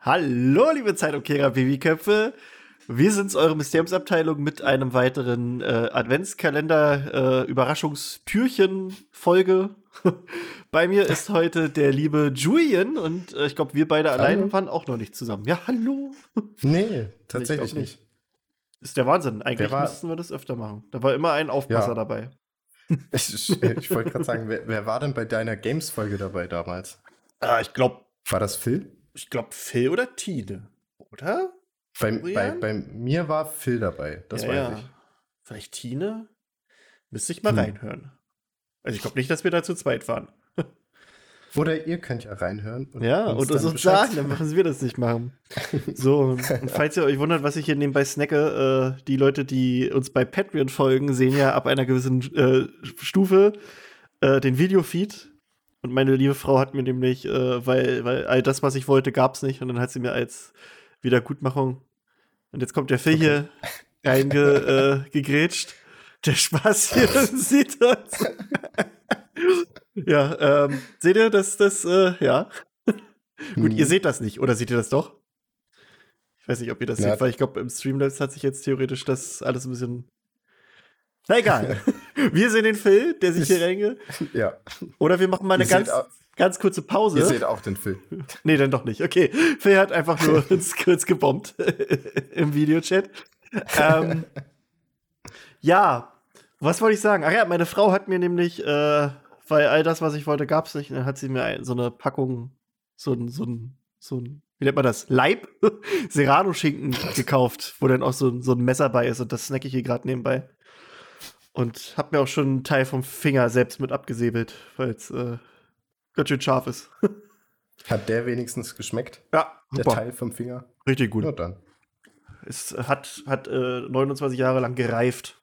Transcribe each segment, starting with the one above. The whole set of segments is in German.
Hallo, liebe Zeitumkehrer Babyköpfe. Wir sind's, eure Mysteriumsabteilung mit einem weiteren äh, Adventskalender äh. Bei mir ist heute der liebe Julian und äh, ich glaube, wir beide Hallo. allein waren auch noch nicht zusammen. Ja, hallo. Nee, tatsächlich Ich glaub nicht. Ist der Wahnsinn. Eigentlich war- müssten wir das öfter machen. Da war immer ein Aufpasser Ja. dabei. Ich, ich, ich wollte gerade sagen, wer, wer war denn bei deiner Games-Folge dabei damals? Ah, ich glaube, War das Phil? Ich glaube Phil oder Tine, oder? Bei, bei, bei mir war Phil dabei, das ja, weiß ja. ich. Vielleicht Tine? Müsste ich mal Hm. reinhören. Also ich glaube nicht, dass wir da zu zweit waren. Oder ihr könnt ja reinhören. und Ja, und uns dann uns sagen, dann müssen wir das nicht machen. So, und falls ihr euch wundert, was ich hier nebenbei snacke, äh, die Leute, die uns bei Patreon folgen, sehen ja ab einer gewissen äh, Stufe äh, den Videofeed. Und meine liebe Frau hat mir nämlich, äh, weil, weil all das, was ich wollte, gab's nicht. Und dann hat sie mir als Wiedergutmachung. Und jetzt kommt der Phil hier reingegrätscht. Äh, der Spaß hier sieht das. ja, ähm, seht ihr, dass das, äh, ja. Gut, Mhm. ihr seht das nicht, oder seht ihr das doch? Ich weiß nicht, ob ihr das Ja. seht, weil ich glaube, im Streamlabs hat sich jetzt theoretisch das alles ein bisschen. Na egal. wir sehen den Phil, der sich hier reinge. Ja, Oder wir machen mal eine ganz, seht, au- ganz kurze Pause. ihr seht auch den Phil. Nee, dann doch nicht. Okay. Phil hat einfach nur uns kurz gebombt im Videochat. Ähm, ja, was wollte ich sagen? Ach ja, meine Frau hat mir nämlich, äh, weil all das, was ich wollte, gab es nicht, dann hat sie mir ein, so eine Packung, so ein, so ein, so ein, wie nennt man das? Leib? Serrano-Schinken gekauft, wo dann auch so, ein- so ein Messer bei ist und das snacke ich hier gerade nebenbei. Und hab mir auch schon einen Teil vom Finger selbst mit abgesäbelt, weil es äh, ganz schön scharf ist. Hat der wenigstens geschmeckt? Ja, Der super. Teil vom Finger? Richtig gut. Na dann. Es hat, hat äh, 29 Jahre lang gereift.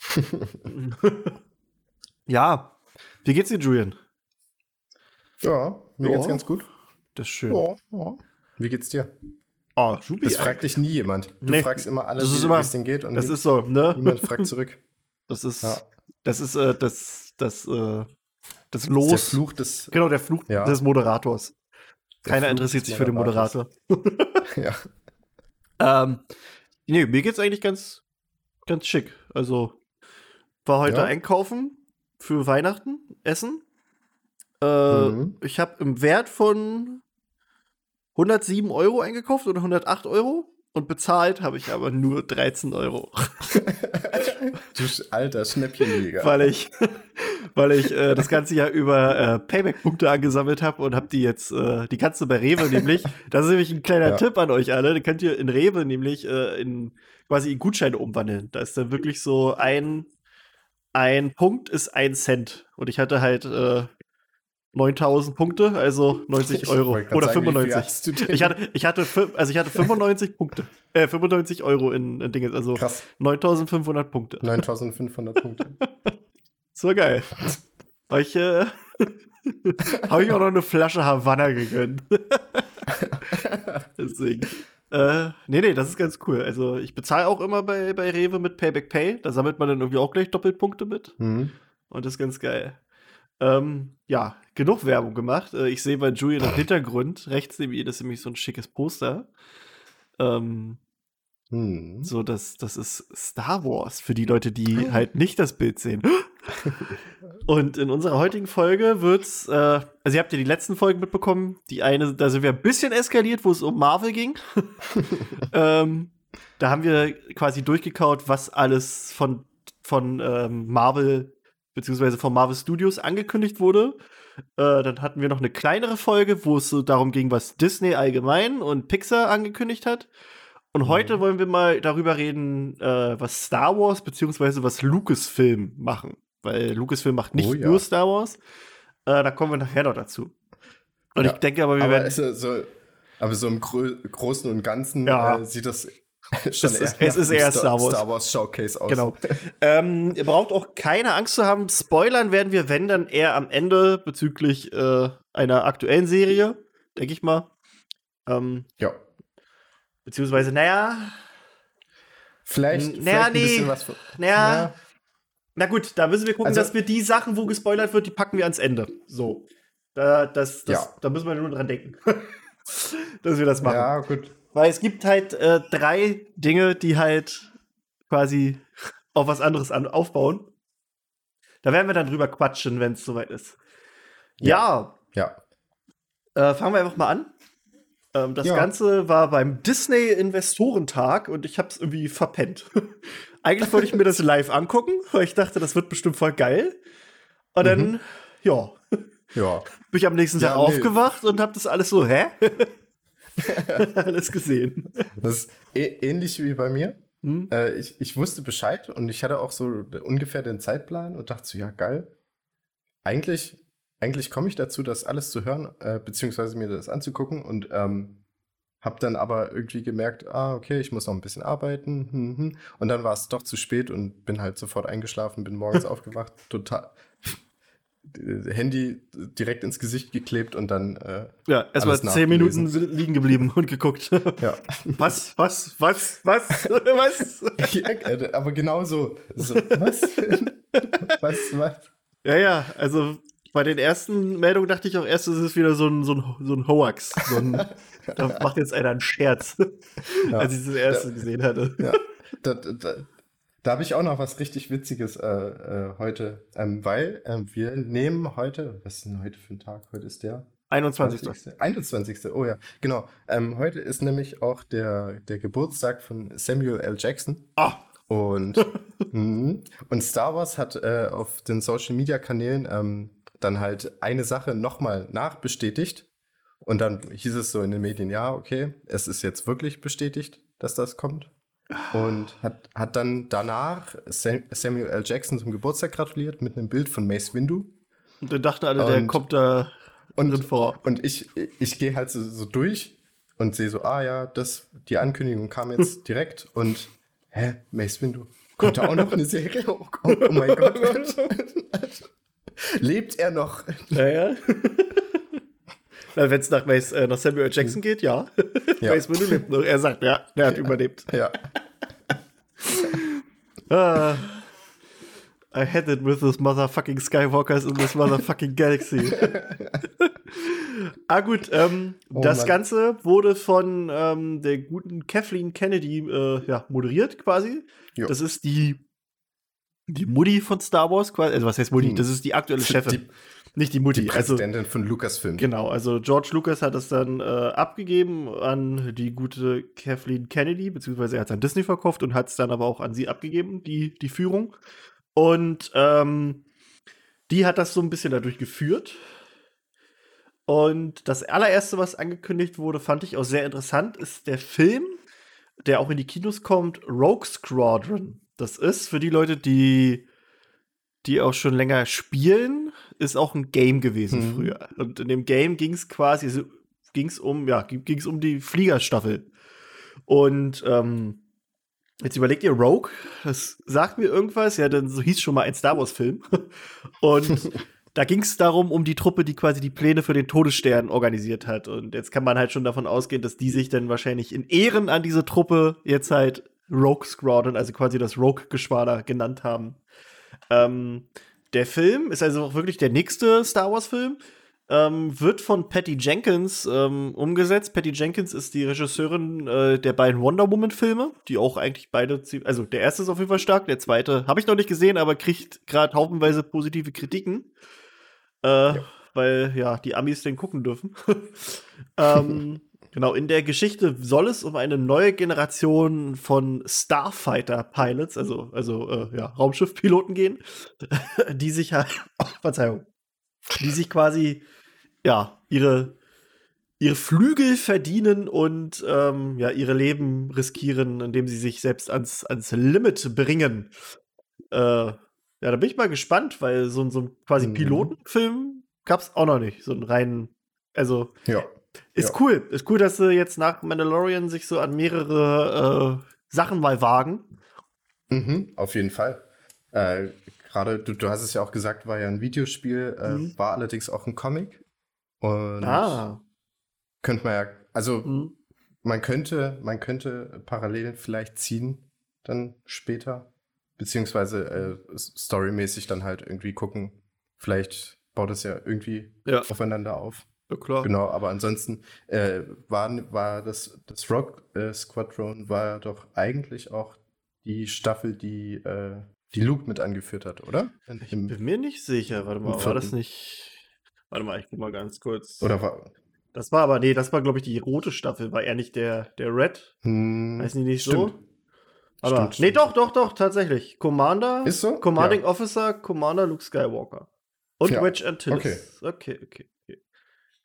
ja. Wie geht's dir, Julian? Ja, mir Ja. geht's ganz gut. Das ist schön. Ja, ja. Wie geht's dir? Oh, Jubi. Das fragt dich nie jemand. Du Nee, fragst immer alle, das ist wie immer- es denen geht und das ist so, ne? niemand fragt zurück. Das ist, Ja. das ist, äh, das, das, äh, das Das Los. der Fluch des. Genau, der Fluch Ja. des Moderators. der Keiner interessiert sich für den. Moderator. Ja. Ähm, nee, mir geht's eigentlich ganz, ganz schick. Also, war heute Ja. einkaufen für Weihnachten, Essen. Äh, Mhm. Ich habe im Wert von 107 Euro eingekauft oder 108 Euro und bezahlt habe ich aber nur 13 Euro, Du alter Schnäppchenjäger. weil ich, weil ich äh, das ganze Jahr über äh, Payback-Punkte angesammelt habe und habe die jetzt, äh, die kannst du bei Rewe nämlich, das ist nämlich ein kleiner Ja. Tipp an euch alle, die könnt ihr in Rewe nämlich äh, in quasi in Gutscheine umwandeln. Da ist dann wirklich so ein, ein Punkt ist ein Cent und ich hatte halt äh, 9000 Punkte, also 90 Ich Euro oder sagen, wie viel 95. hast du denn? Ich hatte, ich hatte, also ich hatte 95 Punkte, äh, 95 Euro in, in Dinge, also Krass. 9500 Punkte. 9500 Punkte. So geil. War ich, äh, habe ich auch noch eine Flasche Havanna gegönnt. Deswegen. Äh, nee, nee, das ist ganz cool. Also ich bezahle auch immer bei, bei Rewe mit Payback Pay. Da sammelt man dann irgendwie auch gleich Doppelpunkte mit. Mhm. Und das ist ganz geil. Ähm, ja, genug Werbung gemacht. Äh, ich sehe bei Julian im Hintergrund, rechts neben ihr, ist nämlich so ein schickes Poster. Ähm, Mhm. so, das, das ist Star Wars für die Leute, die halt nicht das Bild sehen. Und in unserer heutigen Folge wird's, äh, also ihr habt ja die letzten Folgen mitbekommen. Die eine, da sind wir ein bisschen eskaliert, wo es um Marvel ging. ähm, da haben wir quasi durchgekaut, was alles von, von ähm, Marvel beziehungsweise von Marvel Studios angekündigt wurde. Äh, dann hatten wir noch eine kleinere Folge, wo es so darum ging, was Disney allgemein und Pixar angekündigt hat. Und heute wollen wir mal darüber reden, äh, was Star Wars beziehungsweise was Lucasfilm machen. Weil Lucasfilm macht nicht Oh ja. nur Star Wars. Äh, da kommen wir nachher noch dazu. Und Ja, ich denke aber, wir Aber, werden. so, aber so im Grö Großen und Ganzen Ja. äh, sieht das Es ist- eher es ist eher Star Wars. Star Wars Showcase aus. Genau. ähm, ihr braucht auch keine Angst zu haben. Spoilern werden wir, wenn dann eher am Ende bezüglich äh, einer aktuellen Serie, denke ich mal. Ähm, Ja. beziehungsweise, naja, Vielleicht, vielleicht naja, ein nee. bisschen was. naja, Ja. na gut, da müssen wir gucken, Also- dass wir die Sachen, wo gespoilert wird, die packen wir ans Ende. So. Da, das, das, Ja. da müssen wir nur dran denken. dass wir das machen. Ja, gut. Weil es gibt halt äh, drei Dinge, die halt quasi auf was anderes an aufbauen. Da werden wir dann drüber quatschen, wenn es soweit ist. Ja, Ja. äh, fangen wir einfach mal an. Ähm, das Ja. Ganze war beim Disney Investorentag und ich habe es irgendwie verpennt. Eigentlich wollte ich mir das live angucken, weil ich dachte, das wird bestimmt voll geil. Und dann, Mhm. ja, Ja. bin ich am nächsten Ja, Tag nee. aufgewacht und habe das alles so, hä? alles gesehen. Das ist ähnlich wie bei mir. Hm? Äh, ich, ich wusste Bescheid und ich hatte auch so ungefähr den Zeitplan und dachte so, ja, geil. Eigentlich, eigentlich komme ich dazu, das alles zu hören, äh, beziehungsweise mir das anzugucken und ähm, habe dann aber irgendwie gemerkt, ah, okay, ich muss noch ein bisschen arbeiten. Hm, hm. Und dann war es doch zu spät und bin halt sofort eingeschlafen, bin morgens aufgewacht, total Handy direkt ins Gesicht geklebt und dann, äh, Ja, erstmal zehn Minuten liegen geblieben und geguckt. ja. Was, was, was, was, was? Ja, äh, aber genau so. so was? was? Was? Ja, ja, also bei den ersten Meldungen dachte ich auch erst, es ist wieder so ein, so ein, so ein Hoax. So ein, da macht jetzt einer einen Scherz, Ja. als ich das erste gesehen hatte. Ja. Da, da, da, habe ich auch noch was richtig Witziges äh, äh, heute, ähm, weil ähm, wir nehmen heute, was ist denn heute für ein Tag? Heute ist der 21. 21. Oh ja, genau. Ähm, heute ist nämlich auch der, der Geburtstag von Samuel L. Jackson. Ah, Und, mhm. und Star Wars hat äh, auf den Social Media Kanälen ähm, dann halt eine Sache nochmal nachbestätigt. Und dann hieß es so in den Medien, ja, okay, es ist jetzt wirklich bestätigt, dass das kommt. Und hat, hat dann danach Sam Samuel L. Jackson zum Geburtstag gratuliert mit einem Bild von Mace Windu. und dann dachten alle, der Und- kommt da Und, drin vor. und ich, ich gehe halt so, so durch und sehe so, ah ja, das, die Ankündigung kam jetzt direkt und hä, Mace Windu, kommt da auch noch eine Serie? Oh, oh, oh mein Gott. Lebt er noch? Ja, ja. Wenn es nach, Mace, äh, nach Samuel. Jackson geht, ja. Ja. Mace Windu lebt noch. Er sagt, ja, er hat überlebt. Ja. Ah. I had it with this motherfucking Skywalkers in this motherfucking galaxy. ah gut, ähm, Oh das Mann. Ganze wurde von ähm, der guten Kathleen Kennedy äh, ja, moderiert quasi. Jo. Das ist die die Mutti von Star Wars quasi. Also was heißt Mutti? Hm. Das ist die aktuelle Chefin. Die- nicht die Mutti. Die also Präsidentin von Lucasfilm. Genau, also George Lucas hat es dann äh, abgegeben an die gute Kathleen Kennedy, beziehungsweise er hat es an Disney verkauft und hat es dann aber auch an sie abgegeben, die, die Führung. Und ähm, die hat das so ein bisschen dadurch geführt. Und das allererste, was angekündigt wurde, fand ich auch sehr interessant, ist der Film, der auch in die Kinos kommt, Rogue Squadron. Das ist für die Leute, die, die auch schon länger spielen, ist auch ein Game gewesen Mhm. früher. Und in dem Game ging es quasi, so, ging es um, ja, ging es um die Fliegerstaffel. Und ähm, jetzt überlegt ihr Rogue, das sagt mir irgendwas, ja, dann so hieß schon mal ein Star Wars-Film. Und da ging es darum, um die Truppe, die quasi die Pläne für den Todesstern organisiert hat. Und jetzt kann man halt schon davon ausgehen, dass die sich dann wahrscheinlich in Ehren an diese Truppe jetzt halt Rogue Squadron, also quasi das Rogue-Geschwader genannt haben. Ähm, der Film ist also auch wirklich der nächste Star Wars-Film. Ähm, wird von Patty Jenkins ähm, umgesetzt. Patty Jenkins ist die Regisseurin äh, der beiden Wonder Woman-Filme, die auch eigentlich beide, zie- also der erste ist auf jeden Fall stark, der zweite habe ich noch nicht gesehen, aber kriegt gerade haufenweise positive Kritiken. Äh, Weil ja, die Amis den gucken dürfen. ähm, genau, in der Geschichte soll es um eine neue Generation von Starfighter-Pilots, also, also äh, ja, Raumschiffpiloten gehen, die sich halt, Verzeihung, die sich quasi, ja, ihre, ihre Flügel verdienen und ähm, ja, ihre Leben riskieren, indem sie sich selbst ans, ans Limit bringen. Äh, ja, da bin ich mal gespannt, weil so, ein- so ein quasi Mhm. Pilotenfilm gab es auch noch nicht. So einen reinen, also Ja. Ist Ja. cool. Ist cool, dass sie jetzt nach Mandalorian sich so an mehrere äh, Sachen mal wagen. Mhm, auf jeden Fall. Äh, Gerade, du, du hast es ja auch gesagt, war ja ein Videospiel, äh, Mhm. war allerdings auch ein Comic. Und Ah. könnte man ja, also Mhm. man könnte, man könnte Parallelen vielleicht ziehen, dann später. Beziehungsweise äh, storymäßig dann halt irgendwie gucken. Vielleicht baut es ja irgendwie Ja. aufeinander auf. Ja, klar. Genau, aber ansonsten äh, war, war das, das Rock äh, Squadron war doch eigentlich auch die Staffel, die, äh, die Luke mit angeführt hat, oder? Ich bin mir nicht sicher. Warte mal, war das nicht. Warte mal, ich guck mal ganz kurz. Oder war. Das war aber, nee, das war, glaube ich, die rote Staffel. War er nicht der, der Red? Hm, Weiß nicht, nicht stimmt. so? Aber, Stimmt, nee, stimmt. doch, doch, doch, tatsächlich. Commander, Ist so? Commanding Ja. Officer, Commander Luke Skywalker. Und Ja, Wedge Antilles. okay. okay, okay, okay.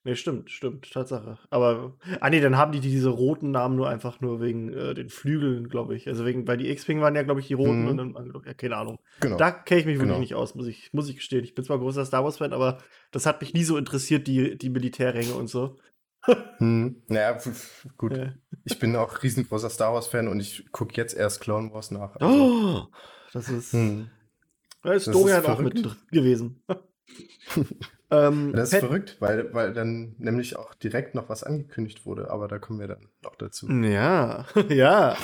Nee, stimmt, stimmt, Tatsache. Aber, ah nee, dann haben die diese roten Namen nur einfach nur wegen äh, den Flügeln, glaube ich. Also wegen, weil die X-Wing waren ja, glaube ich, die roten Mhm. und dann, ja, keine Ahnung. Genau. Da kenne ich mich wirklich Genau. nicht aus, muss ich, muss ich gestehen. Ich bin zwar großer Star Wars-Fan, aber das hat mich nie so interessiert, die, die Militärränge und so. Hm, naja, gut. Ja. Ich bin auch riesengroßer Star Wars-Fan und ich gucke jetzt erst Clone Wars nach. Also, Oh, das ist. hm. Da ist Dorian auch mit gewesen. ähm, Das ist Pat- verrückt, weil, weil dann nämlich auch direkt noch was angekündigt wurde, aber da kommen wir dann noch dazu. Ja, ja.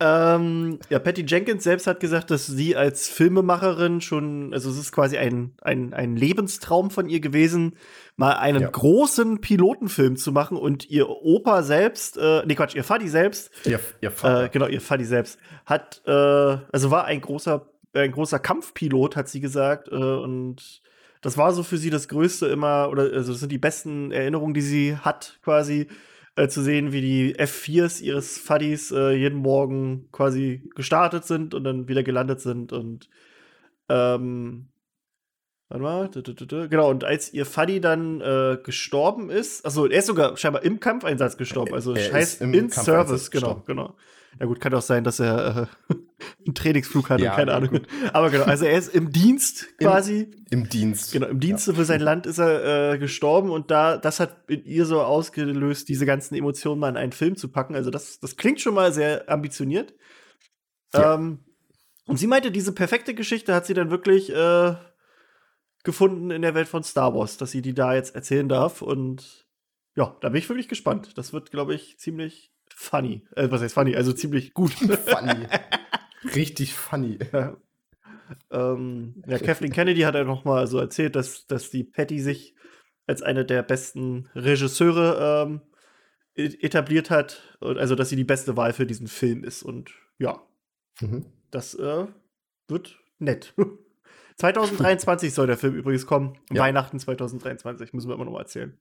ähm, ja, Patty Jenkins selbst hat gesagt, dass sie als Filmemacherin schon, also es ist quasi ein, ein, ein Lebenstraum von ihr gewesen, mal einen Ja. großen Pilotenfilm zu machen und ihr Opa selbst, äh, nee Quatsch, ihr Vati selbst, Ihr, ihr Vater. äh, genau, ihr Vati selbst, hat, äh, also war ein großer, ein großer Kampfpilot, hat sie gesagt, äh, und das war so für sie das Größte immer, oder also das sind die besten Erinnerungen, die sie hat, quasi, äh, zu sehen, wie die F4s ihres Fuddies äh, jeden Morgen quasi gestartet sind und dann wieder gelandet sind und ähm, warte mal, dü- dü- dü. genau, und als ihr Fuddy dann äh, gestorben ist, also er ist sogar scheinbar im Kampfeinsatz gestorben, also Er heißt im in Service, genau, gestorben. genau. Ja gut, kann auch sein, dass er äh, einen Trainingsflug hatte, Ja, keine ja, Ahnung. gut. Aber genau, also er ist im Dienst Im- quasi. Im Dienst. Genau, im Dienste für sein Land ist er äh, gestorben und da, das hat in ihr so ausgelöst, diese ganzen Emotionen mal in einen Film zu packen. Also das, das klingt schon mal sehr ambitioniert. Ja. Ähm, und sie meinte, diese perfekte Geschichte hat sie dann wirklich äh, gefunden in der Welt von Star Wars, dass sie die da jetzt erzählen darf. Und ja, da bin ich wirklich gespannt. Das wird, glaube ich, ziemlich funny. Äh, was heißt funny? Also ziemlich gut. Funny. Richtig funny. Ja. Ähm, ja, Kathleen Kennedy hat ja noch mal so erzählt, dass, dass die Patty sich als eine der besten Regisseure ähm, e- etabliert hat. Und also, dass sie die beste Wahl für diesen Film ist. Und ja, Mhm. das äh, wird nett. 2023 soll der Film übrigens kommen. Ja. Weihnachten 2023, müssen wir immer noch mal erzählen.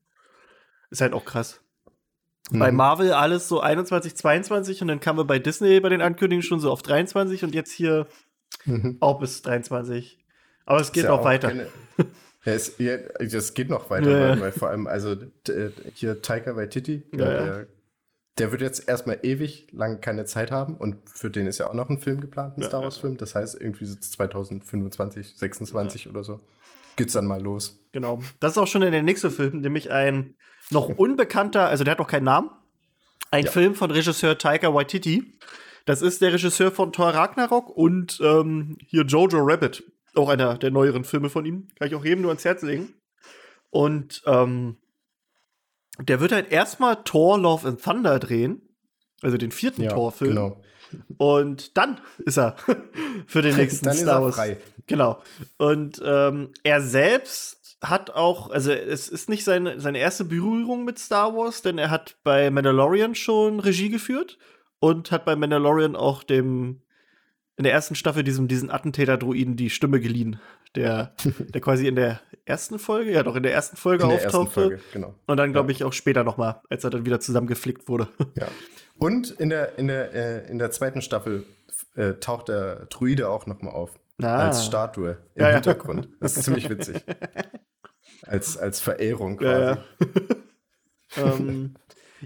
Ist halt auch krass. Bei Mhm. Marvel alles so 21, 22 und dann kamen wir bei Disney bei den Ankündigungen schon so auf 23 und jetzt hier Mhm. auch bis 23. Aber es geht ja noch weiter. keine- Ja, es, ja, das geht noch weiter, Ja. Weil, weil vor allem, also hier Taika Waititi. Der, der wird jetzt erstmal ewig lang keine Zeit haben und für den ist ja auch noch ein Film geplant, ein Star. Wars-Film. Das heißt, irgendwie so 2025, 26 oder so geht's dann mal los. Genau. Das ist auch schon der nächste Film, nämlich ein noch unbekannter, also der hat noch keinen Namen. Ein Ja. Film von Regisseur Taika Waititi. Das ist der Regisseur von Thor Ragnarok und ähm, hier Jojo Rabbit. Auch einer der neueren Filme von ihm. Kann ich auch jedem nur ans Herz legen. Und ähm, der wird halt erstmal Thor Love and Thunder drehen. Also den vierten Thor-Film. genau. Und dann ist er für den nächsten Dann Star Wars. Genau. Und ähm, er selbst hat auch, also es ist nicht seine, seine erste Berührung mit Star Wars, denn er hat bei Mandalorian schon Regie geführt und hat bei Mandalorian auch dem in der ersten Staffel diesem diesen Attentäter-Druiden die Stimme geliehen, der, der quasi in der ersten Folge, ja doch in der ersten Folge In der ersten auftauchte Folge, genau. und dann glaube Ja. ich auch später noch mal, als er dann wieder zusammengeflickt wurde. Ja. Und in der, in der, äh, in der zweiten Staffel äh, taucht der Druide auch nochmal auf. Ah. Als Statue im Ja, ja. Hintergrund. Das ist ziemlich witzig. Als, als Verehrung quasi. Ja, ähm,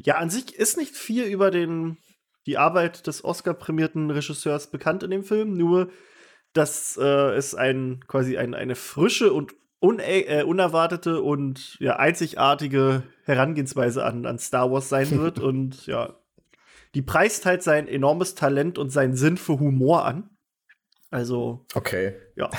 ja, an sich ist nicht viel über den, die Arbeit des Oscar-prämierten Regisseurs bekannt in dem Film, nur dass äh, es ein, quasi ein, eine frische und un äh, unerwartete und ja, einzigartige Herangehensweise an, an Star Wars sein wird. und ja, die preist halt sein enormes Talent und seinen Sinn für Humor an. Also, Okay. ja,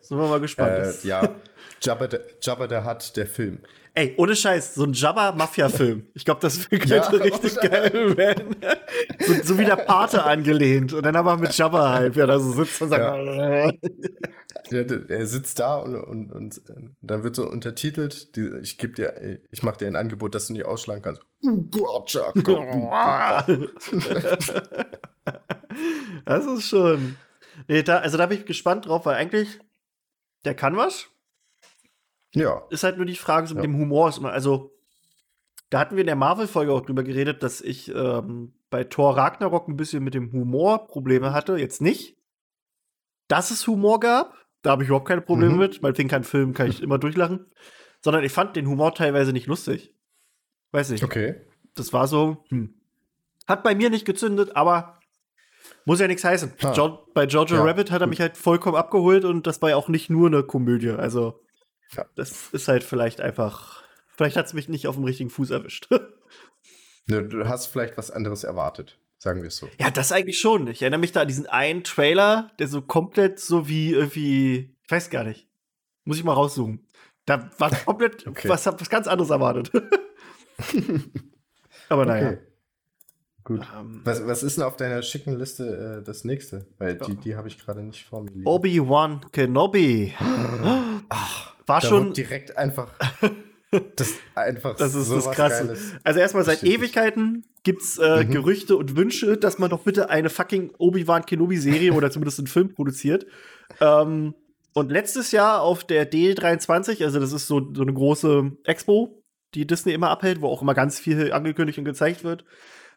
sind wir mal gespannt. Äh, ja, Jabba, the, Jabba the Hutt, der Film. Ey, ohne Scheiß, so ein Jabba-Mafia-Film. Ich glaube, das könnte Ja, richtig geil werden. So, so wie der Pate angelehnt. Und dann aber mit Jabba halt, wer da so sitzt und sagt. er, er sitzt da und, und, und dann wird so untertitelt, die, ich gebe dir, ich mache dir ein Angebot, dass du nicht ausschlagen kannst. das ist schon. Nee, da, also da bin ich gespannt drauf, weil eigentlich, der kann was. Ja. Ist halt nur die Frage so mit ja. dem Humor. Ist immer, also, da hatten wir in der Marvel-Folge auch drüber geredet, dass ich ähm, bei Thor Ragnarok ein bisschen mit dem Humor Probleme hatte. Jetzt nicht. Dass es Humor gab, da habe ich überhaupt keine Probleme mhm. mit. Meinetwegen kein Film, kann ich immer durchlachen. Sondern ich fand den Humor teilweise nicht lustig. Weiß nicht. Okay. Das war so, hm. Hat bei mir nicht gezündet, aber muss ja nichts heißen. Jo bei Georgia ja, Rabbit hat er gut. mich halt vollkommen abgeholt und das war ja auch nicht nur eine Komödie. Also, ja. das ist halt vielleicht einfach, vielleicht hat es mich nicht auf dem richtigen Fuß erwischt. du hast vielleicht was anderes erwartet, sagen wir es so. Ja, das eigentlich schon. Ich erinnere mich da an diesen einen Trailer, der so komplett so wie irgendwie, ich weiß gar nicht. Muss ich mal raussuchen. Da war komplett okay. was, was ganz anderes erwartet. Aber naja. Okay. Gut. Um, ähm, was, was ist denn auf deiner schicken Liste äh, das nächste? Weil die, die habe ich gerade nicht vor mir. Obi-Wan Kenobi. Ach, war schon direkt einfach. Das einfach das ist das Krasse. Geiles. Also erstmal seit Ewigkeiten gibt's äh, mhm. Gerüchte und Wünsche, dass man doch bitte eine fucking Obi-Wan Kenobi-Serie oder zumindest einen Film produziert. Ähm, und letztes Jahr auf der D23, also das ist so, so eine große Expo, die Disney immer abhält, wo auch immer ganz viel angekündigt und gezeigt wird,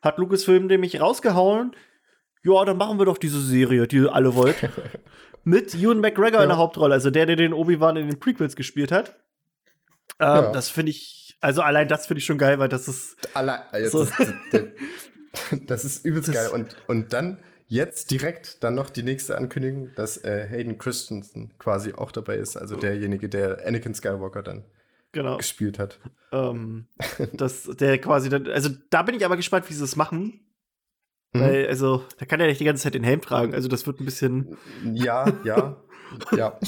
hat Lucasfilm nämlich rausgehauen, ja, dann machen wir doch diese Serie, die ihr alle wollt. Mit Ewan McGregor ja. in der Hauptrolle, also der, der den Obi-Wan in den Prequels gespielt hat. Ähm, ja. Das finde ich, also allein das finde ich schon geil, weil das ist. Allein, so. das, das, das, ist übelst das geil. Und, und dann jetzt direkt dann noch die nächste Ankündigung, dass äh, Hayden Christensen quasi auch dabei ist, also derjenige, der Anakin Skywalker dann genau. gespielt hat. Ähm, dass der quasi dann, also da bin ich aber gespannt, wie sie es machen. Mhm. Weil, also, da kann er nicht die ganze Zeit den Helm tragen. Also, das wird ein bisschen. Ja, ja. ja.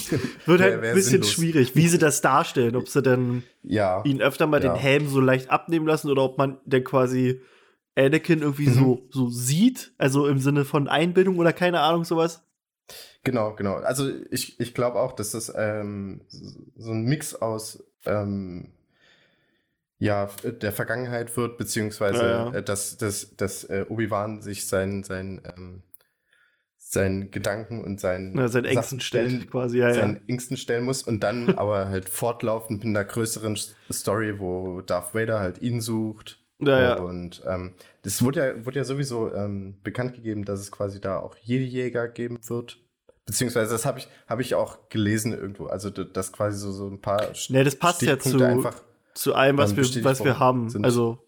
wird halt ein bisschen sinnlos. schwierig, wie sie das darstellen. Ob sie dann ja, ihn öfter mal ja. den Helm so leicht abnehmen lassen oder ob man dann quasi Anakin irgendwie mhm. so, so sieht. Also im Sinne von Einbildung oder keine Ahnung, sowas. Genau, genau. Also ich, ich glaube auch, dass das ähm, so ein Mix aus ähm, ja, der Vergangenheit wird, beziehungsweise ja, ja. Äh, dass, dass, dass äh, Obi-Wan sich sein, sein, ähm, seinen Gedanken und seinen, ja, seinen Ängsten stellen, quasi, ja, seinen. Ängsten stellen muss und dann aber halt fortlaufend mit einer größeren Story, wo Darth Vader halt ihn sucht. Ja, ja. Und ähm, das wurde ja, wurde ja sowieso ähm, bekannt gegeben, dass es quasi da auch Jedi-Jäger geben wird. Beziehungsweise das habe ich, hab ich auch gelesen irgendwo. Also das quasi so, so ein paar Nee, das passt ja zu, einfach zu allem, was wir, was wir haben. Sind. Also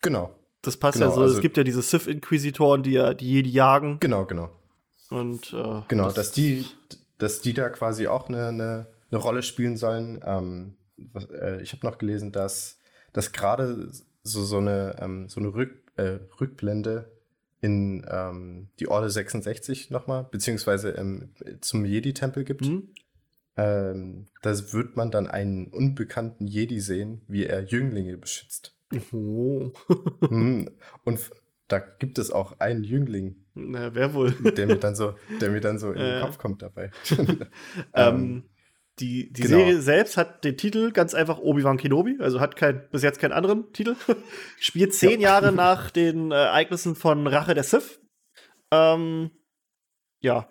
genau. Das passt genau, ja so. Also, es gibt ja diese Sith-Inquisitoren, die ja die Jedi jagen. Genau, genau. Und äh, genau, das dass die, dass die da quasi auch eine, eine, eine Rolle spielen sollen. Ähm, was, äh, ich habe noch gelesen, dass, dass gerade so, so eine, ähm, so eine Rück, äh, Rückblende in ähm, die Orde 66 nochmal, beziehungsweise ähm, zum Jedi-Tempel gibt. Mhm. Ähm, da wird man dann einen unbekannten Jedi sehen, wie er Jünglinge beschützt. Oh. mhm. Und da gibt es auch einen Jüngling. Na, wer wohl? Der mir dann so, der mir dann so in den Kopf kommt dabei. ähm, ähm die, die genau. Serie selbst hat den Titel ganz einfach Obi-Wan Kenobi, also hat kein, bis jetzt keinen anderen Titel. Spielt zehn ja. Jahre nach den äh, Ereignissen von Rache der Sith. Ähm, ja.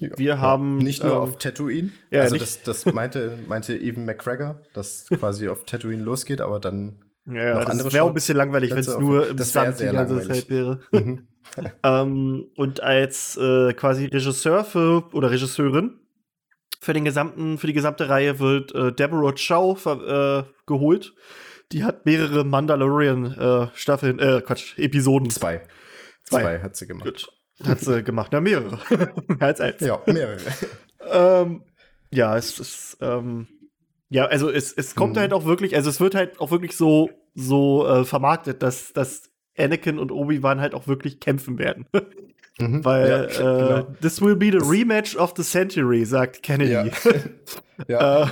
ja. Wir haben. Nicht nur ähm, auf Tatooine. Ja, also, das, das meinte, meinte Evan McGregor, dass quasi auf Tatooine losgeht, aber dann. Ja, noch das wäre auch ein bisschen langweilig, wenn es nur im Sand die ganze Zeit wäre. Mhm. ähm, und als äh, quasi Regisseur für, oder Regisseurin für den gesamten, für die gesamte Reihe wird äh, Deborah Chow äh, geholt. Die hat mehrere Mandalorian-Staffeln, äh, äh, Quatsch, Episoden. Zwei. Zwei, Zwei hat sie gemacht. Gut. Hat sie gemacht. Na, mehrere. Mehr als eins. Ja, mehrere. ähm, ja, es ist, ähm, ja, also es, es kommt hm. halt auch wirklich, also es wird halt auch wirklich so, so äh, vermarktet, dass, dass Anakin und Obi-Wan halt auch wirklich kämpfen werden. Mhm, Weil ja, äh, genau. this will be the rematch of the century, sagt Kennedy. Ja, ja. Äh.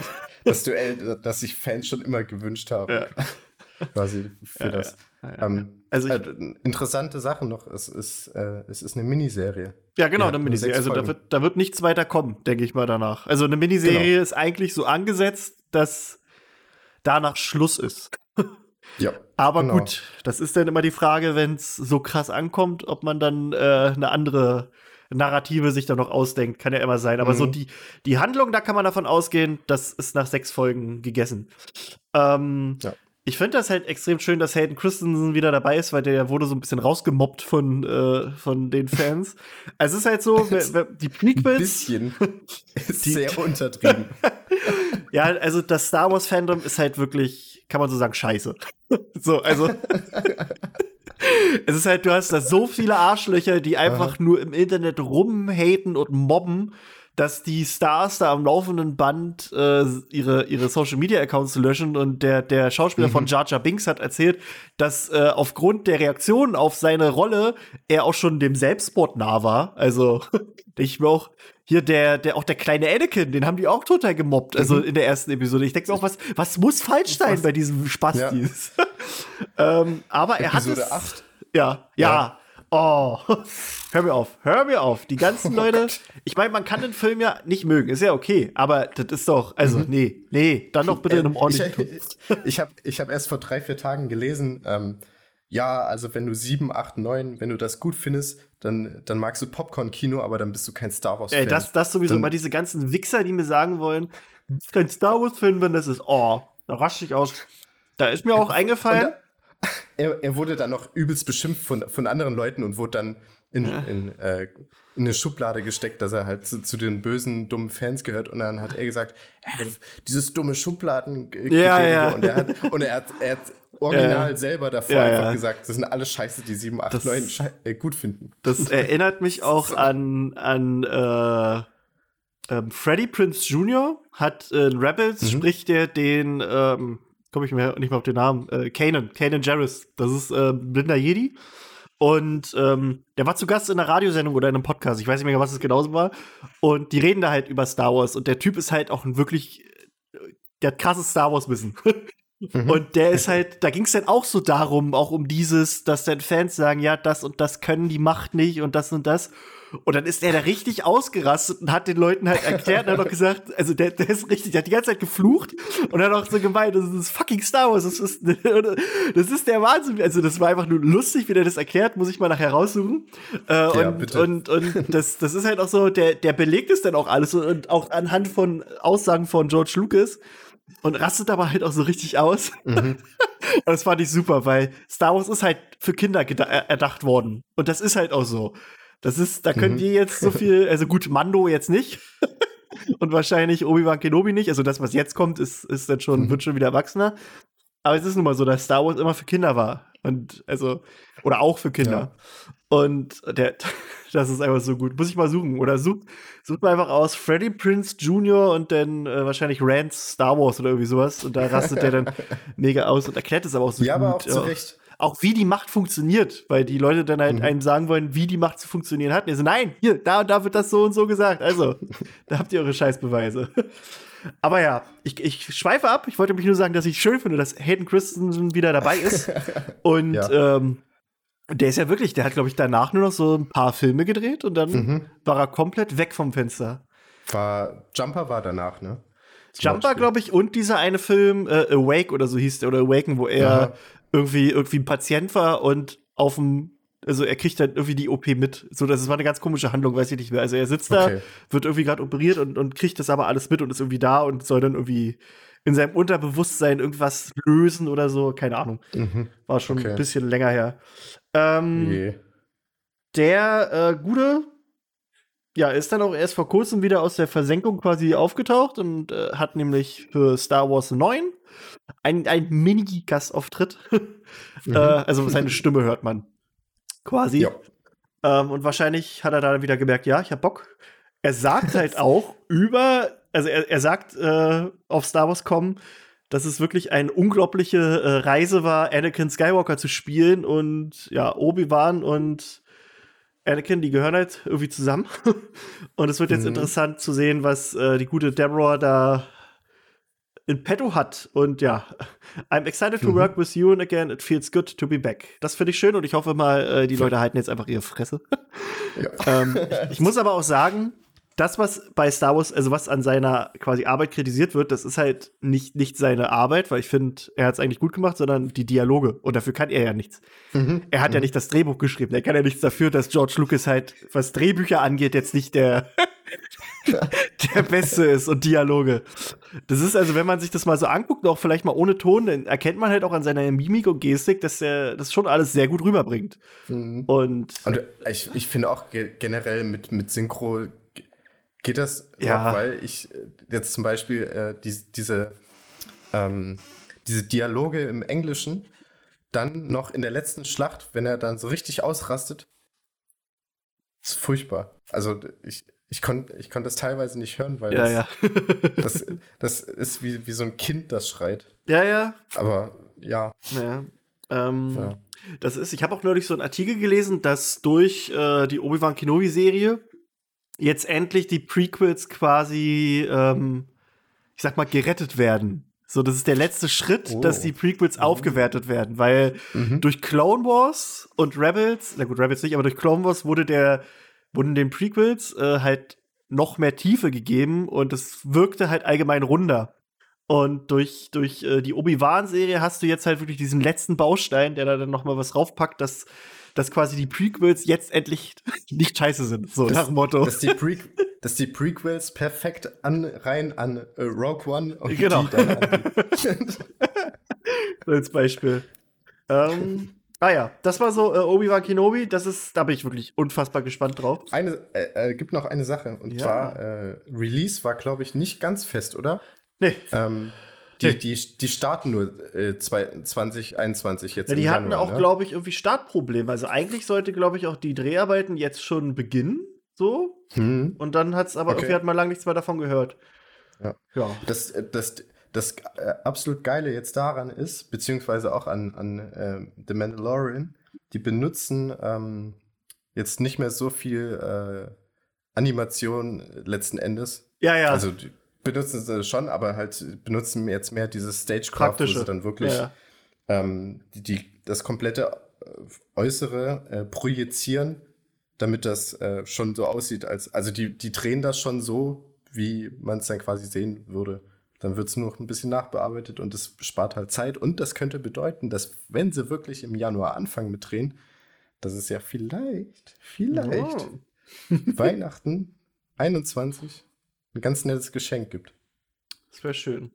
das Duell, das sich Fans schon immer gewünscht haben. Ja. quasi für Ja, das. Ja, ja. Ähm, Also ich- äh, interessante Sache noch, es ist, äh, es ist eine Miniserie. Ja, genau, Ja, eine nur Miniserie. Also da wird, da wird nichts weiter kommen, denke ich mal danach. Also eine Miniserie Genau. ist eigentlich so angesetzt, dass danach Schluss ist. Ja. Aber Genau. gut, das ist dann immer die Frage, wenn es so krass ankommt, ob man dann äh, eine andere Narrative sich da noch ausdenkt. Kann ja immer sein. Aber so Mhm. die, die Handlung, da kann man davon ausgehen, das ist nach sechs Folgen gegessen. Ähm, Ja. Ich finde das halt extrem schön, dass Hayden Christensen wieder dabei ist, weil der wurde so ein bisschen rausgemobbt von, äh, von den Fans. Also es ist halt so, die Ein Prequels, bisschen ist Die- sehr untertrieben. ja, also das Star Wars Fandom ist halt wirklich, kann man so sagen, scheiße. so, also es ist halt, du hast da so viele Arschlöcher, die einfach nur im Internet rumhaten und mobben, dass die Stars da am laufenden Band äh, ihre, ihre Social Media Accounts löschen und der, der Schauspieler von Jar Jar Binks hat erzählt, dass äh, aufgrund der Reaktionen auf seine Rolle er auch schon dem Selbstmord nah war. Also, ich mir auch hier der, der, auch der kleine Anakin, den haben die auch total gemobbt, also in der ersten Episode. Ich denke mir auch, was, was muss falsch sein Was? bei diesem Spastis? ähm, aber er hat Episode es, 8. ja, ja. Oh, hör mir auf, hör mir auf. Die ganzen Oh Leute, ich meine, man kann den Film ja nicht mögen, ist ja okay, aber das ist doch, also, nee, nee, dann doch bitte in einem ordentlichen ich ich habe ich hab erst vor drei, vier Tagen gelesen, ähm, ja, also wenn du 7, 8, 9, wenn du das gut findest, dann, dann magst du Popcorn-Kino, aber dann bist du kein Star Wars-Fan. Ey, das, das sowieso Dann- immer diese ganzen Wichser, die mir sagen wollen, du bist kein Star Wars-Fan, wenn das ist, oh, da rasch ich aus. Da ist mir auch eingefallen, er, er wurde dann noch übelst beschimpft von, von anderen Leuten und wurde dann in, in, äh, in eine Schublade gesteckt, dass er halt zu, zu den bösen, dummen Fans gehört. Und dann hat er gesagt, äh, dieses dumme Schubladen. Ja, ja. Und er hat, und er hat, er hat original Ja. selber davor Ja, einfach ja. gesagt, das sind alles Scheiße, die 7, 8, Das- 9 schei äh, gut finden. Das erinnert mich auch an, an äh, ähm, Freddie Prince Jr. hat äh, in Rebels Mhm. spricht der den, ähm, komme ich mir nicht mehr auf den Namen, äh, Kanan, Kanan Jarrus. Das ist äh, blinder Jedi. Und ähm, der war zu Gast in einer Radiosendung oder in einem Podcast. Ich weiß nicht mehr, was es genauso war. Und die reden da halt über Star Wars. Und der Typ ist halt auch ein wirklich, äh, der hat krasses Star Wars-Wissen. Mhm. Und der ist halt, da ging es dann auch so darum, auch um dieses, dass dann Fans sagen, ja, das und das können die Macht nicht und das und das. Und dann ist er da richtig ausgerastet und hat den Leuten halt erklärt und hat auch gesagt, also der, der ist richtig, der hat die ganze Zeit geflucht und hat auch so gemeint, das ist fucking Star Wars, das ist, das ist der Wahnsinn. Also das war einfach nur lustig, wie der das erklärt, muss ich mal nachher raussuchen. Äh, und, bitte. und, und das, das ist halt auch so, der, der belegt es dann auch alles und auch anhand von Aussagen von George Lucas und rastet aber halt auch so richtig aus. Mhm. Das fand ich super, weil Star Wars ist halt für Kinder er- erdacht worden. Und das ist halt auch so. Das ist, da können Mhm. die jetzt so viel, also gut, Mando jetzt nicht. Und wahrscheinlich Obi-Wan Kenobi nicht. Also das, was jetzt kommt, ist, ist dann schon, Mhm. wird schon wieder erwachsener. Aber es ist nun mal so, dass Star Wars immer für Kinder war. Und also, oder auch für Kinder. Und der, das ist einfach so gut. Muss ich mal suchen. Oder sucht, sucht mal einfach aus Freddie Prince Jr. und dann äh, wahrscheinlich Rants Star Wars oder irgendwie sowas. Und da rastet der dann mega aus und erklärt es aber auch so Ja, gut. aber auch zu ja. Recht. Auch wie die Macht funktioniert, weil die Leute dann halt Mhm. einem sagen wollen, wie die Macht zu funktionieren hat. Und so, nein, hier, da und da wird das so und so gesagt. Also, da habt ihr eure Scheißbeweise. Aber ja, ich, ich schweife ab. Ich wollte mich nur sagen, dass ich schön finde, dass Hayden Christensen wieder dabei ist. Und Ja. ähm, der ist ja wirklich, der hat, glaube ich, danach nur noch so ein paar Filme gedreht und dann Mhm. war er komplett weg vom Fenster. War, Jumper war danach, ne? Zum Jumper, glaube ich, und dieser eine Film, äh, Awake oder so hieß der, oder Awaken, wo er. Irgendwie, irgendwie ein Patient war und auf dem, also er kriegt dann irgendwie die OP mit. So, das war eine ganz komische Handlung, weiß ich nicht mehr. Also er sitzt da, Okay. wird irgendwie gerade operiert und, und kriegt das aber alles mit und ist irgendwie da und soll dann irgendwie in seinem Unterbewusstsein irgendwas lösen oder so. Keine Ahnung. Mhm. War schon Okay. ein bisschen länger her. Ähm, Je. der äh, Gute, ja, ist dann auch erst vor kurzem wieder aus der Versenkung quasi aufgetaucht und äh, hat nämlich für Star Wars 9 ein, ein Mini-Gastauftritt. Mhm. äh, also seine Stimme hört man quasi. Ja. Ähm, und wahrscheinlich hat er da wieder gemerkt, ja, ich hab Bock. Er sagt halt auch über, also er, er sagt äh, auf Star Wars kommen, dass es wirklich eine unglaubliche äh, Reise war, Anakin Skywalker zu spielen und ja, Obi-Wan und Anakin, die gehören halt irgendwie zusammen. und es wird jetzt Mhm. interessant zu sehen, was äh, die gute Deborah da in petto hat. Und ja, I'm excited to mhm. work with you and again, it feels good to be back. Das finde ich schön und ich hoffe mal, äh, die Leute halten jetzt einfach ihre Fresse. Ja. ähm, ich, ich muss aber auch sagen, das, was bei Star Wars, also was an seiner quasi Arbeit kritisiert wird, das ist halt nicht, nicht seine Arbeit, weil ich finde, er hat es eigentlich gut gemacht, sondern die Dialoge. Und dafür kann er ja nichts. Mhm. Er hat mhm. ja nicht das Drehbuch geschrieben. Er kann ja nichts dafür, dass George Lucas halt, was Drehbücher angeht, jetzt nicht der, der Beste ist und Dialoge. Das ist also, wenn man sich das mal so anguckt, auch vielleicht mal ohne Ton, dann erkennt man halt auch an seiner Mimik und Gestik, dass er das schon alles sehr gut rüberbringt. Mhm. Und, und ich, ich finde auch generell mit, mit Synchro Geht das, ja. weil ich äh, jetzt zum Beispiel äh, die, diese, ähm, diese Dialoge im Englischen dann noch in der letzten Schlacht, wenn er dann so richtig ausrastet, ist furchtbar. Also ich, ich konnte ich konnt das teilweise nicht hören, weil ja, das, ja. das, das, ist wie, wie so ein Kind, das schreit. Ja, ja. Aber ja. ja. Ähm, ja. Das ist, ich habe auch neulich so einen Artikel gelesen, dass durch äh, die Obi-Wan Kenobi-Serie jetzt endlich die Prequels quasi, ähm, ich sag mal, gerettet werden. So, das ist der letzte Schritt, oh. dass die Prequels mhm. aufgewertet werden, weil mhm. durch Clone Wars und Rebels, na gut, Rebels nicht, aber durch Clone Wars wurde der, wurden den Prequels äh, halt noch mehr Tiefe gegeben und es wirkte halt allgemein runder. Und durch, durch äh, die Obi-Wan-Serie hast du jetzt halt wirklich diesen letzten Baustein, der da dann noch mal was raufpackt, dass dass quasi die Prequels jetzt endlich nicht scheiße sind, so das, nach dem Motto. Dass die, Pre dass die Prequels perfekt an, rein an uh, Rogue One und genau. die dann an Als Beispiel. Ähm, ah ja, das war so äh, Obi-Wan Kenobi. Das ist, da bin ich wirklich unfassbar gespannt drauf. Eine, äh, äh, gibt noch eine Sache und ja. zwar äh, Release war, glaube ich, nicht ganz fest, oder? Nee. Ähm, die, die, die starten nur äh, 2021 jetzt. Ja, die hatten Januar, auch, ne? glaube ich, irgendwie Startprobleme. Also eigentlich sollte, glaube ich, auch die Dreharbeiten jetzt schon beginnen. So. Hm. Und dann hat es aber okay. irgendwie hat man lange nichts mehr davon gehört. Ja. ja. Das, äh, das, das äh, absolut Geile jetzt daran ist, beziehungsweise auch an, an äh, The Mandalorian, die benutzen ähm, jetzt nicht mehr so viel äh, Animation letzten Endes. Ja, ja. Also die, benutzen sie schon, aber halt benutzen jetzt mehr dieses Stagecraft, wo sie dann wirklich ja. ähm, die, die, das komplette äh, Äußere äh, projizieren, damit das äh, schon so aussieht, als also die, die drehen das schon so, wie man es dann quasi sehen würde. Dann wird es nur noch ein bisschen nachbearbeitet und es spart halt Zeit. Und das könnte bedeuten, dass wenn sie wirklich im Januar anfangen mit Drehen, dass es ja vielleicht, vielleicht oh. Weihnachten 21 ein ganz nettes Geschenk gibt. Das wäre schön.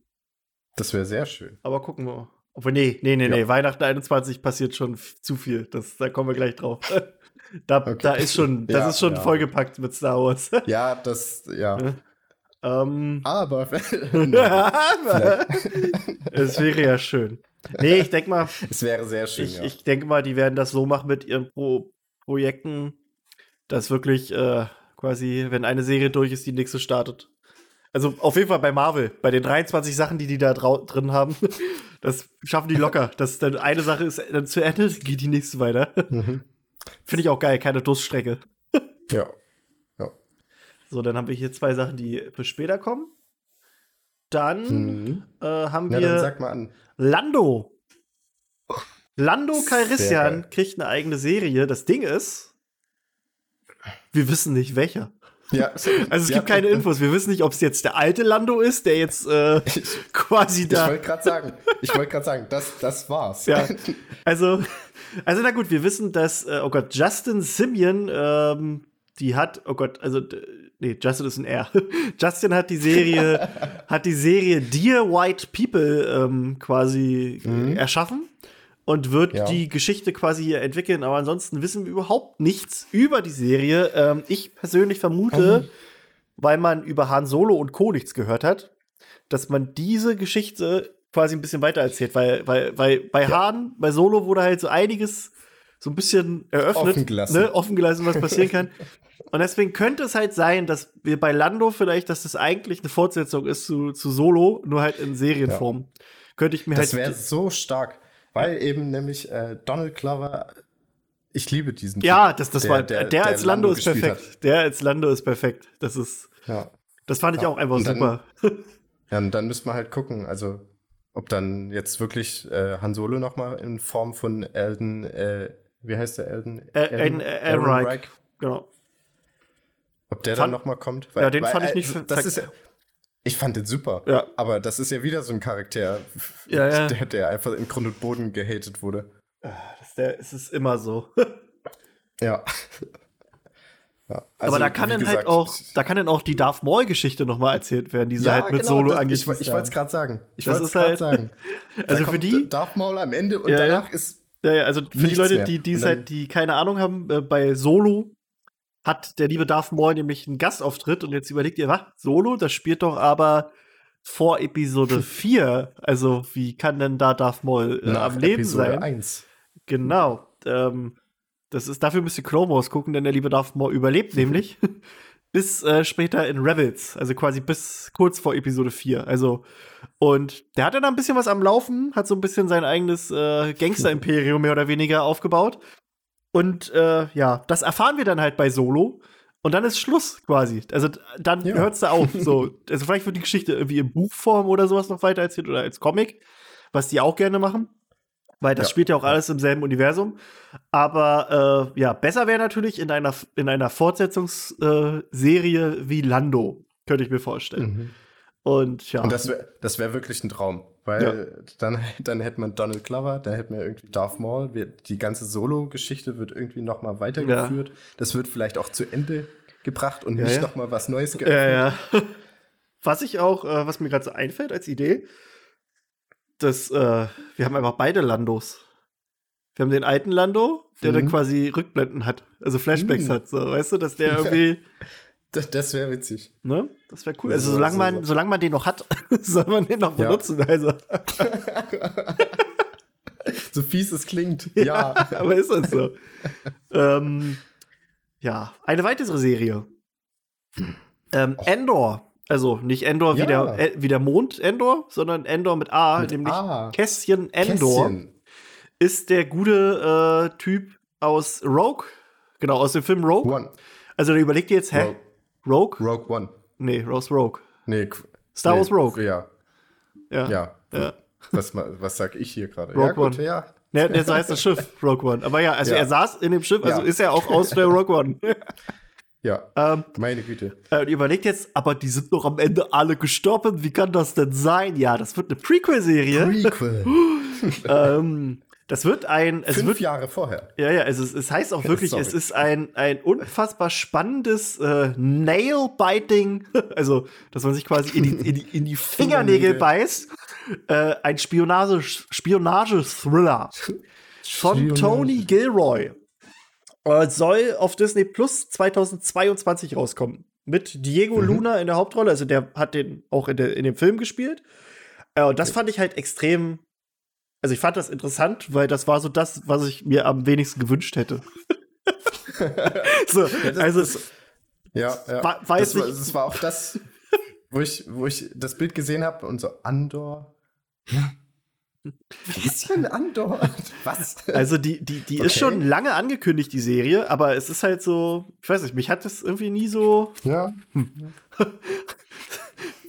Das wäre sehr schön. Aber gucken wir. Obwohl, nee, nee, nee, ja. nee. Weihnachten 21 passiert schon zu viel. Das, da kommen wir gleich drauf. da, okay. da ist schon, das ja, ist schon ja. vollgepackt mit Star Wars. ja, das, ja. Ähm, aber. es wäre ja schön. Nee, ich denke mal. Es wäre sehr schön. Ich, ich denke mal, die werden das so machen mit ihren Pro Projekten, dass wirklich äh, quasi, wenn eine Serie durch ist, die nächste startet. Also auf jeden Fall bei Marvel, bei den 23 Sachen, die die da drin haben, das schaffen die locker. Dass dann eine Sache ist dann zu Ende, geht die nächste weiter. Mhm. Finde ich auch geil, keine Durststrecke. ja. ja. So, dann haben wir hier zwei Sachen, die für später kommen. Dann mhm. äh, haben wir sag mal an. Lando. Lando Calrissian kriegt eine eigene Serie. Das Ding ist, wir wissen nicht welcher. Ja. Also es ja. gibt keine Infos. Wir wissen nicht, ob es jetzt der alte Lando ist, der jetzt äh, quasi da. Ich wollte gerade sagen, ich wollte gerade sagen, das, das war's. Ja. Also, also na gut, wir wissen, dass, äh, oh Gott, Justin Simeon, ähm, die hat, oh Gott, also nee, Justin ist ein R. Justin hat die Serie, hat die Serie Dear White People ähm, quasi mhm. erschaffen und wird ja. die Geschichte quasi hier entwickeln. Aber ansonsten wissen wir überhaupt nichts über die Serie. Ähm, ich persönlich vermute, mhm. weil man über Han Solo und Co. nichts gehört hat, dass man diese Geschichte quasi ein bisschen weiter erzählt, weil, weil, weil bei ja. Han, bei Solo wurde halt so einiges so ein bisschen eröffnet, offen gelassen, ne, offen gelassen was passieren kann. und deswegen könnte es halt sein, dass wir bei Lando vielleicht, dass das eigentlich eine Fortsetzung ist zu, zu Solo, nur halt in Serienform. Ja. Könnte ich mir das halt. Das wäre so stark. Weil eben nämlich äh, Donald Glover, ich liebe diesen. Ja, das, das der, war der, der, der als Lando, Lando ist perfekt. Hat. Der als Lando ist perfekt. Das ist. Ja. Das fand ich ja. auch einfach dann, super. Ja, und dann müsste man halt gucken, also ob dann jetzt wirklich äh, Han Solo nochmal in Form von Elden, äh, wie heißt der Elden? Äh, Elden Ehrenreich. Genau. Ob der fand, dann nochmal kommt? Weil, ja, den weil, fand ich nicht. Äh, das ist, ich fand den super. Ja. Aber das ist ja wieder so ein Charakter, ja, ja. Der, der einfach in Grund und Boden gehatet wurde. Ah, das, der, es ist immer so. ja. Ja, also, aber da kann dann halt auch, da kann dann auch die Darth Maul-Geschichte nochmal erzählt werden, die sie halt mit genau, Solo angeht. Ich, ich wollte es gerade sagen. Ich wollte es gerade halt, sagen. also für die Darth Maul am Ende und danach ist ja, ja, also für die Leute, die die halt, die keine Ahnung haben, äh, bei Solo hat der liebe Darth Maul nämlich einen Gastauftritt und jetzt überlegt ihr, was? Solo, das spielt doch aber vor Episode 4. Also wie kann denn da Darth Maul äh, am Leben Episode sein? 1. Genau. Ähm, das ist, dafür müsst ihr Clone Wars gucken, denn der liebe Darth Maul überlebt nämlich bis äh, später in Rebels, also quasi bis kurz vor Episode 4. Also, und der hat dann ein bisschen was am Laufen, hat so ein bisschen sein eigenes äh, Gangster-Imperium mehr oder weniger aufgebaut. Und äh, ja, das erfahren wir dann halt bei Solo. Und dann ist Schluss quasi. Also dann ja. hört es da auf. So. Also vielleicht wird die Geschichte irgendwie in Buchform oder sowas noch weiter erzählt oder als Comic, was die auch gerne machen. Weil das ja. spielt ja auch alles im selben Universum. Aber äh, ja, besser wäre natürlich in einer, in einer Fortsetzungsserie äh, wie Lando, könnte ich mir vorstellen. Mhm. Und ja. Und das wäre das wär wirklich ein Traum. Weil ja. dann, dann hätte man Donald Glover, dann hätte man irgendwie Darth Maul. Die ganze Solo-Geschichte wird irgendwie noch mal weitergeführt. Ja. Das wird vielleicht auch zu Ende gebracht und ja, nicht ja. noch mal was Neues geöffnet. Ja, ja. Was ich auch, äh, was mir gerade so einfällt als Idee, dass äh, wir haben einfach beide Landos. Wir haben den alten Lando, der mhm. dann quasi Rückblenden hat, also Flashbacks mhm. hat, so, weißt du, dass der irgendwie. Das, das wäre witzig. Ne? Das wäre cool. Also, solange man, solange man den noch hat, soll man den noch benutzen. Ja. Also. so fies es klingt. Ja, ja. aber ist das so. ähm, ja, eine weitere Serie. Ähm, Endor also nicht Endor ja. wie, der, äh, wie der Mond Endor, sondern Endor mit A, mit nämlich A. Kässchen Endor. Kässchen. Ist der gute äh, Typ aus Rogue, genau, aus dem Film Rogue. One. Also der überlegt jetzt, hä? Rogue? Rogue, One. Nee, Rose Rogue. Nee, Star Wars Rogue. Ja. Ja. ja. ja. Was, was sag ich hier gerade? Rogue ja, gut, One. ja. Ne, der heißt das Schiff, Rogue One. Aber ja, also ja. er saß in dem Schiff, also ist er auch aus der Rogue One. Ja, ähm, meine Güte. Äh, überlegt jetzt, aber die sind doch am Ende alle gestorben. Wie kann das denn sein? Ja, das wird eine Prequel-Serie. Prequel. ähm, das wird ein. Es Fünf wird, Jahre vorher. Ja, ja, also es, es heißt auch wirklich, es ist ein, ein unfassbar spannendes äh, Nail-Biting, also dass man sich quasi in die, in die, in die Fingernägel beißt. Äh, ein Spionage-Thriller von Tony Gilroy. Äh, soll auf Disney Plus 2022 rauskommen. Mit Diego mhm. Luna in der Hauptrolle. Also der hat den auch in, der, in dem Film gespielt. Äh, und das fand ich halt extrem. Also ich fand das interessant, weil das war so das, was ich mir am wenigsten gewünscht hätte. so, ja, also das, ja, ja. weiß das, war, das war auch das, wo ich, wo ich das Bild gesehen habe und so Andor. Bisschen Andor. Was? Also die, die, die okay. ist schon lange angekündigt, die Serie, aber es ist halt so, ich weiß nicht, mich hat das irgendwie nie so. Ja. Hm.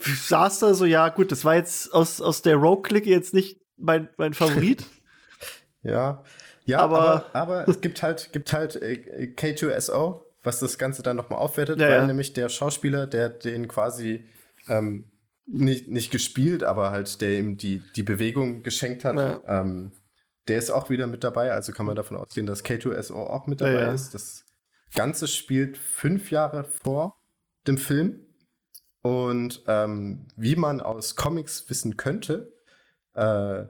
ich saß da so, ja, gut, das war jetzt aus, aus der Rogue-Clique jetzt nicht mein, mein Favorit. ja. Ja, aber, aber, aber, es gibt halt, gibt halt äh, K2SO, was das Ganze dann nochmal aufwertet, ja, weil ja. nämlich der Schauspieler, der den quasi ähm, nicht, nicht gespielt, aber halt der ihm die, die Bewegung geschenkt hat. Ja. Ähm, der ist auch wieder mit dabei, also kann man davon ausgehen, dass K2SO auch mit dabei ist. Das Ganze spielt fünf Jahre vor dem Film. Und ähm, wie man aus Comics wissen könnte, äh,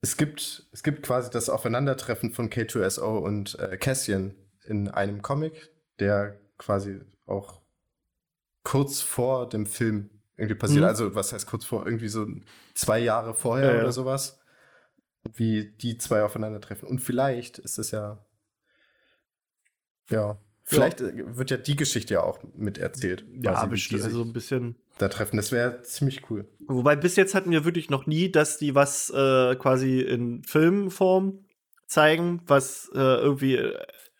es, gibt, es gibt quasi das Aufeinandertreffen von K2SO und äh, Cassian in einem Comic, der quasi auch kurz vor dem Film irgendwie passiert. Mhm. Also, was heißt kurz vor, irgendwie so zwei Jahre vorher ja, oder sowas. Wie die zwei aufeinandertreffen. Und vielleicht ist es ja. Ja. Vielleicht ja. wird ja die Geschichte ja auch mit erzählt. Ja, bestimmt. Also ein bisschen. Da treffen. Das wäre ziemlich cool. Wobei bis jetzt hatten wir wirklich noch nie, dass die was äh, quasi in Filmform zeigen, was äh, irgendwie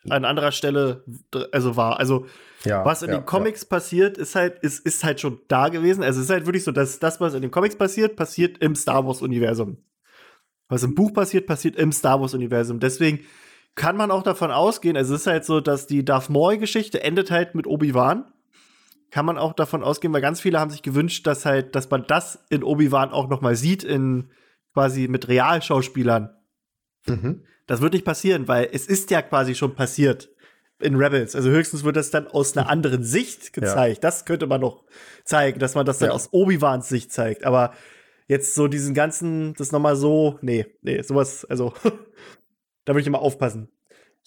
an anderer Stelle also war. Also Ja, was in ja, den Comics passiert, ist halt, ist, ist halt schon da gewesen. Also es ist halt wirklich so, dass das, was in den Comics passiert, passiert im Star Wars-Universum. Was im Buch passiert, passiert im Star Wars-Universum. Deswegen kann man auch davon ausgehen, also es ist halt so, dass die Darth Maul-Geschichte endet halt mit Obi-Wan. Kann man auch davon ausgehen, weil ganz viele haben sich gewünscht, dass halt, dass man das in Obi-Wan auch noch mal sieht, in quasi mit Realschauspielern. Ja. Mhm. Das wird nicht passieren, weil es ist ja quasi schon passiert in Rebels. Also höchstens wird das dann aus einer anderen Sicht gezeigt. Das könnte man noch zeigen, dass man das dann Ja. aus Obi-Wans Sicht zeigt. Aber jetzt so diesen ganzen, das noch mal so, nee, nee, sowas, also da würde ich immer aufpassen.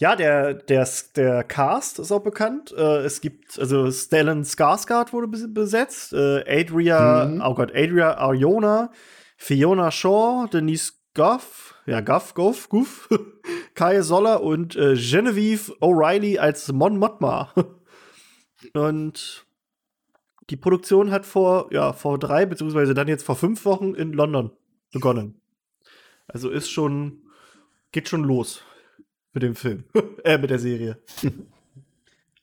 Ja, der, der, der Cast ist auch bekannt. Äh, es gibt, also Stellan Skarsgård wurde bes- besetzt, äh, Adria, Mhm. oh Gott, Adria Arjona, Fiona Shaw, Denise Goff, ja, Goff, Goff, Goof, Kai Soller und äh, Genevieve O'Reilly als Mon Mothma. und die Produktion hat vor, ja, vor drei, beziehungsweise dann jetzt vor fünf Wochen in London begonnen. Also ist schon, geht schon los mit dem Film, äh, mit der Serie.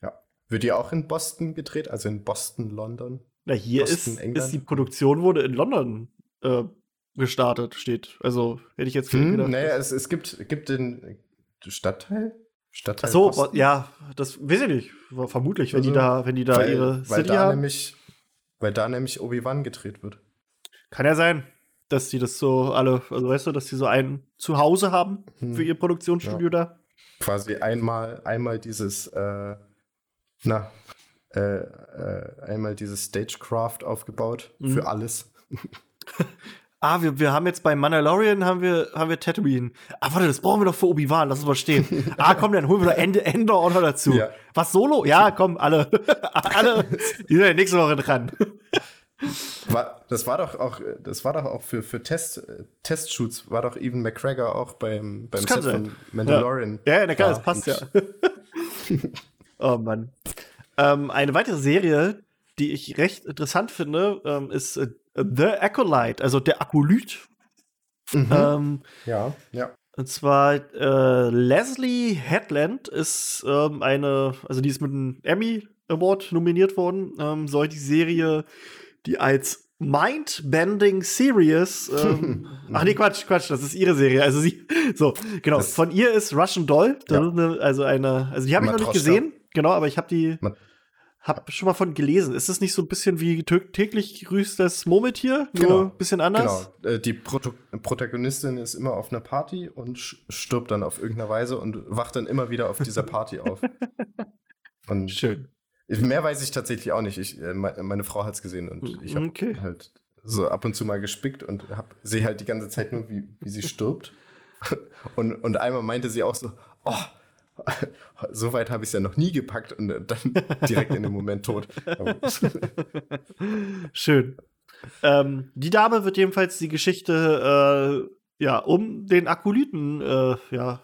ja. Wird die auch in Boston gedreht? Also in Boston, London? Na, hier Boston, ist, England? ist die Produktion wurde in London äh, gestartet, steht. Also hätte ich jetzt Hm, gedacht. naja, es, es gibt, gibt den Stadtteil? Stadtteil Ach so, Boston? ja, das weiß ich nicht. Vermutlich, wenn die Also, da, wenn die da weil, ihre weil City da haben. nämlich, weil da nämlich Obi-Wan gedreht wird. Kann ja sein, dass die das so alle, also weißt du, dass die so ein Zuhause haben Hm. für ihr Produktionsstudio da. Quasi einmal, einmal dieses, äh, na, äh, äh, einmal dieses Stagecraft aufgebaut Mhm. für alles. Ah, wir, wir haben jetzt bei Mandalorian haben wir, haben wir Tatooine. Ah, warte, das brauchen wir doch für Obi-Wan, lass uns mal stehen. ah, komm, dann holen wir doch Ende, Endor auch noch dazu. Ja. Was, Solo? Ja, komm, alle. alle, die sind ja nächste Woche dran. War, das war doch auch, das war doch auch für, für Test, Testshoots, war doch Evan McGregor auch beim, beim Set sein. von Mandalorian. Ja, ja, na klar, da. das passt ja. Oh Mann. Ähm, eine weitere Serie, die ich recht interessant finde, ähm, ist äh, The Acolyte, also der Akolyt. Mhm. Ähm, ja, ja. und zwar äh, Leslie Headland ist ähm, eine, also die ist mit einem Emmy Award nominiert worden, ähm, soll die Serie, die als Mind-Bending Series, ähm, ach nee, Quatsch, Quatsch, das ist ihre Serie. Also sie, so, genau, Das- von ihr ist Russian Doll, das Ja. eine, also eine, also die habe ich noch nicht gesehen, genau, aber ich habe die, hab schon mal von gelesen. Ist es nicht so ein bisschen wie täglich grüßt das Murmeltier, nur Genau. ein bisschen anders? Genau. Äh, Die Proto Protagonistin ist immer auf einer Party und stirbt dann auf irgendeine Weise und wacht dann immer wieder auf dieser Party auf. Und Schön. Mehr weiß ich tatsächlich auch nicht. Ich, äh, me- meine Frau hat es gesehen und ich habe Okay. halt so ab und zu mal gespickt und sehe halt die ganze Zeit nur, wie, wie sie stirbt. Und, und einmal meinte sie auch so, oh, so weit habe ich es ja noch nie gepackt und dann direkt in dem Moment tot. Schön. Ähm, die Dame wird jedenfalls die Geschichte äh, ja um den Akolyten äh, ja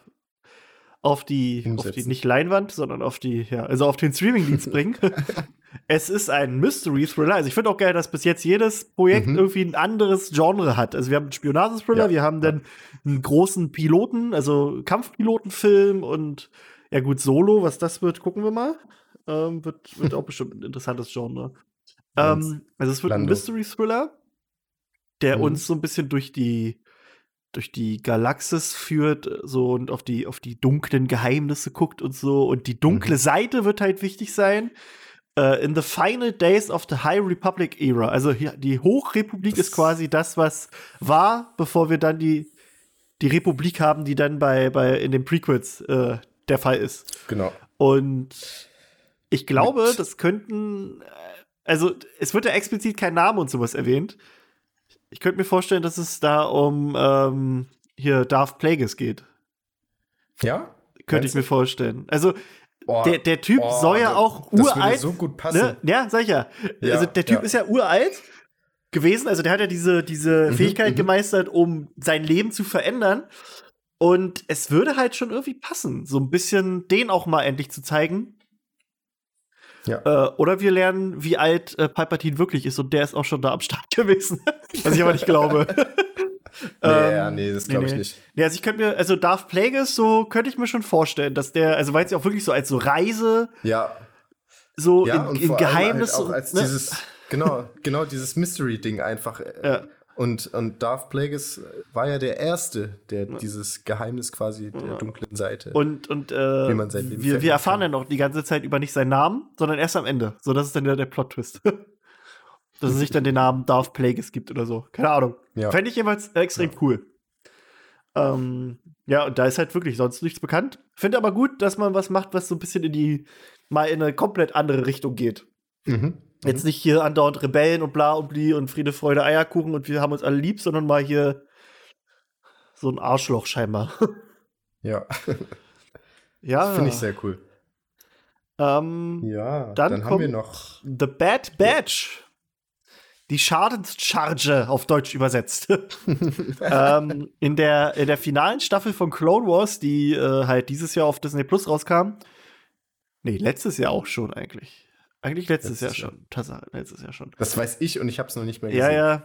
auf die auf die nicht Leinwand, sondern auf die ja also auf den Streamingdienst bringen. es ist ein Mystery Thriller. Also ich finde auch geil, dass bis jetzt jedes Projekt Mhm. irgendwie ein anderes Genre hat. Also wir haben einen Spionagethriller, Ja. wir haben dann einen großen Piloten, also Kampfpilotenfilm und ja gut Solo, was das wird, gucken wir mal. Ähm, wird wird auch bestimmt ein interessantes Genre. Ähm, also es wird ein Lando. Mystery Thriller, der Mhm. uns so ein bisschen durch die durch die Galaxis führt, so und auf die auf die dunklen Geheimnisse guckt und so und die dunkle Mhm. Seite wird halt wichtig sein. Äh, in the final days of the High Republic Era, also die Hochrepublik Das- ist quasi das, was war, bevor wir dann die die Republik haben, die dann bei bei in den Prequels äh, der Fall ist. genau. Und ich glaube, das könnten, äh, also es wird ja explizit kein Name und sowas erwähnt. Ich könnte mir vorstellen, dass es da um ähm, hier Darth Plagueis geht. Ja? Könnte ich mir vorstellen. Also Oh, der, der Typ oh, soll ja das- auch Das würde uralt. so gut passen. ne? Ja, sag ich ja. Ja, also der Typ ja. ist ja uralt gewesen. Also der hat ja diese, diese Mhm, Fähigkeit mhm. gemeistert, um sein Leben zu verändern. Und es würde halt schon irgendwie passen, so ein bisschen den auch mal endlich zu zeigen. Ja. Äh, oder wir lernen, wie alt äh, Palpatine wirklich ist und der ist auch schon da am Start gewesen. Was ich aber nicht glaube. Nee, Ähm, ja, nee, das glaube ich nee. nicht. Ja, also ich könnte mir, also Darth Plagueis, so könnte ich mir schon vorstellen, dass der, also weil es ja auch wirklich so als so Reise, Ja, so ja in, und in allem Geheimnis halt auch als ne? dieses, genau, genau dieses Mystery-Ding einfach. äh, Ja. Und, und Darth Plagueis war ja der Erste, der dieses Geheimnis quasi der dunklen Seite. Und, und äh, Wie man sein Leben wir, wir erfahren ja noch die ganze Zeit über nicht seinen Namen, sondern erst am Ende. So, das ist dann der, der Plot-Twist. Dass es sich dann den Namen Darth Plagueis gibt oder so. Keine Ahnung. Ja. Fände ich jeweils extrem cool. Ähm, ja, und da ist halt wirklich sonst nichts bekannt. Finde aber gut, dass man was macht, was so ein bisschen in die, mal in eine komplett andere Richtung geht. Mhm. Jetzt nicht hier andauernd Rebellen und bla und bli und Friede, Freude, Eierkuchen und wir haben uns alle lieb, sondern mal hier so ein Arschloch scheinbar. Ja, ja. finde ich sehr cool. Ähm, Ja, Dann dann, haben wir noch. The Bad Batch. Die Schadenscharge auf Deutsch übersetzt. ähm, in, der, in der finalen Staffel von Clone Wars, die äh, halt dieses Jahr auf Disney Plus rauskam. Nee, letztes Jahr auch schon eigentlich. Eigentlich letztes, Letztes Jahr schon. Tatsache, letztes Jahr schon. Das weiß ich und ich habe es noch nicht mehr Ja, gesehen. ja.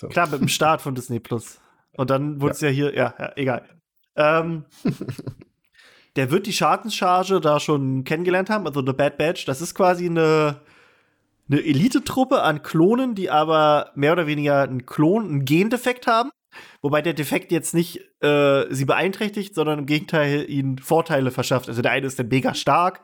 So. Klar, mit dem Start von Disney Plus. Und dann wurde es ja. hier, ja, ja egal. Ähm, der wird die Schadenscharge da schon kennengelernt haben, also The Bad Batch. Das ist quasi eine, eine Elite-Truppe an Klonen, die aber mehr oder weniger einen Klon, einen Gendefekt haben. Wobei der Defekt jetzt nicht äh, sie beeinträchtigt, sondern im Gegenteil ihnen Vorteile verschafft. Also der eine ist dann mega stark,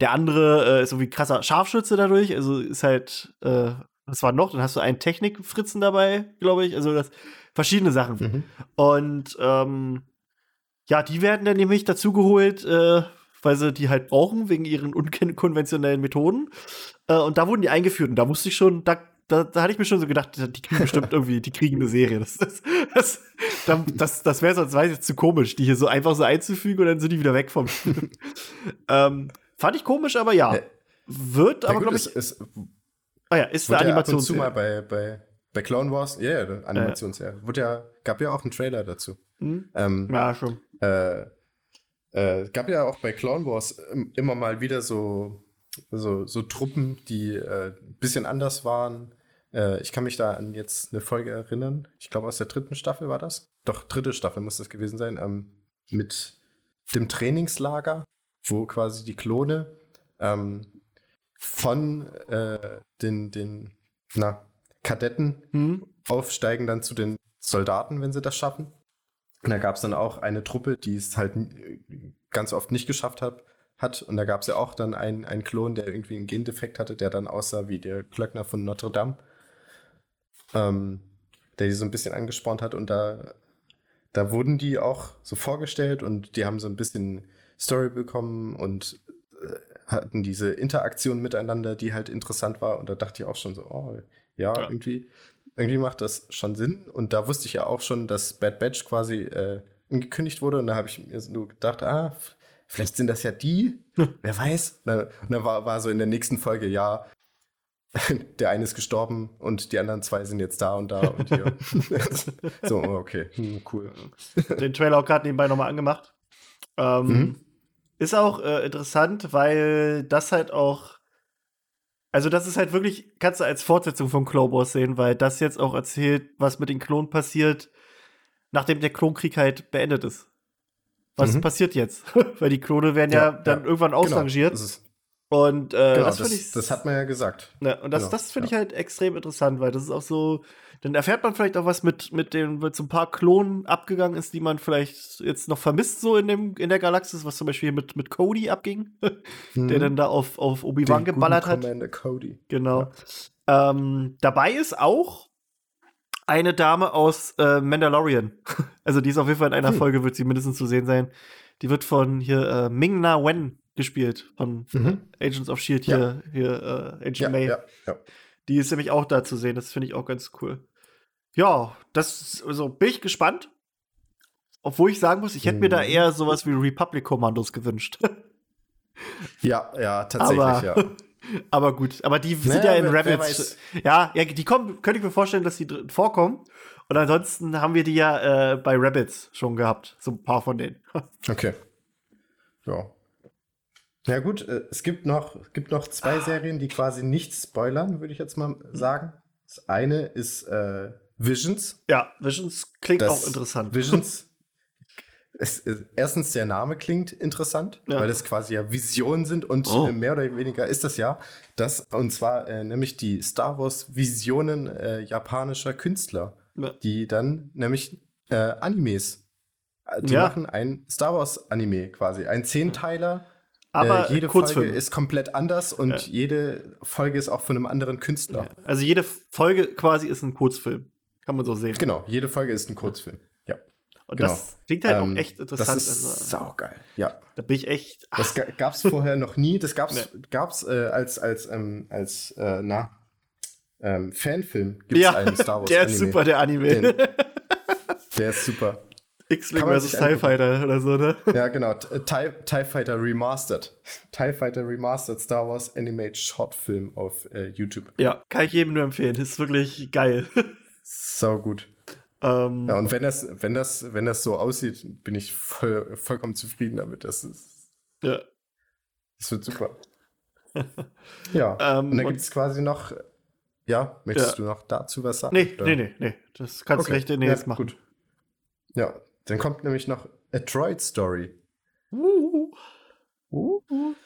der andere äh, ist irgendwie krasser Scharfschütze dadurch. Also ist halt, äh, was war noch? Dann hast du einen Technikfritzen dabei, glaube ich. Also das verschiedene Sachen. Mhm. Und ähm, ja, die werden dann nämlich dazugeholt, äh, weil sie die halt brauchen, wegen ihren unkonventionellen Methoden. Äh, und da wurden die eingeführt. Und da musste ich schon, da, da, da hatte ich mir schon so gedacht, die kriegen bestimmt irgendwie, die kriegen eine Serie. Das, das, das, das, das, wäre sonst weiß ich, zu komisch, die hier so einfach so einzufügen und dann sind die wieder weg vom Spiel. ähm, fand ich komisch, aber ja. Äh, Wird aber, glaube ich, es ah ja, ist eine ja ab und zu Animationsserie. mal bei, bei, bei Clone Wars, ja, yeah, Animationsserie. Wurde ja, gab ja auch einen Trailer dazu. Hm? Ähm, Ja, schon. äh, äh, gab ja auch bei Clone Wars im- immer mal wieder so, so, so Truppen, die äh, ein bisschen anders waren. Äh, ich kann mich da an jetzt eine Folge erinnern. Ich glaube, aus der dritten Staffel war das. Doch, dritte Staffel muss das gewesen sein. Ähm, mit dem Trainingslager, wo quasi die Klone ähm, von äh, den, den na, Kadetten Hm? aufsteigen dann zu den Soldaten, wenn sie das schaffen. Und da gab es dann auch eine Truppe, die es halt äh, ganz oft nicht geschafft hat. hat. Und da gab es ja auch dann einen, einen Klon, der irgendwie einen Gendefekt hatte, der dann aussah wie der Glöckner von Notre Dame. Ähm, der die so ein bisschen angespornt hat. Und da, da wurden die auch so vorgestellt und die haben so ein bisschen Story bekommen und äh, hatten diese Interaktion miteinander, die halt interessant war. Und da dachte ich auch schon so, oh, ja, Ja. irgendwie irgendwie macht das schon Sinn. Und da wusste ich ja auch schon, dass Bad Batch quasi äh, angekündigt wurde. Und da habe ich mir nur gedacht, ah, vielleicht sind das ja die. Wer weiß. Und dann, und dann war, war so in der nächsten Folge, ja, der eine ist gestorben und die anderen zwei sind jetzt da und da und hier. so, okay, hm, cool. den Trailer auch gerade nebenbei nochmal angemacht. Ähm, Mhm. Ist auch äh, interessant, weil das halt auch. Also, das ist halt wirklich, kannst du als Fortsetzung von Wars sehen, weil das jetzt auch erzählt, was mit den Klonen passiert, nachdem der Klonkrieg halt beendet ist. Was Mhm. passiert jetzt? weil die Klone werden ja, dann irgendwann ausrangiert. Genau, das, ist, und äh, genau, das das, ich. das hat man ja gesagt. Ne, und das, Genau, das finde ich ja. halt extrem interessant, weil das ist auch so, dann erfährt man vielleicht auch was mit, mit den, mit so ein paar Klonen abgegangen ist, die man vielleicht jetzt noch vermisst, so in dem, in der Galaxis, was zum Beispiel mit, mit Cody abging, der Mhm. dann da auf, auf Obi-Wan geballert hat. Commander Cody. Genau. Ähm, dabei ist auch eine Dame aus äh, Mandalorian. Also die ist auf jeden Fall in einer Hm. Folge, wird sie mindestens zu sehen sein. Die wird von hier äh, Ming Na Wen gespielt, von Mhm. Agents of Shield hier, hier äh, Agent Ja, May. ja, ja. Die ist nämlich auch da zu sehen. Das finde ich auch ganz cool. Ja, das also bin ich gespannt. Obwohl ich sagen muss, ich hätte mir da Mhm. eher sowas wie Republic-Kommandos gewünscht. Ja, ja, tatsächlich, Aber- ja. aber gut, aber die sind Naja, ja in Rabbits. Ja, ja, die kommen, könnte ich mir vorstellen, dass die vorkommen. Und ansonsten haben wir die ja äh, bei Rabbits schon gehabt. So ein paar von denen. Okay. Ja. Ja gut, äh, es gibt noch, es gibt noch zwei Serien, die quasi nicht spoilern, würde ich jetzt mal sagen. Das eine ist äh, Visions. Ja, Visions klingt Das auch interessant. Visions. Es, es, erstens, der Name klingt interessant, Ja. weil das quasi ja Visionen sind und Oh. äh, mehr oder weniger ist das ja das, und zwar äh, nämlich die Star Wars Visionen äh, japanischer Künstler, Ja. die dann nämlich äh, Animes, äh, die Ja. machen ein Star Wars Anime quasi, ein Zehnteiler. Aber äh, jede Kurzfilm. Folge ist komplett anders und Ja. jede Folge ist auch von einem anderen Künstler. Also jede Folge quasi ist ein Kurzfilm. Kann man so sehen. Genau, jede Folge ist ein Kurzfilm. Ja. Und genau. das klingt halt Ähm, auch echt interessant. Das ist also, saugeil. Ja. da bin ich echt. Das ga- gab's vorher noch nie. Das gab's, Nee. gab's äh, als, als, ähm, als äh, na, ähm, Fanfilm gibt's ja, einen Star Wars der Anime. ist super, der Anime. Den- Der ist super. X-Wing vs. TIE. Fighter oder so, ne? Ja, genau. T- äh, TIE, TIE Fighter Remastered. TIE Fighter Remastered Star Wars Animated Short Film auf äh, YouTube. Ja, kann ich jedem nur empfehlen. Ist wirklich geil. Sau gut. ähm, Ja, und wenn das, wenn das, wenn das so aussieht, bin ich voll, vollkommen zufrieden damit. Das ist, ja. das wird super. ja. Ähm, und dann gibt es quasi noch. Ja, möchtest Ja. du noch dazu was sagen? Nee, oder? nee, nee, nee. Das kannst du Okay. recht demnächst ja, machen. Gut. Ja, dann kommt nämlich noch A Droid Story. Uh,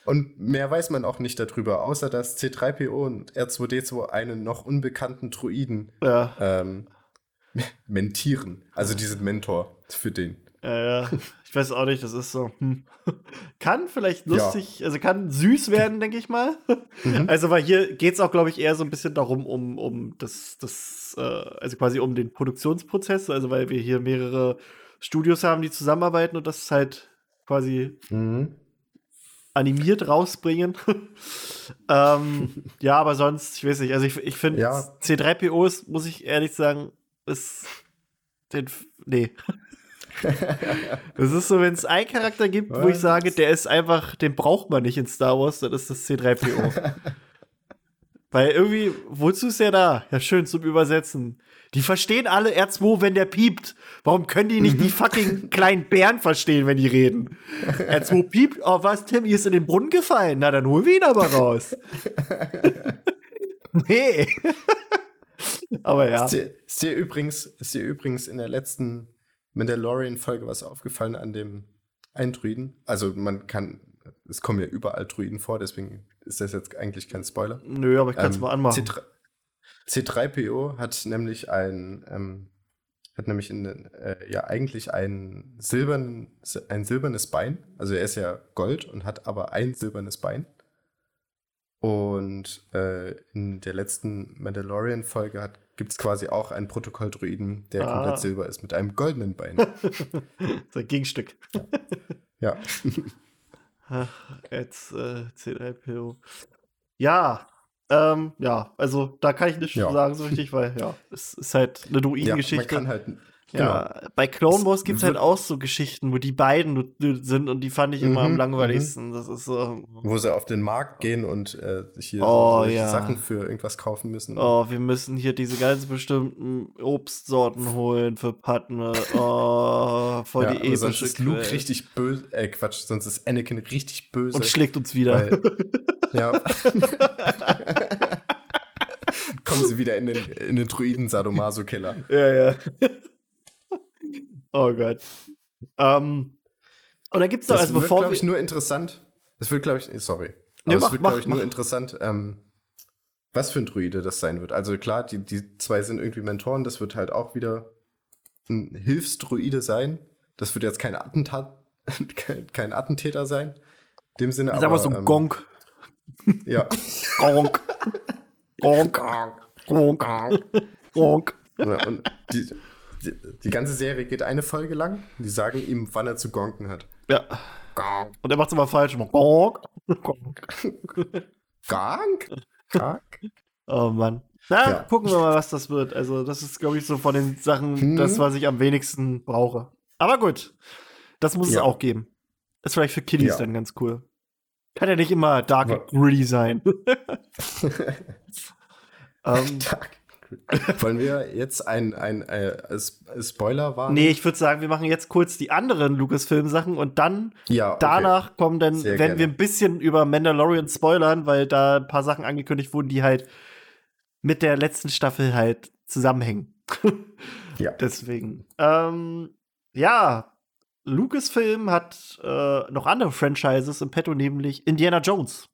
Und mehr weiß man auch nicht darüber, außer dass C3PO und R2D2 einen noch unbekannten Druiden ja, ähm, mentieren. Also diesen Mentor für den. ja, ja. Ich weiß auch nicht, das ist so. Hm. Kann vielleicht lustig, also kann süß werden, denke ich mal. Mhm. Also, weil hier geht es auch, glaube ich, eher so ein bisschen darum, um, um das, das, äh, also quasi um den Produktionsprozess, also weil wir hier mehrere Studios haben, die zusammenarbeiten und das halt quasi Mhm. animiert rausbringen. ähm, ja, aber sonst, ich weiß nicht, also ich, ich finde Ja. C3PO ist, muss ich ehrlich sagen, ist den, nee. das ist so, wenn es einen Charakter gibt, wo ich Was? sage, der ist einfach, den braucht man nicht in Star Wars, dann ist das C3PO. Weil irgendwie, wozu ist der da? Ja, schön zum Übersetzen. Die verstehen alle R2, wenn der piept. Warum können die nicht die fucking kleinen Bären verstehen, wenn die reden? R2 piept, oh was, Tim, ihr ist in den Brunnen gefallen. Na, dann holen wir ihn aber raus. nee. aber ja. Ist, dir, ist, dir übrigens, ist dir übrigens in der letzten Mandalorian-Folge was aufgefallen an dem einen Druiden? Also man kann, es kommen ja überall Druiden vor, deswegen ist das jetzt eigentlich kein Spoiler. Nö, aber ich kann es Ähm, mal anmachen. C3, C3PO hat nämlich ein, ähm, hat nämlich in, äh, ja eigentlich ein, silbern, ein silbernes Bein. Also er ist ja Gold und hat aber ein silbernes Bein. Und äh, in der letzten Mandalorian-Folge gibt es quasi auch einen Protokolldruiden, der Ah. komplett silber ist, mit einem goldenen Bein. so ein Gegenstück. ja. Ach, jetzt äh, C3PO. Ja, ähm, ja, also da kann ich nicht Ja. sagen so richtig, weil ja, es ist halt eine ja, man Druidengeschichte. kann halt. Ja, bei Clone Wars gibt es halt auch so Geschichten, wo die beiden sind und die fand ich immer am Mhm, langweiligsten. Das ist so, Wo sie auf den Markt gehen und äh, hier Oh, solche ja. Sachen für irgendwas kaufen müssen. oh, wir müssen hier diese ganz bestimmten Obstsorten holen für Padme. Oh, voll ja, die aber sonst epische ist Luke richtig böse. Äh, Quatsch, sonst ist Anakin richtig böse. und schlägt uns wieder. weil, ja. Kommen sie wieder in den, in den Druiden-Sadomaso-Keller. Ja, ja. Oh Gott. Ähm, und dann gibt's doch, Das also wird, bevor glaube ich, nur interessant. Das wird, glaube ich, sorry. Nee, Aber mach, es wird, glaube ich, mach. nur interessant, ähm, was für ein Druide das sein wird. Also klar, die, die zwei sind irgendwie Mentoren. Das wird halt auch wieder ein Hilfsdruide sein. Das wird jetzt kein Attentat, kein, kein Attentäter sein. In dem Sinne, sag mal so ähm, Gonk. Ja, Gonk. Gonk. Gonk. Gonk. Ja, und die, die, die ganze Serie geht eine Folge lang. Die sagen ihm, wann er zu gonken hat. Ja. Und er macht's immer falsch. Immer Gonk. Gonk. Gonk? Gonk? Oh Mann. Na, Ja. gucken wir mal, was das wird. Also, das ist, glaube ich, so von den Sachen, Hm. das, was ich am wenigsten brauche. Aber gut. Das muss es Ja. auch geben. ist vielleicht für Kiddies Ja. dann ganz cool. Kann ja nicht immer dark and gritty sein. ähm, Wollen wir jetzt ein, ein, äh, S- Spoiler warnen? nee, ich würde sagen, wir machen jetzt kurz die anderen Lucasfilm-Sachen und dann Ja, okay. danach kommen dann, Sehr wenn gerne. wir ein bisschen über Mandalorian spoilern, weil da ein paar Sachen angekündigt wurden, die halt mit der letzten Staffel halt zusammenhängen. ja. Deswegen. Ähm, ja, Lucasfilm hat äh, noch andere Franchises im Petto, nämlich Indiana Jones.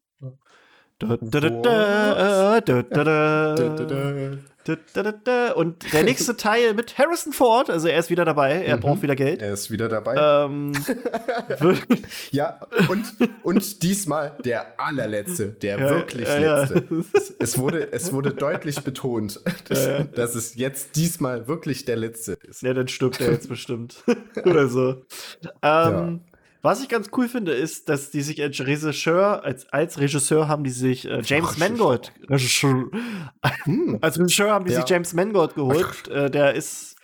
Und der nächste Teil mit Harrison Ford, also er ist wieder dabei, er mhm. braucht wieder Geld. Er ist wieder dabei. Ähm, ja, und, und diesmal der allerletzte, der ja, wirklich ja, letzte. Ja. Es, wurde, es wurde deutlich betont, dass, dass, es jetzt diesmal wirklich der letzte ist. Ja, dann stirbt er jetzt bestimmt. Oder so. Ähm, was ich ganz cool finde, ist, dass die sich als Regisseur, als, als Regisseur haben die sich äh, James Ach, Mangold, Regisseur, hm. als Regisseur haben die ja. sich James Mangold geholt. Äh, der ist,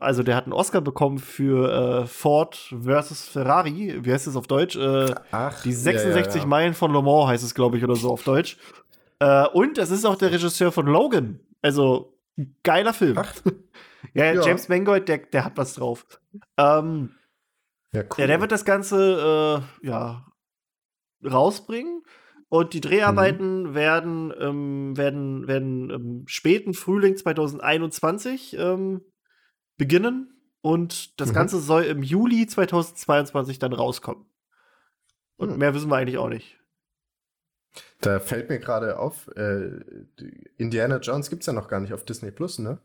also der hat einen Oscar bekommen für äh, Ford versus Ferrari. Wie heißt es auf Deutsch? Äh, Ach, die 66 ja, ja, Meilen von Le Mans heißt es, glaube ich, oder so auf Deutsch. Äh, und das ist auch der Regisseur von Logan. Also, geiler Film. Ach. ja, James Mangold, der, der hat was drauf. Ähm, ja, cool. Ja, der wird das Ganze äh, ja, rausbringen. Und die Dreharbeiten mhm. werden, ähm, werden, werden im späten Frühling 2021 ähm, beginnen. Und das mhm. Ganze soll im Juli 2022 dann rauskommen. Und mhm. mehr wissen wir eigentlich auch nicht. Da fällt mir gerade auf, äh, Indiana Jones gibt es ja noch gar nicht auf Disney Plus, ne?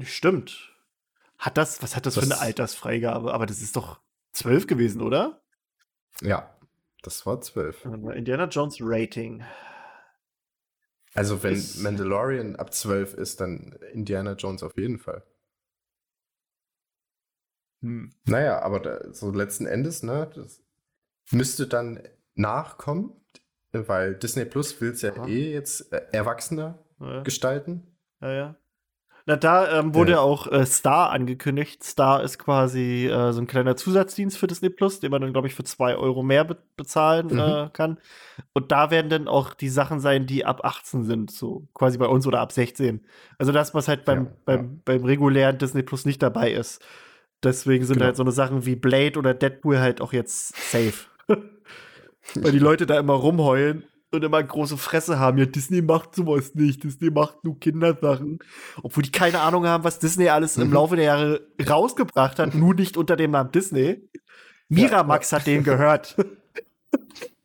Stimmt. Hat das, was hat das, das für eine Altersfreigabe? Aber das ist doch, zwölf gewesen, oder? Ja, das war zwölf. Indiana Jones Rating. Also wenn ist Mandalorian ab zwölf ist, dann Indiana Jones auf jeden Fall. Hm. Naja, aber da, so letzten Endes, ne, das müsste dann nachkommen, weil Disney Plus will es ja Aha. eh jetzt äh, erwachsener ja. gestalten. Ja, ja. Na, da ähm, wurde ja. auch äh, Star angekündigt. Star ist quasi äh, so ein kleiner Zusatzdienst für Disney Plus, den man dann, glaube ich, für zwei Euro mehr be bezahlen mhm. äh, kann. Und da werden dann auch die Sachen sein, die ab 18 sind, so quasi bei uns oder ab 16. Also das, was halt beim, ja, beim, ja. beim regulären Disney Plus nicht dabei ist. Deswegen sind genau. halt so eine Sachen wie Blade oder Deadpool halt auch jetzt safe. Weil die Leute da immer rumheulen und immer große Fresse haben. Ja, Disney macht sowas nicht. Disney macht nur Kindersachen. Obwohl die keine Ahnung haben, was Disney alles mhm. im Laufe der Jahre rausgebracht hat, nur nicht unter dem Namen Disney. Miramax ja, ja. hat den gehört.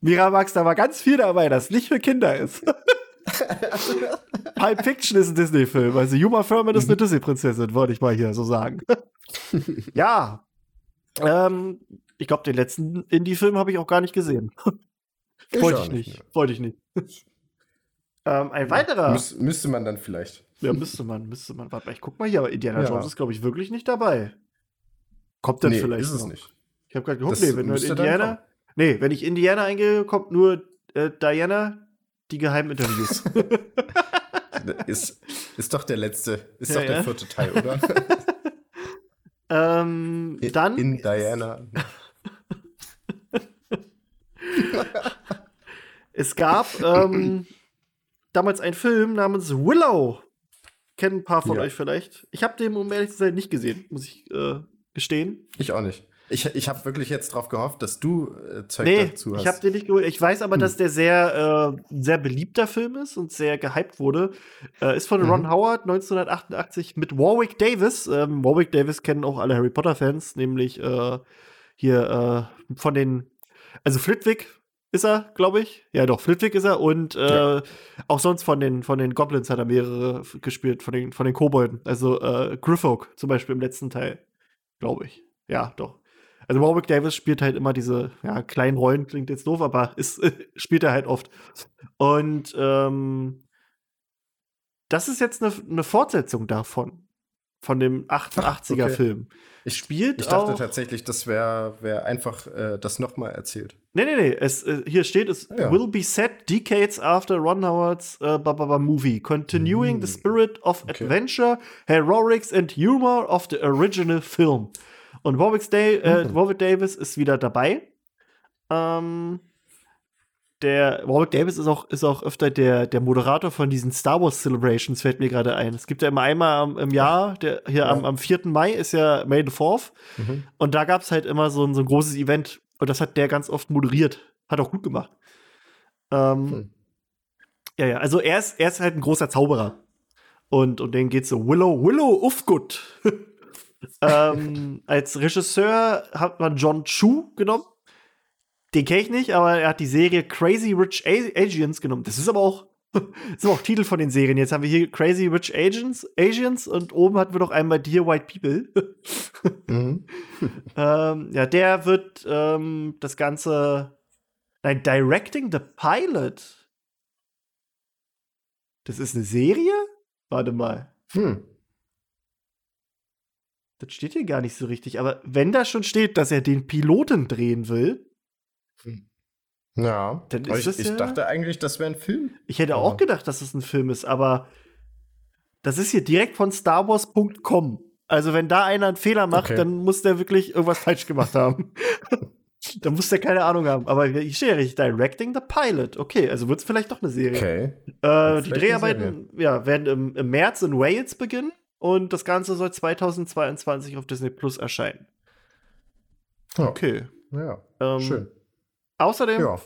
Miramax, da war ganz viel dabei, das nicht für Kinder ist. Pulp Fiction ist ein Disney-Film. Also Juma Thurman ist eine mhm. Disney-Prinzessin, wollte ich mal hier so sagen. ja. Ähm, ich glaube, den letzten Indie-Film habe ich auch gar nicht gesehen. Wollte ich nicht. Wollte ich nicht. ähm, ein weiterer. Müs müsste man dann vielleicht. Ja, müsste man, müsste man. Warte mal, ich guck mal hier, aber Indiana ja. Jones ist, glaube ich, wirklich nicht dabei. Kommt dann nee, vielleicht. Ist es noch. nicht. Ich habe gerade geguckt, nee, wenn du Indiana. Nee, wenn ich Indiana eingehe, kommt nur äh, Diana, die geheimen Interviews. ist, ist doch der letzte, ist ja, doch der ja. vierte Teil, oder? ähm, dann. In Diana. Es gab ähm, damals einen Film namens Willow. Kennen ein paar von ja. euch vielleicht. Ich habe den, um ehrlich zu sein, nicht gesehen, muss ich äh, gestehen. Ich auch nicht. Ich, ich habe wirklich jetzt darauf gehofft, dass du äh, Zeug nee, dazu hast. Ich habe den nicht geholt. Ich weiß aber, hm. dass der sehr, äh, sehr beliebter Film ist und sehr gehypt wurde. Äh, ist von mhm. Ron Howard 1988 mit Warwick Davis. Ähm, Warwick Davis kennen auch alle Harry Potter-Fans, nämlich äh, hier äh, von den, also Flitwick ist er, glaube ich. Ja, doch, Flitwick ist er. Und äh, ja. auch sonst von den, von den Goblins hat er mehrere gespielt, von den, von den Kobolden. Also äh, Griffog zum Beispiel im letzten Teil, glaube ich. Ja, doch. Also Warwick Davis spielt halt immer diese ja, kleinen Rollen, klingt jetzt doof, aber ist, spielt er halt oft. Und ähm, das ist jetzt eine, eine Fortsetzung davon von dem 88er-Film. Okay. Ich, Spielt ich dachte auch, tatsächlich, das wäre wär einfach äh, das nochmal erzählt. Nee, nee, nee. Es, äh, hier steht, es ja. will be set decades after Ron Howard's äh, movie, continuing mm. the spirit of okay. adventure, heroics and humor of the original film. Und Warwick, Day, äh, mhm. Warwick Davis ist wieder dabei. Ähm, der Warwick Davis ist auch, ist auch öfter der, der Moderator von diesen Star Wars Celebrations, fällt mir gerade ein. Es gibt ja immer einmal im Jahr, der, hier ja. am, am 4. Mai ist ja May the 4th. Mhm. Und da gab es halt immer so ein, so ein großes Event. Und das hat der ganz oft moderiert. Hat auch gut gemacht. Ähm, hm. Ja, ja, also er ist, er ist halt ein großer Zauberer. Und um den geht so Willow, Willow Ufgut. ähm, als Regisseur hat man John Chu genommen. Den kenne ich nicht, aber er hat die Serie Crazy Rich Asians genommen. Das ist aber auch, das ist auch Titel von den Serien. Jetzt haben wir hier Crazy Rich Asians, Asians und oben hatten wir noch einmal Dear White People. mhm. ähm, ja, der wird ähm, das Ganze, nein, Directing the Pilot. Das ist eine Serie? Warte mal. Hm. Das steht hier gar nicht so richtig. Aber wenn da schon steht, dass er den Piloten drehen will. Hm. Ja. Dann ist ich, ich ja, dachte eigentlich, das wäre ein Film. Ich hätte ja. auch gedacht, dass es ein Film ist, aber das ist hier direkt von StarWars.com. Also, wenn da einer einen Fehler macht, okay. dann muss der wirklich irgendwas falsch gemacht haben. dann muss der keine Ahnung haben. Aber ich stehe ja richtig, Directing the Pilot. Okay, also wird es vielleicht doch eine Serie. Okay. Äh, die Dreharbeiten ja, werden im, im März in Wales beginnen und das Ganze soll 2022 auf Disney Plus erscheinen. Okay. Ja. Ähm, schön. Außerdem ja.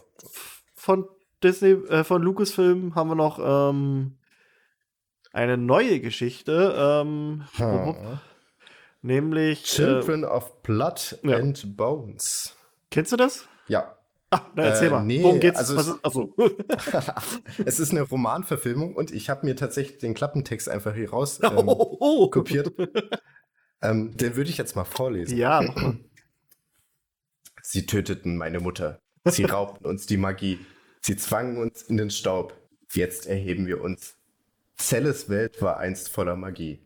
von Disney, äh, von Lucasfilm haben wir noch ähm, eine neue Geschichte. Ähm, hm. Nämlich Children äh, of Blood ja. and Bones. Kennst du das? Ja. Ah, na, erzähl äh, mal. Nee, Worum geht's? Also es, achso. es ist eine Romanverfilmung und ich habe mir tatsächlich den Klappentext einfach hier raus ähm, oh, oh. kopiert. ähm, den würde ich jetzt mal vorlesen. Ja. Sie töteten meine Mutter. Sie raubten uns die Magie. Sie zwangen uns in den Staub. Jetzt erheben wir uns. Celles Welt war einst voller Magie.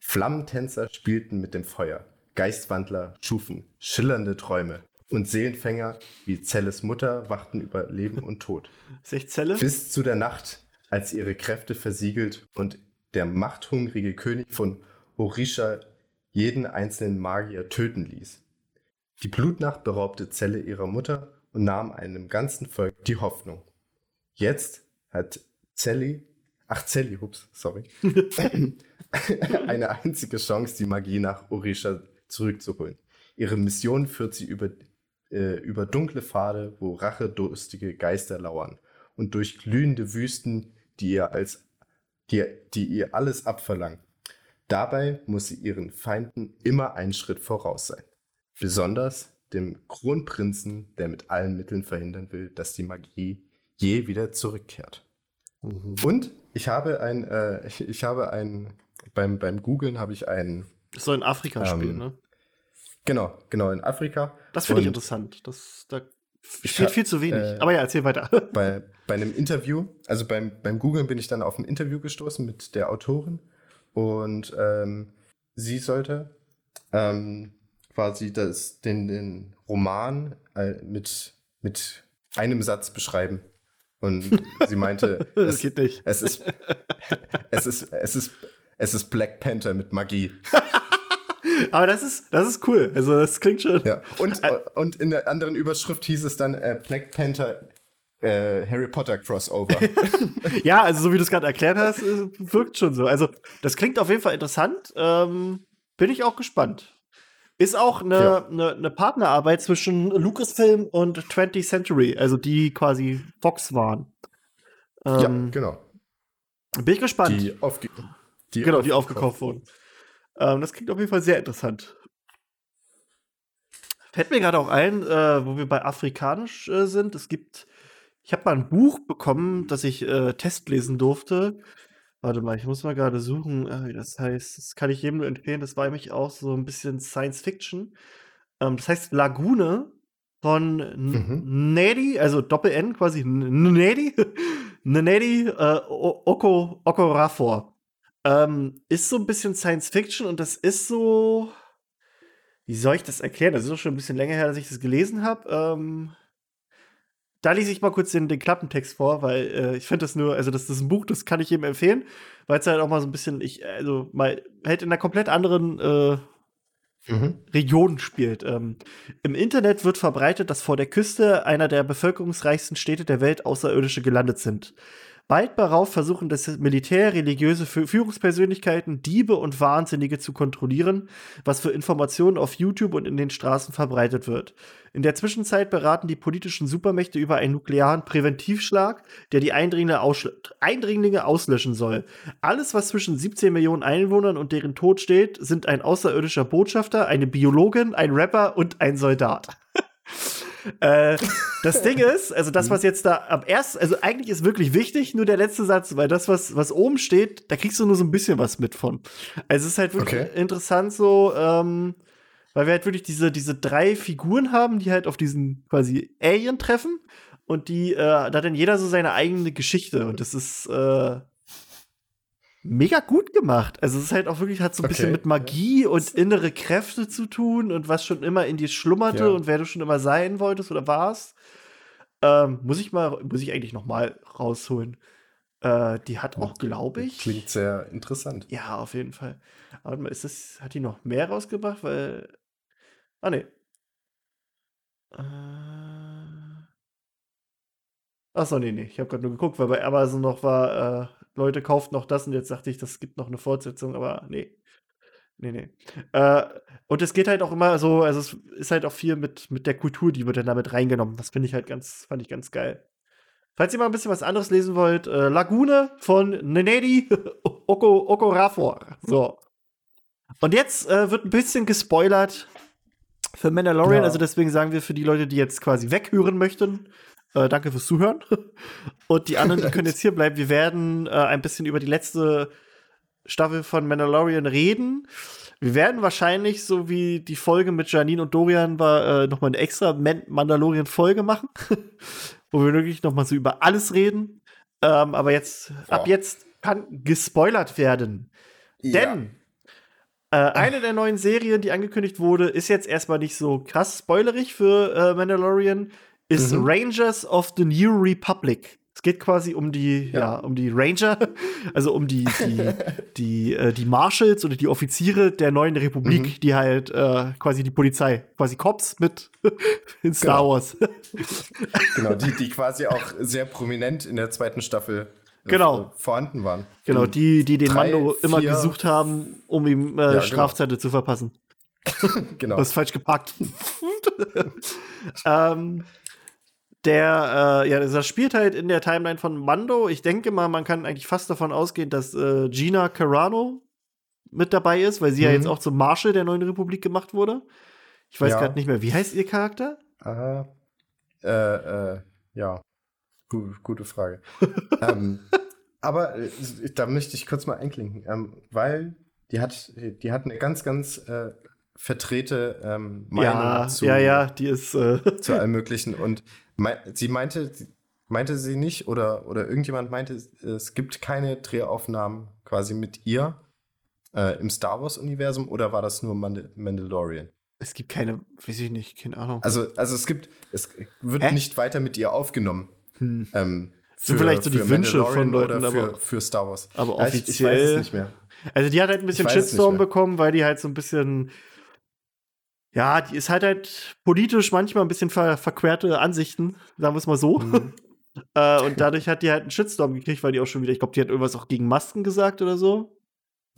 Flammentänzer spielten mit dem Feuer. Geistwandler schufen schillernde Träume. Und Seelenfänger wie Zelles Mutter wachten über Leben und Tod. Ist Zelle? Bis zu der Nacht, als ihre Kräfte versiegelt und der machthungrige König von Orisha jeden einzelnen Magier töten ließ. Die Blutnacht beraubte Zelle ihrer Mutter und nahm einem ganzen Volk die Hoffnung. Jetzt hat Zelli, ach Zelli, ups, sorry, eine einzige Chance, die Magie nach Orisha zurückzuholen. Ihre Mission führt sie über äh, über dunkle Pfade, wo rachedurstige Geister lauern und durch glühende Wüsten, die ihr als die, die ihr alles abverlangen. Dabei muss sie ihren Feinden immer einen Schritt voraus sein. Besonders dem Kronprinzen, der mit allen Mitteln verhindern will, dass die Magie je wieder zurückkehrt. Mhm. Und ich habe ein, äh, ich, ich, habe ein, beim, beim Googlen habe ich ein. Das soll in Afrika ähm, spielen, ne? Genau, genau, in Afrika. Das finde ich interessant. Das, da steht viel zu wenig. Äh, Aber ja, erzähl weiter. Bei, bei einem Interview, also beim, beim Googlen bin ich dann auf ein Interview gestoßen mit der Autorin und ähm, sie sollte ähm, quasi das, den, den Roman äh, mit, mit einem Satz beschreiben. Und sie meinte, das es, geht nicht. Es ist, es ist, es ist, es ist Black Panther mit Magie. Aber das ist, das ist cool. Also, das klingt schon. Ja. Und, und in der anderen Überschrift hieß es dann äh, Black Panther äh, Harry Potter Crossover. ja, also so wie du es gerade erklärt hast, äh, wirkt schon so. Also, das klingt auf jeden Fall interessant. Ähm, bin ich auch gespannt. Ist auch eine, ja. eine, eine, Partnerarbeit zwischen Lucasfilm und 20th Century, also die quasi Fox waren. Ähm, ja, genau. Bin ich gespannt. Die, aufge die genau, die aufgekauft wurden. Ähm, das klingt auf jeden Fall sehr interessant. Fällt mir gerade auch ein, äh, wo wir bei Afrikanisch äh, sind. Es gibt, ich habe mal ein Buch bekommen, das ich äh, testlesen durfte. Warte mal, ich muss mal gerade suchen, äh, wie das heißt. Das kann ich jedem nur empfehlen. Das war nämlich auch so ein bisschen Science Fiction. Ähm, das heißt Lagune von mhm. Nedi, also Doppel-N quasi, Nedi, Nedi äh, Oko, Okorafor. Ähm, ist so ein bisschen Science Fiction und das ist so. Wie soll ich das erklären? Das ist doch schon ein bisschen länger her, dass ich das gelesen habe. Ähm, da lese ich mal kurz den, den Klappentext vor, weil äh, ich finde das nur, also das, das ist ein Buch, das kann ich jedem empfehlen, weil es halt auch mal so ein bisschen, ich, also mal halt in einer komplett anderen äh, mhm. Region spielt. Ähm, Im Internet wird verbreitet, dass vor der Küste einer der bevölkerungsreichsten Städte der Welt Außerirdische gelandet sind. Bald darauf versuchen das Militär, religiöse Führungspersönlichkeiten, Diebe und Wahnsinnige zu kontrollieren, was für Informationen auf YouTube und in den Straßen verbreitet wird. In der Zwischenzeit beraten die politischen Supermächte über einen nuklearen Präventivschlag, der die Eindringlinge, Eindringlinge auslöschen soll. Alles, was zwischen 17 Millionen Einwohnern und deren Tod steht, sind ein außerirdischer Botschafter, eine Biologin, ein Rapper und ein Soldat. äh, das Ding ist, also das, was jetzt da am ersten, also eigentlich ist wirklich wichtig, nur der letzte Satz, weil das, was, was oben steht, da kriegst du nur so ein bisschen was mit von. Also es ist halt wirklich okay. interessant so, ähm, weil wir halt wirklich diese, diese drei Figuren haben, die halt auf diesen quasi Alien treffen und die, äh, da hat dann jeder so seine eigene Geschichte und das ist, äh, mega gut gemacht. Also es ist halt auch wirklich, hat so ein okay. bisschen mit Magie und innere Kräfte zu tun und was schon immer in dir schlummerte ja. und wer du schon immer sein wolltest oder warst. Ähm, muss ich mal, muss ich eigentlich noch mal rausholen. Äh, die hat auch, glaube ich. Klingt sehr interessant. Ja, auf jeden Fall. Aber ist das, hat die noch mehr rausgebracht? Weil. Ah, ne. Äh. Achso, nee, nee. Ich habe gerade nur geguckt, weil bei Amazon noch war, äh, Leute kauft noch das und jetzt dachte ich, das gibt noch eine Fortsetzung, aber nee. Nee, nee. Äh, und es geht halt auch immer so, also es ist halt auch viel mit, mit der Kultur, die wird dann damit reingenommen. Das finde ich halt ganz, fand ich ganz geil. Falls ihr mal ein bisschen was anderes lesen wollt, äh, Lagune von Nenedi Oko, Okorafor. So. Und jetzt äh, wird ein bisschen gespoilert für Mandalorian, ja. also deswegen sagen wir für die Leute, die jetzt quasi weghören möchten, äh, danke fürs Zuhören. Und die anderen, die können jetzt hier bleiben. Wir werden äh, ein bisschen über die letzte Staffel von Mandalorian reden. Wir werden wahrscheinlich, so wie die Folge mit Janine und Dorian war, äh, noch mal eine extra Mandalorian-Folge machen, wo wir wirklich noch mal so über alles reden. Ähm, aber jetzt, oh. ab jetzt kann gespoilert werden. Ja. Denn äh, eine der neuen Serien, die angekündigt wurde, ist jetzt erstmal nicht so krass spoilerig für äh, Mandalorian ist mhm. Rangers of the New Republic. Es geht quasi um die, ja. ja um die Ranger, also um die, die, die, äh, die Marshals oder die Offiziere der neuen Republik, mhm. die halt äh, quasi die Polizei, quasi Cops mit in Star genau. Wars. genau, die, die quasi auch sehr prominent in der zweiten Staffel äh, genau. vorhanden waren. Genau, die, die den Drei, Mando immer vier, gesucht haben, um ihm äh, ja. Strafzettel genau. zu verpassen. genau. Das ist falsch gepackt. ähm, der, äh, ja, das spielt halt in der Timeline von Mando. Ich denke mal, man kann eigentlich fast davon ausgehen, dass äh, Gina Carano mit dabei ist, weil sie mhm. ja jetzt auch zum Marshal der neuen Republik gemacht wurde. Ich weiß ja. gerade nicht mehr, wie heißt ihr Charakter? Äh, äh, äh ja. Gute, gute Frage. ähm, aber äh, da möchte ich kurz mal einklinken, ähm, weil die hat, die hat eine ganz, ganz äh, vertrete ähm, Meinung ja, zu, ja, ja, die ist äh zu allem Möglichen. Und me sie meinte, meinte sie nicht oder, oder irgendjemand meinte, es gibt keine Drehaufnahmen quasi mit ihr äh, im Star Wars-Universum oder war das nur Mandal Mandalorian? Es gibt keine, weiß ich nicht, keine Ahnung. Also, also es gibt, es wird Hä? nicht weiter mit ihr aufgenommen. Hm. Ähm, für, sind vielleicht so die Wünsche von Leuten, für, für Star Wars. Aber offiziell. Ich, ich weiß es nicht mehr. Also die hat halt ein bisschen Shitstorm bekommen, weil die halt so ein bisschen ja, die ist halt halt politisch manchmal ein bisschen ver verquerte Ansichten, sagen wir es mal so. Mhm. äh, und dadurch hat die halt einen Shitstorm gekriegt, weil die auch schon wieder, ich glaube, die hat irgendwas auch gegen Masken gesagt oder so.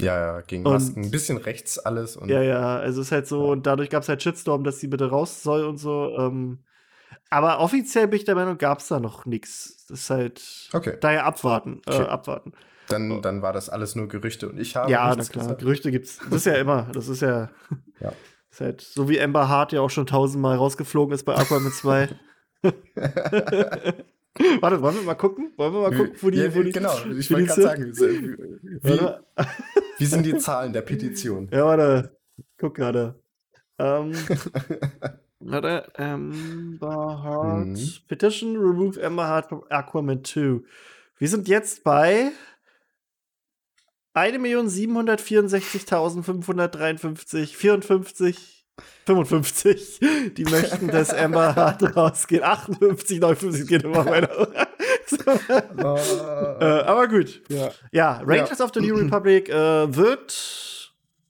Ja, ja, gegen und, Masken. Ein bisschen rechts alles. Und, ja, ja, also es ist halt so, ja. und dadurch gab es halt Shitstorm, dass sie bitte raus soll und so. Ähm, aber offiziell bin ich der Meinung, gab es da noch nichts. Das ist halt okay. daher abwarten. Äh, okay. Äh, abwarten. Dann, dann war das alles nur Gerüchte und ich habe. Ja, na klar, gesagt. Gerüchte gibt's. Das ist ja immer. Das ist ja. ja. Ist halt so wie Amber Hart ja auch schon tausendmal rausgeflogen ist bei Aquaman 2. Warte, wollen wir mal gucken? Wollen wir mal gucken, wo die. Ja, wo die genau, ich wollte gerade sagen, wie, wie, sind die Zahlen der Petition? Ja, warte, guck gerade. Ähm, warte, Amber Hart. Mhm. Petition remove Amber Hart from Aquaman 2. Wir sind jetzt bei 1.764.553, 54, 55. Die möchten, dass Amber Hart rausgeht. 58, 59 geht immer weiter. uh, äh, aber gut. Ja, ja Rangers ja. of the New Republic äh, wird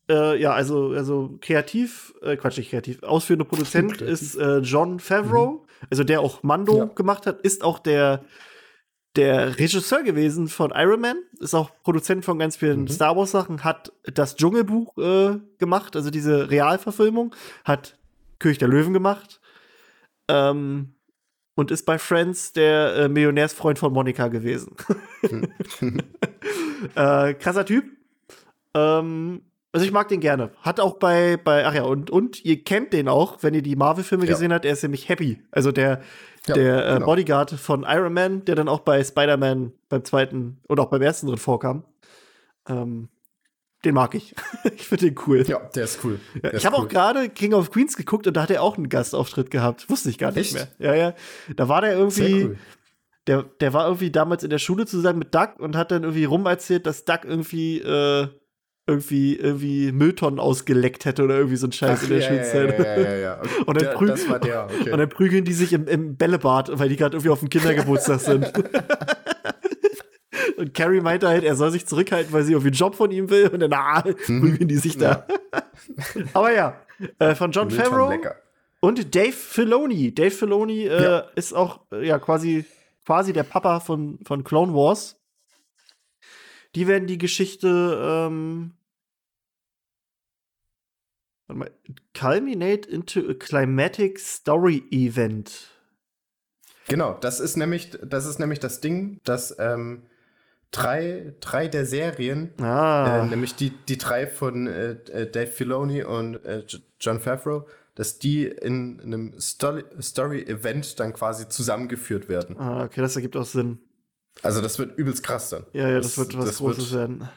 äh, ja, also, also kreativ, äh, Quatsch, nicht kreativ, ausführender Produzent ist äh, John Favreau, mhm. also der auch Mando ja. gemacht hat, ist auch der der Regisseur gewesen von Iron Man, ist auch Produzent von ganz vielen Mhm. Star Wars Sachen, hat das Dschungelbuch äh, gemacht, also diese Realverfilmung, hat König der Löwen gemacht ähm, und ist bei Friends der äh, Millionärsfreund von Monika gewesen. äh, krasser Typ. Ähm, also ich mag den gerne. Hat auch bei, bei, ach ja, und, und ihr kennt den auch, wenn ihr die Marvel-Filme Ja. gesehen habt, er ist nämlich Happy. Also der, Ja, der äh, genau. Bodyguard von Iron Man, der dann auch bei Spider-Man beim zweiten und auch beim ersten drin vorkam. Ähm, den mag ich. ich finde den cool. Ja, der ist cool. Der ich habe auch cool. gerade King of Queens geguckt und da hat er auch einen Gastauftritt gehabt. Wusste ich gar nicht Echt? mehr. Ja, ja. Da war der irgendwie, cool. der, der war irgendwie damals in der Schule zusammen mit Doug und hat dann irgendwie rumerzählt, dass Doug irgendwie, äh, irgendwie, irgendwie Mülltonnen ausgeleckt hätte oder irgendwie so ein Scheiß in der ja, Schulzeit. Ja, ja, ja. Okay. Und dann Der- prü- das war der, okay. Und dann prügeln die sich im, im Bällebad, weil die gerade irgendwie auf dem Kindergeburtstag sind. Und Carrie meinte halt, er soll sich zurückhalten, weil sie irgendwie einen Job von ihm will. Und dann ah, prügeln die sich da. Aber ja, äh, von John Mülltonnen Favreau lecker. und Dave Filoni. Dave Filoni äh, ist auch ja quasi, quasi der Papa von, von Clone Wars. Die werden die Geschichte ähm, warte mal, culminate into a climatic story event. Genau, das ist nämlich, das ist nämlich das Ding, dass ähm, drei, drei der Serien, Ah, äh, nämlich die, die drei von äh, äh, Dave Filoni und äh, John Favreau, dass die in einem Story- Story-Event dann quasi zusammengeführt werden. ah, okay, das ergibt auch Sinn. Also das wird übelst krass dann. Ja, ja, das, wird was das Großes wird, werden.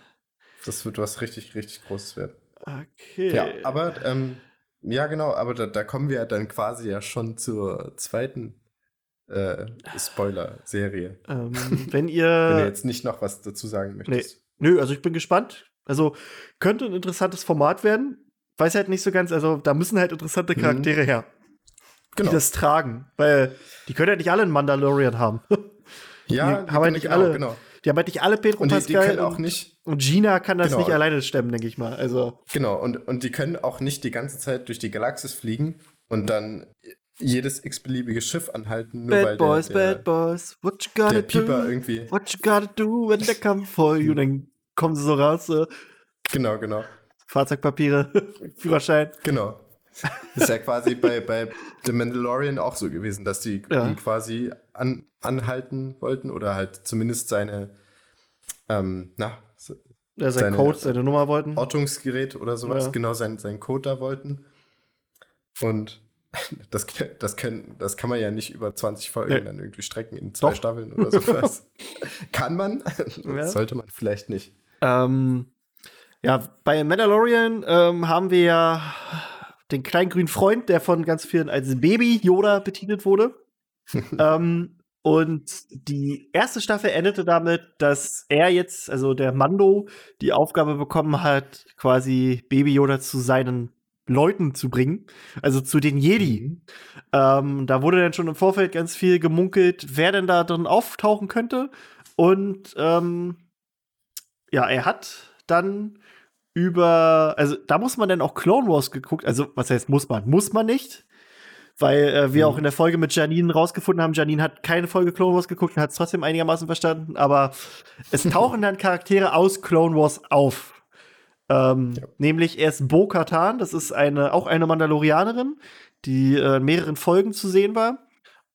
Das wird was richtig, richtig Großes werden. Okay. Ja, aber ähm, ja, genau, aber da, da kommen wir ja dann quasi ja schon zur zweiten äh, Spoiler-Serie. ähm, wenn Wenn du ihr. jetzt nicht noch was dazu sagen möchtest. Nö, also ich bin gespannt. Also könnte ein interessantes Format werden. Weiß halt nicht so ganz, also da müssen halt interessante Mhm. Charaktere her, Genau. die das tragen. Weil die können ja nicht alle einen Mandalorian haben. ja, die haben halt nicht genau, alle- Genau. Die haben halt nicht alle Pedro Und die, die Pascal können auch nicht, und Gina kann das Genau. nicht alleine stemmen, denke ich mal. Also genau, und, und die können auch nicht die ganze Zeit durch die Galaxis fliegen und dann jedes x-beliebige Schiff anhalten, nur weil Bad Boys, der, der, Bad Boys, what you gotta der do? Pieper irgendwie. What you gotta do when they come for you? Dann kommen sie so raus, so, Genau, genau. Fahrzeugpapiere, Führerschein. Genau. Ist ja quasi bei, bei The Mandalorian auch so gewesen, dass die Ja. quasi an, anhalten wollten oder halt zumindest seine, ähm, na, Ja, sein Seine- Code, seine Nummer wollten. Ortungsgerät oder sowas, Ja. genau sein, sein Code da wollten. Und das, das, können, das kann man ja nicht über 20 Folgen Nee. dann irgendwie strecken in zwei Doch. Staffeln oder sowas. kann man, Ja. sollte man vielleicht nicht. Ähm, ja, bei Mandalorian ähm, haben wir ja den kleinen grünen Freund, der von ganz vielen als Baby Yoda betitelt wurde. ähm, und die erste Staffel endete damit, dass er jetzt, also der Mando, die Aufgabe bekommen hat, quasi Baby Yoda zu seinen Leuten zu bringen, also zu den Jedi. Ähm, da wurde dann schon im Vorfeld ganz viel gemunkelt, wer denn da drin auftauchen könnte. Und ähm, ja, er hat dann über, also da muss man dann auch Clone Wars geguckt, also was heißt muss man? Muss man nicht, weil äh, wir Mhm. auch in der Folge mit Janine rausgefunden haben, Janine hat keine Folge Clone Wars geguckt und hat es trotzdem einigermaßen verstanden, aber es tauchen dann Charaktere aus Clone Wars auf. Ähm, Ja. Nämlich erst Bo-Katan, das ist eine, auch eine Mandalorianerin, die äh, in mehreren Folgen zu sehen war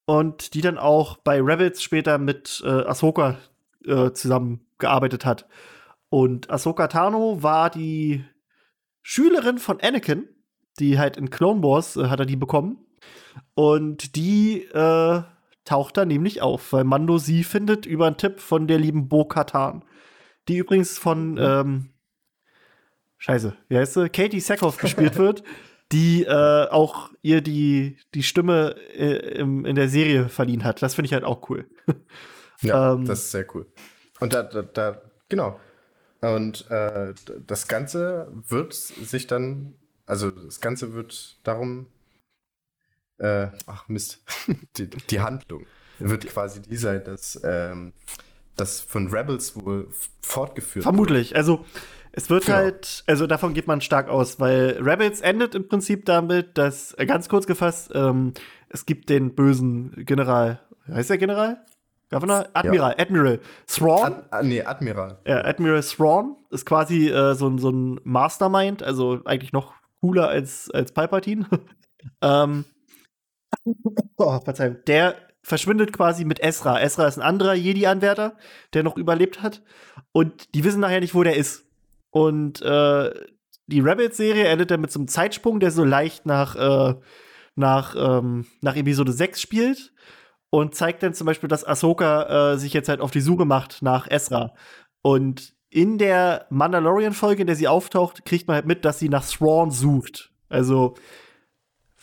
und die dann auch bei Rebels später mit äh, Ahsoka äh, zusammengearbeitet hat. Und Ahsoka Tano war die Schülerin von Anakin, die halt in Clone Wars äh, hat er die bekommen. Und die äh, taucht da nämlich auf, weil Mando sie findet über einen Tipp von der lieben Bo Katan. Die übrigens von, ähm, Scheiße, wie heißt sie? Katie Sackhoff gespielt wird, die äh, auch ihr die, die Stimme äh, im, in der Serie verliehen hat. Das finde ich halt auch cool. Ja, Ähm, das ist sehr cool. Und da, da, da genau. Und äh, das Ganze wird sich dann, also das Ganze wird darum, äh, ach Mist, die, die Handlung wird quasi die sein, dass ähm, das von Rebels wohl fortgeführt Vermutlich. Also, es wird Genau. halt, also davon geht man stark aus, weil Rebels endet im Prinzip damit, dass, äh, ganz kurz gefasst, ähm, es gibt den bösen General, heißt der General? Governor? Admiral, ja. Admiral. Thrawn? Ad, ah, nee, Admiral. Ja, Admiral Thrawn ist quasi äh, so, so ein Mastermind, also eigentlich noch cooler als, als Palpatine. ähm, oh, Verzeihung. Der verschwindet quasi mit Ezra. Ezra ist ein anderer Jedi-Anwärter, der noch überlebt hat. Und die wissen nachher nicht, wo der ist. Und äh, die Rebels-Serie endet dann mit so einem Zeitsprung, der so leicht nach, äh, nach, ähm, nach Episode 6 spielt und zeigt dann zum Beispiel, dass Ahsoka äh, sich jetzt halt auf die Suche macht nach Ezra. Und in der Mandalorian-Folge, in der sie auftaucht, kriegt man halt mit, dass sie nach Thrawn sucht. Also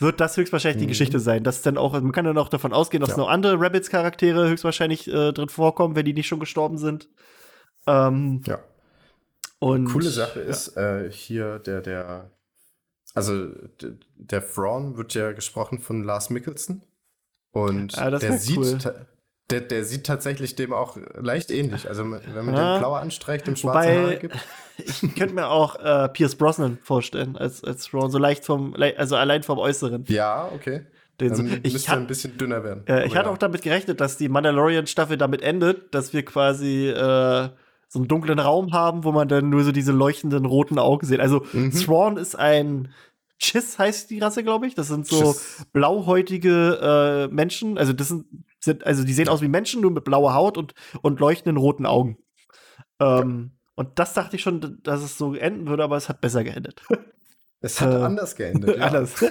wird das höchstwahrscheinlich mhm. die Geschichte sein. Dass dann auch, man kann dann auch davon ausgehen, dass ja. noch andere Rebels-Charaktere höchstwahrscheinlich äh, drin vorkommen, wenn die nicht schon gestorben sind. Ähm, ja. Und coole Sache ja. ist äh, hier der, der, also der Thrawn wird ja gesprochen von Lars Mickelson. Und ja, der sieht, cool. Der, der sieht tatsächlich dem auch leicht ähnlich. Also wenn man ja. den blauer anstreicht, dem schwarze Wobei, Haare gibt. Ich könnte mir auch äh, Pierce Brosnan vorstellen als, als Thrawn, so leicht vom, also allein vom Äußeren. Ja, okay. Den so, ich müsste ein bisschen dünner werden. Äh, ich hatte auch damit gerechnet, dass die Mandalorian-Staffel damit endet, dass wir quasi äh, so einen dunklen Raum haben, wo man dann nur so diese leuchtenden roten Augen sieht. Also mhm. Thrawn ist ein Chiss heißt die Rasse, glaube ich. Das sind so Chiss. blauhäutige äh, Menschen. Also das sind, sind, also die sehen aus wie Menschen, nur mit blauer Haut und, und leuchtenden roten Augen. Ähm. Und das dachte ich schon, dass es so enden würde, aber es hat besser geendet. Es hat äh, anders geendet. Ja. anders.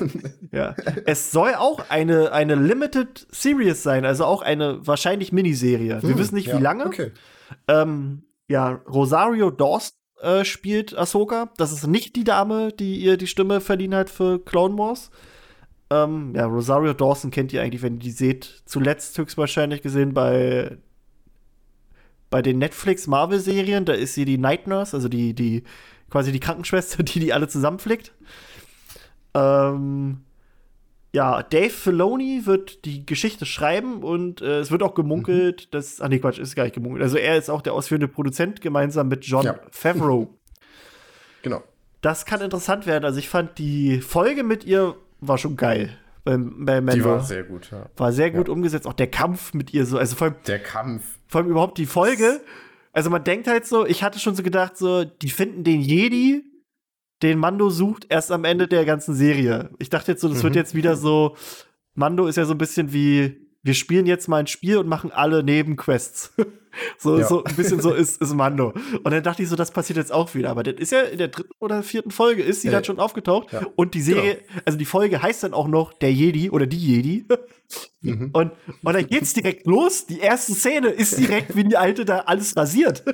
ja. Es soll auch eine, eine Limited Series sein, also auch eine wahrscheinlich Miniserie. Wir hm, wissen nicht, ja. wie lange. Okay. Ähm, ja, Rosario Dawson äh, spielt Ahsoka. Das ist nicht die Dame, die ihr die Stimme verliehen hat für Clone Wars. Ähm, ja, Rosario Dawson kennt ihr eigentlich, wenn ihr die seht. Zuletzt höchstwahrscheinlich gesehen bei bei den Netflix Marvel Serien. Da ist sie die Night Nurse, also die die quasi die Krankenschwester, die die alle zusammenflickt. Ähm, ja, Dave Filoni wird die Geschichte schreiben und äh, es wird auch gemunkelt, mhm. dass, ah nee, Quatsch, ist gar nicht gemunkelt. Also er ist auch der ausführende Produzent gemeinsam mit John ja. Favreau. genau. Das kann interessant werden. Also ich fand die Folge mit ihr war schon geil. Bei, bei Die war sehr gut, ja. War sehr gut ja. umgesetzt. Auch der Kampf mit ihr so, also vor allem. Der Kampf. Vor allem überhaupt die Folge. Also man denkt halt so, ich hatte schon so gedacht, so, die finden den Jedi den Mando sucht, erst am Ende der ganzen Serie. Ich dachte jetzt so, das mhm. wird jetzt wieder so. Mando ist ja so ein bisschen wie, wir spielen jetzt mal ein Spiel und machen alle Nebenquests. so, ja. so ein bisschen so ist, ist Mando. Und dann dachte ich so, das passiert jetzt auch wieder. Aber das ist ja in der dritten oder vierten Folge ist sie äh, dann schon aufgetaucht. Ja. Und die Serie, genau. also die Folge heißt dann auch noch der Jedi oder die Jedi. mhm. und, und dann geht's direkt los. Die erste Szene ist direkt, wie die Alte da alles rasiert.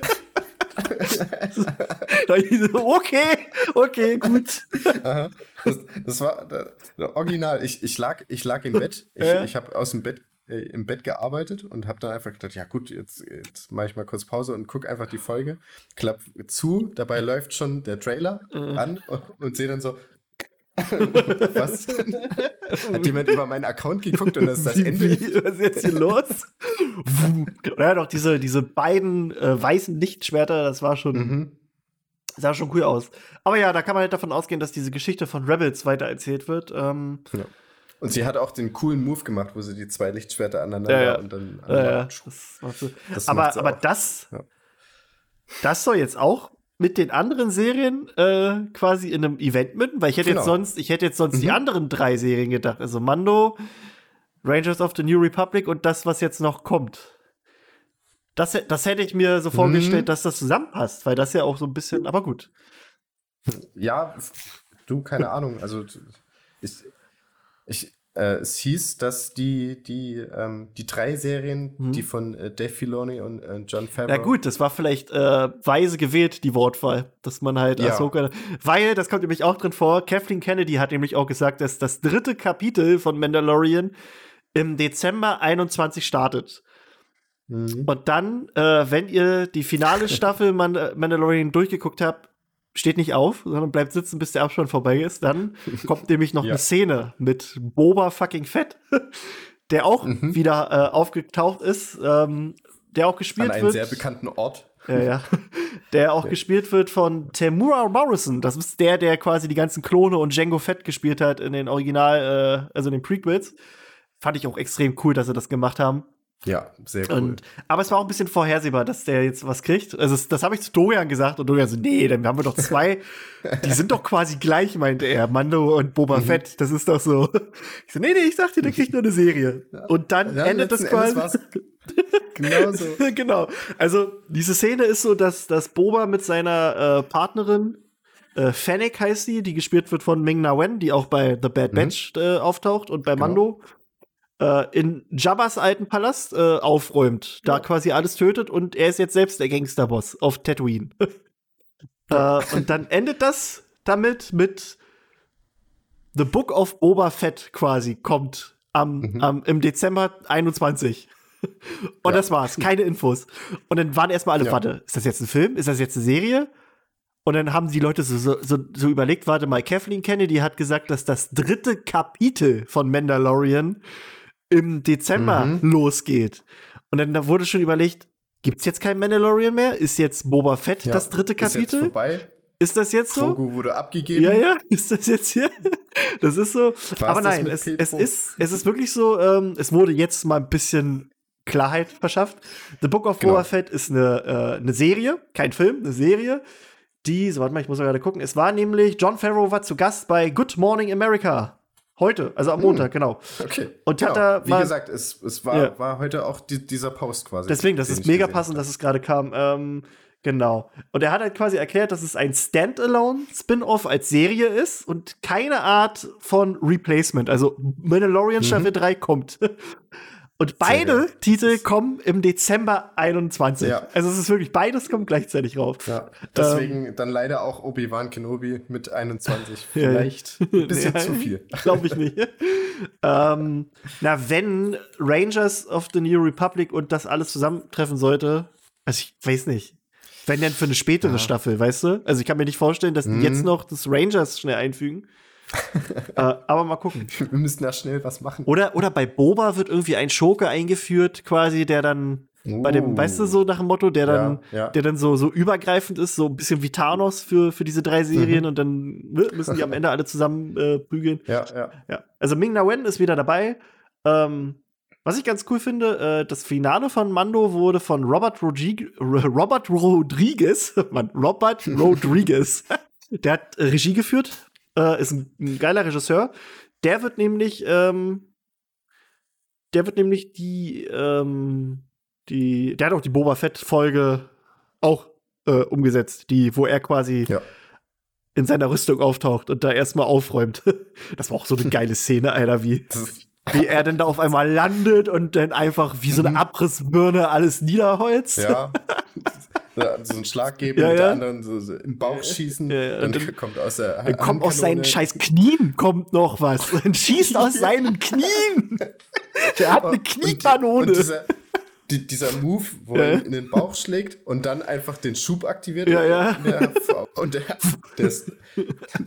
okay, okay, gut. Das, das war das, original. Ich, ich, lag, ich lag im Bett. Ich, ja. ich habe aus dem Bett äh, im Bett gearbeitet und habe dann einfach gedacht, ja gut, jetzt, jetzt mache ich mal kurz Pause und gucke einfach die Folge. Klapp zu, dabei läuft schon der Trailer mhm. an und, und sehe dann so, was? Hat jemand über meinen Account geguckt und das ist das Ende? Wie, was ist jetzt hier los? ja, doch, diese, diese beiden äh, weißen Lichtschwerter, das war schon. Mhm. Sah schon cool aus. Aber ja, da kann man halt davon ausgehen, dass diese Geschichte von Rebels weitererzählt wird. Ähm, ja. Und sie hat auch den coolen Move gemacht, wo sie die zwei Lichtschwerter aneinander ja, und dann. Ja. Das, das aber aber das, das soll jetzt auch mit den anderen Serien äh, quasi in einem Event münden, weil ich hätte genau. jetzt sonst, ich hätte jetzt sonst mhm. die anderen drei Serien gedacht. Also Mando, Rangers of the New Republic und das, was jetzt noch kommt. Das, das hätte ich mir so vorgestellt, mhm. dass das zusammenpasst, weil das ja auch so ein bisschen, aber gut. Ja, du, keine Ahnung. Also ich, ich, äh, es hieß, dass die, die, ähm, die drei Serien, mhm. die von äh, Dave Filoni und äh, John Favreau. Ja gut, das war vielleicht äh, weise gewählt, die Wortwahl, dass man halt ja. Ahsoka, weil, das kommt nämlich auch drin vor, Kathleen Kennedy hat nämlich auch gesagt, dass das dritte Kapitel von Mandalorian im Dezember 21 startet. Mhm. Und dann, äh, wenn ihr die finale Staffel Man Mandalorian durchgeguckt habt, steht nicht auf, sondern bleibt sitzen, bis der Abspann vorbei ist. Dann kommt nämlich noch ja. eine Szene mit Boba fucking Fett, der auch mhm. wieder äh, aufgetaucht ist, ähm, der auch gespielt An einem wird. sehr bekannten Ort. Ja, ja. Der auch ja. gespielt wird von Tamura Morrison. Das ist der, der quasi die ganzen Klone und Django Fett gespielt hat in den Original, äh, also in den Prequels. Fand ich auch extrem cool, dass sie das gemacht haben. Ja, sehr cool. Und, aber es war auch ein bisschen vorhersehbar, dass der jetzt was kriegt. Also das, habe ich zu Dorian gesagt und Dorian so, nee, dann haben wir doch zwei, die sind doch quasi gleich, meinte er, Mando und Boba mhm. Fett. Das ist doch so. Ich so, nee, nee, ich dachte, der kriegt nur eine Serie. Und dann ja, endet das quasi. genau so. genau. Also diese Szene ist so, dass, dass Boba mit seiner äh, Partnerin äh, Fennec heißt sie, die gespielt wird von Ming Na Wen, die auch bei The Bad. Batch mhm. äh, auftaucht und bei genau. Äh, in Jabba's alten Palast äh, aufräumt, da quasi alles tötet und er ist jetzt selbst der Gangsterboss auf Tatooine. äh, und dann endet das damit mit The Book of Boba Fett quasi kommt am, mhm. am im Dezember 21. und ja. das war's, keine Infos. Und dann waren erstmal alle, ja. warte, ist das jetzt ein Film? Ist das jetzt eine Serie? Und dann haben die Leute so, so, so überlegt, warte mal, Kathleen Kennedy hat gesagt, dass das dritte Kapitel von Mandalorian im Dezember mhm. losgeht. Und dann da wurde schon überlegt, gibt's jetzt kein Mandalorian mehr? Ist jetzt Boba Fett ja, das dritte Kapitel? Ist, jetzt vorbei. ist das jetzt so? Grogu wurde abgegeben. Ja, ja, ist das jetzt hier? Das ist so. War's Aber nein, es, es, ist, es ist wirklich so, ähm, es wurde jetzt mal ein bisschen Klarheit verschafft. The Book of genau. Boba Fett ist eine, äh, eine Serie, kein Film, eine Serie. Die, so warte mal, ich muss gerade gucken. Es war nämlich, John Farrow war zu Gast bei Good Morning America. Heute, also am. Montag, hm. genau. Okay. Und genau. hat da Wie gesagt, es, es war, ja. war heute auch die, dieser Post quasi. Deswegen, das ist mega passend, dass es gerade kam. Ähm, genau. Und er hat halt quasi erklärt, dass es ein Standalone-Spin-Off als Serie ist und keine Art von Replacement. Also Mandalorian mhm. Staffel 3 kommt. Und beide Titel kommen im Dezember 21. Ja. Also es ist wirklich, beides kommt gleichzeitig rauf. Ja. Deswegen ähm, dann leider auch Obi-Wan Kenobi mit 21. Vielleicht ein bisschen zu viel. Glaube ich nicht. ähm, na, wenn Rangers of the New Republic und das alles zusammentreffen sollte, also ich weiß nicht. Wenn denn für eine spätere ja. Staffel, weißt du? Also ich kann mir nicht vorstellen, dass die mhm. jetzt noch das Rangers schnell einfügen. äh, aber mal gucken. Wir müssen da schnell was machen. Oder, oder bei Boba wird irgendwie ein Schurke eingeführt, quasi, der dann uh. bei dem, weißt du, so nach dem Motto, der dann, ja, ja. der dann so, so übergreifend ist, so ein bisschen wie Thanos für, für diese drei Serien mhm. und dann müssen die am Ende alle zusammen äh, prügeln. Ja, ja. ja. Also Ming Na Wen ist wieder dabei. Ähm, was ich ganz cool finde, äh, das Finale von Mando wurde von Robert, Rodrig Robert Rodriguez, Mann, Robert Rodriguez, der hat Regie geführt äh, ist ein, ein, geiler Regisseur. Der wird nämlich, ähm, der wird nämlich die, ähm, die, der hat auch die Boba Fett-Folge auch äh, umgesetzt, die, wo er quasi ja. in seiner Rüstung auftaucht und da erstmal aufräumt. das war auch so eine geile Szene, Alter, wie, wie er denn da auf einmal landet und dann einfach wie so eine mhm. Abrissbirne alles niederholzt. Ja. so einen Schlag geben ja, und ja. der anderen so, so im Bauch schießen. Ja, dann, dann, kommt aus der Dann kommt aus seinen scheiß Knien kommt noch was. Und schießt aus seinen Knien. Der hat eine Kniekanone. Und, und dieser, die, dieser Move, wo er ihn in den Bauch schlägt und dann einfach den Schub aktiviert. Ja, ja. Und der, der,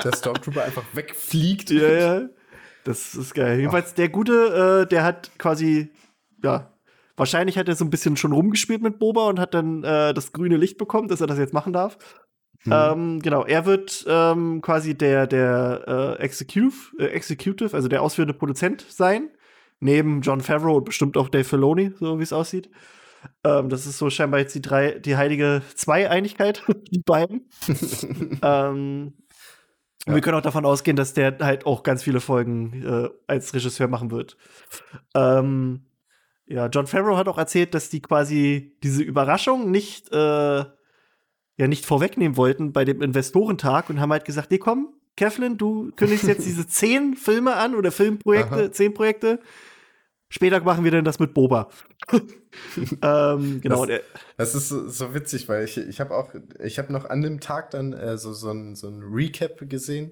der Stormtrooper einfach wegfliegt. Ja, ja. Das ist geil. Jedenfalls der Gute, äh, der hat quasi, ja, Wahrscheinlich hat er so ein bisschen schon rumgespielt mit Boba und hat dann äh, das grüne Licht bekommen, dass er das jetzt machen darf. Hm. Ähm, genau, er wird ähm, quasi der, der äh, Executive, äh, Executive, also der ausführende Produzent sein. Neben John Favreau und bestimmt auch Dave Filoni, so wie es aussieht. Ähm, das ist so scheinbar jetzt die drei, die heilige Zweieinigkeit, die beiden. ähm, ja. Wir können auch davon ausgehen, dass der halt auch ganz viele Folgen äh, als Regisseur machen wird. Ähm, ja, John Farrow hat auch erzählt, dass die quasi diese Überraschung nicht, äh, ja, nicht vorwegnehmen wollten bei dem Investorentag und haben halt gesagt, nee, komm, Kevlin, du kündigst jetzt diese zehn Filme an oder Filmprojekte, Aha. zehn Projekte. Später machen wir dann das mit Boba. ähm, genau. Das, das, ist so, so, witzig, weil ich, ich habe auch, ich habe noch an dem Tag dann äh, so, so, ein, so ein Recap gesehen,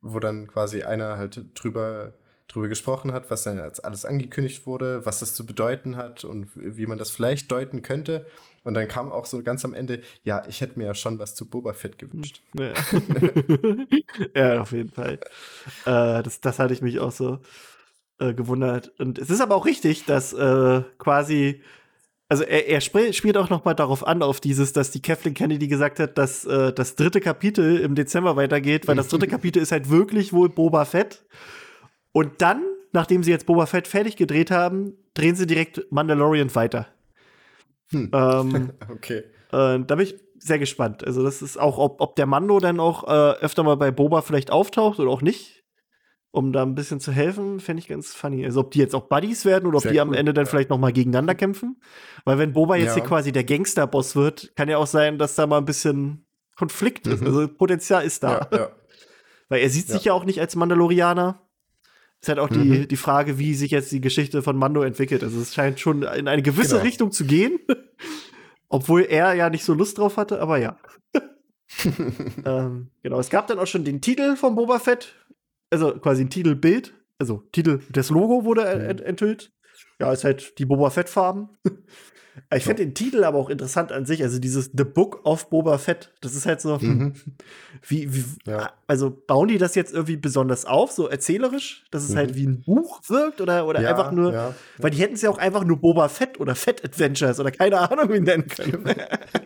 wo dann quasi einer halt drüber drüber gesprochen hat, was dann als alles angekündigt wurde, was das zu bedeuten hat und wie man das vielleicht deuten könnte. Und dann kam auch so ganz am Ende, ja, ich hätte mir ja schon was zu Boba Fett gewünscht. Ja, ja auf jeden Fall. Äh, das, das hatte ich mich auch so äh, gewundert. Und es ist aber auch richtig, dass äh, quasi also er, er sp spielt auch noch mal darauf an, auf dieses, dass die Kathleen Kennedy gesagt hat, dass äh, das dritte Kapitel im Dezember weitergeht, weil das dritte Kapitel ist halt wirklich wohl Boba Fett. Und dann, nachdem sie jetzt Boba Fett fertig gedreht haben, drehen sie direkt Mandalorian weiter. Hm. Ähm, okay. äh, da bin ich sehr gespannt. Also, das ist auch, ob, ob der Mando dann auch äh, öfter mal bei Boba vielleicht auftaucht oder auch nicht. Um da ein bisschen zu helfen, fände ich ganz funny. Also, ob die jetzt auch Buddies werden oder ob Sehr die am cool, Ende dann ja. vielleicht noch mal gegeneinander kämpfen. Weil, wenn Boba jetzt Ja. hier quasi der Gangsterboss wird, kann ja auch sein, dass da mal ein bisschen Konflikt ist. Mhm. Also, Potenzial ist da. Ja. Weil er sieht sich ja auch nicht als Mandalorianer. Ist halt auch die, Mhm. die Frage, wie sich jetzt die Geschichte von Mando entwickelt. Also es scheint schon in eine gewisse Genau. Richtung zu gehen. Obwohl er ja nicht so Lust drauf hatte, aber ja. ähm, genau, es gab dann auch schon den Titel von Boba Fett. Also quasi ein Titelbild. Also Titel, das Logo wurde Mhm. ent enthüllt. Ja, ist halt die Boba Fett-Farben. Ich finde den Titel aber auch interessant an sich. Also dieses The Book of Boba Fett. Das ist halt so, Mhm. wie, wie Ja. also bauen die das jetzt irgendwie besonders auf, so erzählerisch, dass es Mhm. halt wie ein Buch wirkt oder, oder Ja, einfach nur, ja. weil die hätten es ja auch einfach nur Boba Fett oder Fett Adventures oder keine Ahnung wie nennen können.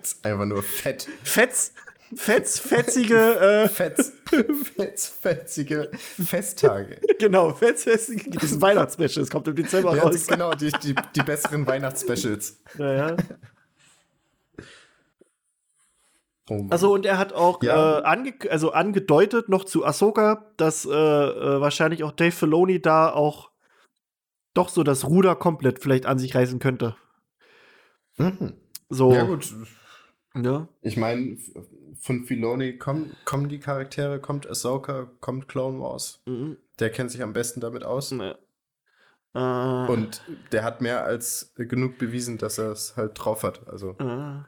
Ist einfach nur fett. Fetz, Fetz, fetzige, äh, Fetz, fetz, fetzige Festtage. genau, Fetz, fetzige, das Weihnachtsspecial, das kommt im Dezember Ja, raus. genau, die, die, die besseren Weihnachtsspecials. Naja. Oh. Also und er hat auch Ja. äh, ange also angedeutet noch zu Ahsoka, dass äh, äh, wahrscheinlich auch Dave Filoni da auch doch so das Ruder komplett vielleicht an sich reißen könnte. Mhm. So, Ja, gut. Ja. Ich meine, von Filoni kommen, kommen die Charaktere, kommt Ahsoka, kommt Clone Wars. Mhm. Der kennt sich am besten damit aus. Ja. Äh, Und der hat mehr als genug bewiesen, dass er es halt drauf hat. Also, äh.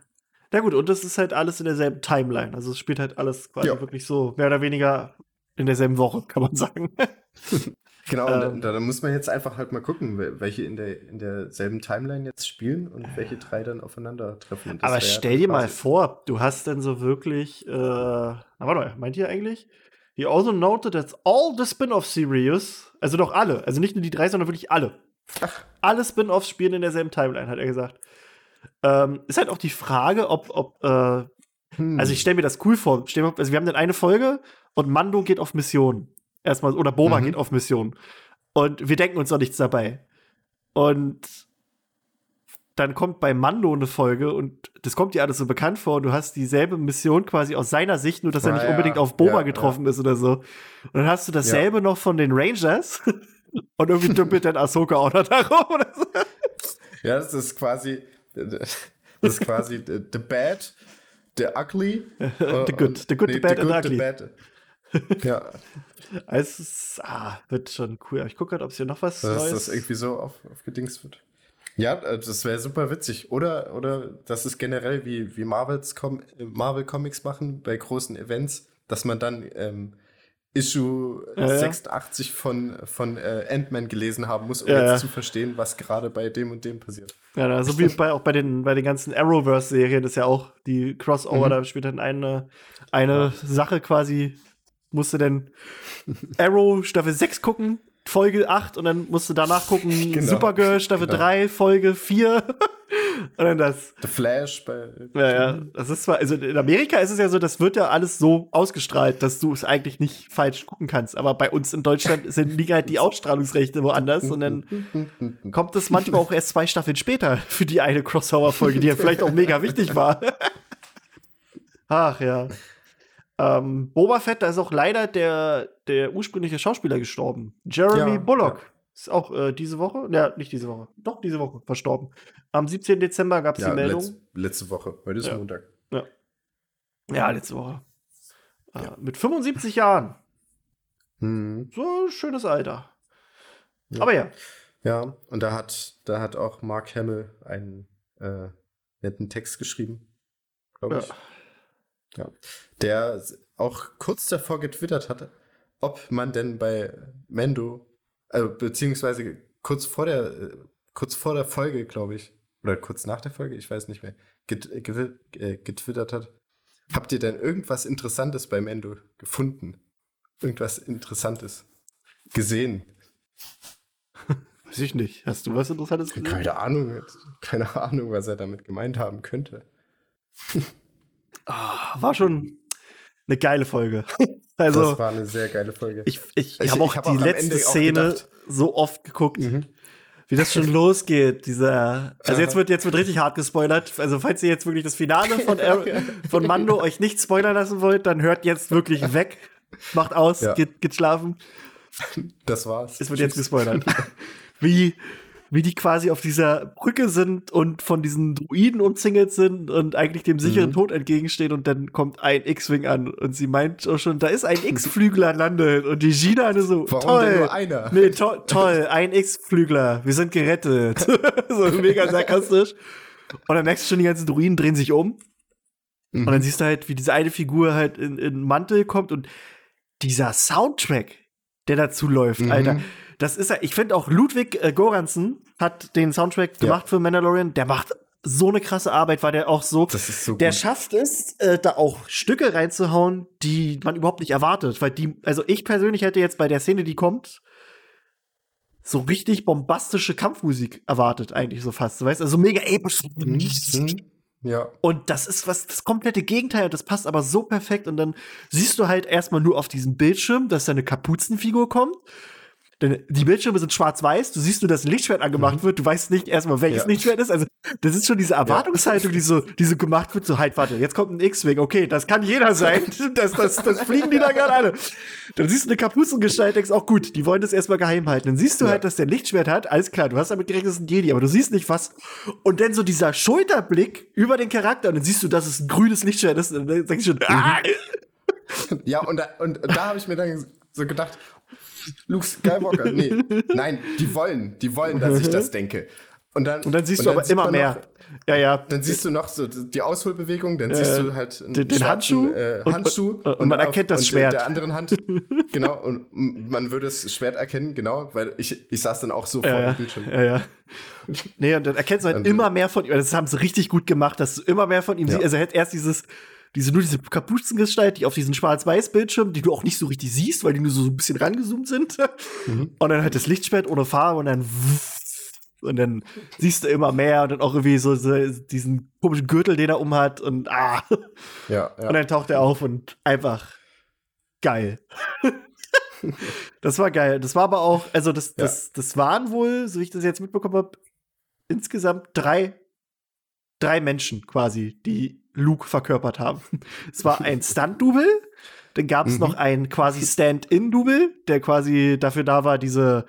Na gut, und das ist halt alles in derselben Timeline. Also es spielt halt alles quasi Ja. wirklich so mehr oder weniger in derselben Woche, kann man sagen. genau, Ähm. da, da muss man jetzt einfach halt mal gucken, wel- welche in, der, in derselben Timeline jetzt spielen und welche drei dann aufeinandertreffen. Aber ja stell dir mal vor, du hast dann so wirklich, äh, na warte mal, meint ihr eigentlich? He also noted that all the Spin-off Series, also doch alle, also nicht nur die drei, sondern wirklich alle. Alle Spin-offs spielen in derselben Timeline, hat er gesagt. Ähm, ist halt auch die Frage, ob, ob äh, Hm. also ich stelle mir das cool vor. Also wir haben dann eine Folge und Mando geht auf Mission. Erstmal, oder Boba Mhm. geht auf Mission. Und wir denken uns noch nichts dabei. Und dann kommt bei Mando eine Folge und das kommt dir alles so bekannt vor und du hast dieselbe Mission quasi aus seiner Sicht, nur dass er Ah, nicht ja. unbedingt auf Boba Ja, getroffen ist oder so. Und dann hast du dasselbe noch von den Rangers und irgendwie dümpelt dann Ahsoka auch noch darum oder so. Ja, das ist quasi, das ist quasi the, the bad, the ugly, The good, the good, the bad and the ugly. bad. Ja, Also es ah, wird schon cool. Ich gucke gerade, ob es hier noch was dass Neues das irgendwie so auf, aufgedingst wird. Ja, äh, das wäre super witzig. Oder, oder das ist generell wie, wie Marvels Com Marvel Comics machen bei großen Events, dass man dann ähm, Issue Ja, ja. 86 von, von äh, Ant-Man gelesen haben muss, um Ja, jetzt ja. zu verstehen, was gerade bei dem und dem passiert. Ja, so wie bei, auch bei den, bei den ganzen Arrowverse-Serien ist ja auch die Crossover, Mhm. da spielt dann eine, eine Sache quasi, musste dann Arrow Staffel 6 gucken, Folge 8 und dann musste danach gucken Genau. Supergirl Staffel Genau. 3, Folge 4 und dann das. The Flash bei. Ja, ja, das ist zwar, also in Amerika ist es ja so, das wird ja alles so ausgestrahlt, dass du es eigentlich nicht falsch gucken kannst. Aber bei uns in Deutschland sind liegen halt die Ausstrahlungsrechte woanders und dann kommt es manchmal auch erst zwei Staffeln später für die eine Crossover-Folge, die ja vielleicht auch mega wichtig war. Ach ja. Ähm, Boba Fett, da ist auch leider der, der ursprüngliche Schauspieler gestorben. Jeremy Ja, Bullock. ja. Ist auch äh, diese Woche, ja, nicht diese Woche, doch diese Woche verstorben. Am 17. Dezember gab es Ja, die Meldung. letz, letzte Woche. Heute ist Ja. Montag. Ja, letzte Woche. Äh, mit 75 Jahren. Hm. So ein schönes Alter. Ja. Aber ja. Ja, und da hat, da hat auch Mark Hamill einen äh, netten Text geschrieben, glaube ich. Ja. Der auch kurz davor getwittert hatte, ob man denn bei Mendo, also beziehungsweise kurz vor der, äh, kurz vor der Folge, glaube ich, oder kurz nach der Folge, ich weiß nicht mehr, get, äh, äh, getwittert hat. Habt ihr denn irgendwas Interessantes bei Mendo gefunden? Irgendwas Interessantes gesehen? Weiß ich nicht. Hast du was Interessantes gesehen? Keine Ahnung, keine Ahnung, was er damit gemeint haben könnte. Ah, war schon eine geile Folge. Also, das war eine sehr geile Folge. ich, ich, Ich- habe auch hab die auch letzte Szene so oft geguckt. Mhm. wie das schon losgeht, dieser. Also jetzt wird jetzt wird richtig hart gespoilert. Also falls ihr jetzt wirklich das Finale von, von Mando euch nicht spoilern lassen wollt, dann hört jetzt wirklich weg. Macht aus, ja. geht, geht schlafen. Das war's. Es wird Tschüss. jetzt gespoilert. Wie wie die quasi auf dieser Brücke sind und von diesen Druiden umzingelt sind und eigentlich dem sicheren mhm. Tod entgegenstehen und dann kommt ein X-Wing an und sie meint auch schon, da ist ein X-Flügler landet und die Gina so, Warum toll. Denn nur einer? Nee, to toll, ein X-Flügler, wir sind gerettet. so mega sarkastisch. Und dann merkst du schon, die ganzen Druiden drehen sich um. Mhm. Und dann siehst du halt, wie diese eine Figur halt in, in Mantel kommt und dieser Soundtrack, der dazu läuft, mhm. Alter das ist ja, ich finde auch Ludwig äh, Goranson hat den Soundtrack gemacht ja. für Mandalorian. Der macht so eine krasse Arbeit, weil der auch so, so der schafft es, äh, da auch Stücke reinzuhauen, die man überhaupt nicht erwartet. Weil die, also ich persönlich hätte jetzt bei der Szene, die kommt, so richtig bombastische Kampfmusik erwartet, eigentlich so fast. Du weißt, also mega episch. Mhm. Ja. Und das ist was, das komplette Gegenteil, das passt aber so perfekt. Und dann siehst du halt erstmal nur auf diesem Bildschirm, dass da eine Kapuzenfigur kommt. Denn die Bildschirme sind schwarz-weiß, du siehst nur, dass ein Lichtschwert angemacht mhm. wird, du weißt nicht erstmal, welches ja. Lichtschwert ist. Also, das ist schon diese Erwartungshaltung, die so, die so gemacht wird, so halt, warte, jetzt kommt ein X-Wing, okay, das kann jeder sein. Das, das, das fliegen die da gerade alle. Dann siehst du eine Kapuzengestalt, denkst auch gut, die wollen das erstmal geheim halten. Dann siehst du ja. halt, dass der Lichtschwert hat, alles klar, du hast damit gerechnet, das ist ein Jedi, aber du siehst nicht was. Und dann so dieser Schulterblick über den Charakter und dann siehst du, dass es ein grünes Lichtschwert ist und dann denkst du schon, mhm. ah! Ja, und da, und da habe ich mir dann so gedacht, Luke Skywalker. Nee, nein, die wollen, die wollen, dass ich das denke. Und dann, und dann siehst und dann du aber immer mehr. Noch, ja, ja. Dann siehst du noch so die Ausholbewegung, dann äh, siehst du halt den, den Handschuh, äh, Handschuh und, und, und, man erkennt das Schwert. Der anderen Hand, genau, und man würde das Schwert erkennen, genau, weil ich, ich saß dann auch so ja, vor dem Bildschirm. Ja, ja. Nee, und dann erkennst du halt also, immer mehr von ihm. Das haben sie richtig gut gemacht, dass du immer mehr von ihm ja. siehst. Also er hat erst dieses diese, nur diese Kapuzengestalt, die auf diesen Schwarz-Weiß-Bildschirm, die du auch nicht so richtig siehst, weil die nur so, ein bisschen rangezoomt sind. Mhm. Und dann halt das Lichtschwert ohne Farbe und dann und dann siehst du immer mehr und dann auch irgendwie so, so diesen komischen Gürtel, den er umhat und ah. Ja, ja. Und dann taucht er auf und einfach geil. das war geil. Das war aber auch, also das, das, das waren wohl, so wie ich das jetzt mitbekommen habe, insgesamt drei, drei Menschen quasi, die Luke verkörpert haben. Es war ein Stunt-Double, dann gab es mhm. noch ein quasi Stand-in-Double, der quasi dafür da war, diese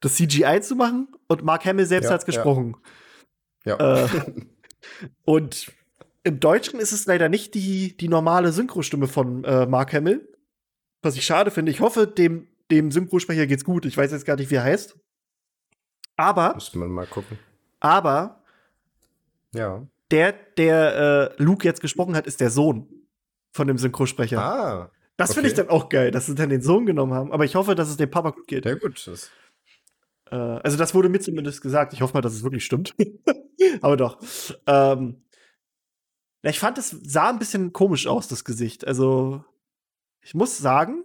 das CGI zu machen. Und Mark Hamill selbst ja, hat's gesprochen. Ja. ja. Äh, und im Deutschen ist es leider nicht die, die normale Synchrostimme von äh, Mark Hamill. Was ich schade finde. Ich hoffe, dem, dem Synchrosprecher geht's gut. Ich weiß jetzt gar nicht, wie er heißt. Aber. Müsste man mal gucken. Aber. Ja der, der äh, Luke jetzt gesprochen hat, ist der Sohn von dem Synchrosprecher. Ah. Das finde ich dann auch geil, dass sie dann den Sohn genommen haben. Aber ich hoffe, dass es dem Papa gut geht. Ja, gut. Das äh, also, das wurde mir zumindest gesagt. Ich hoffe mal, dass es wirklich stimmt. Aber doch. Ähm, ich fand, es sah ein bisschen komisch aus, das Gesicht. Also, ich muss sagen,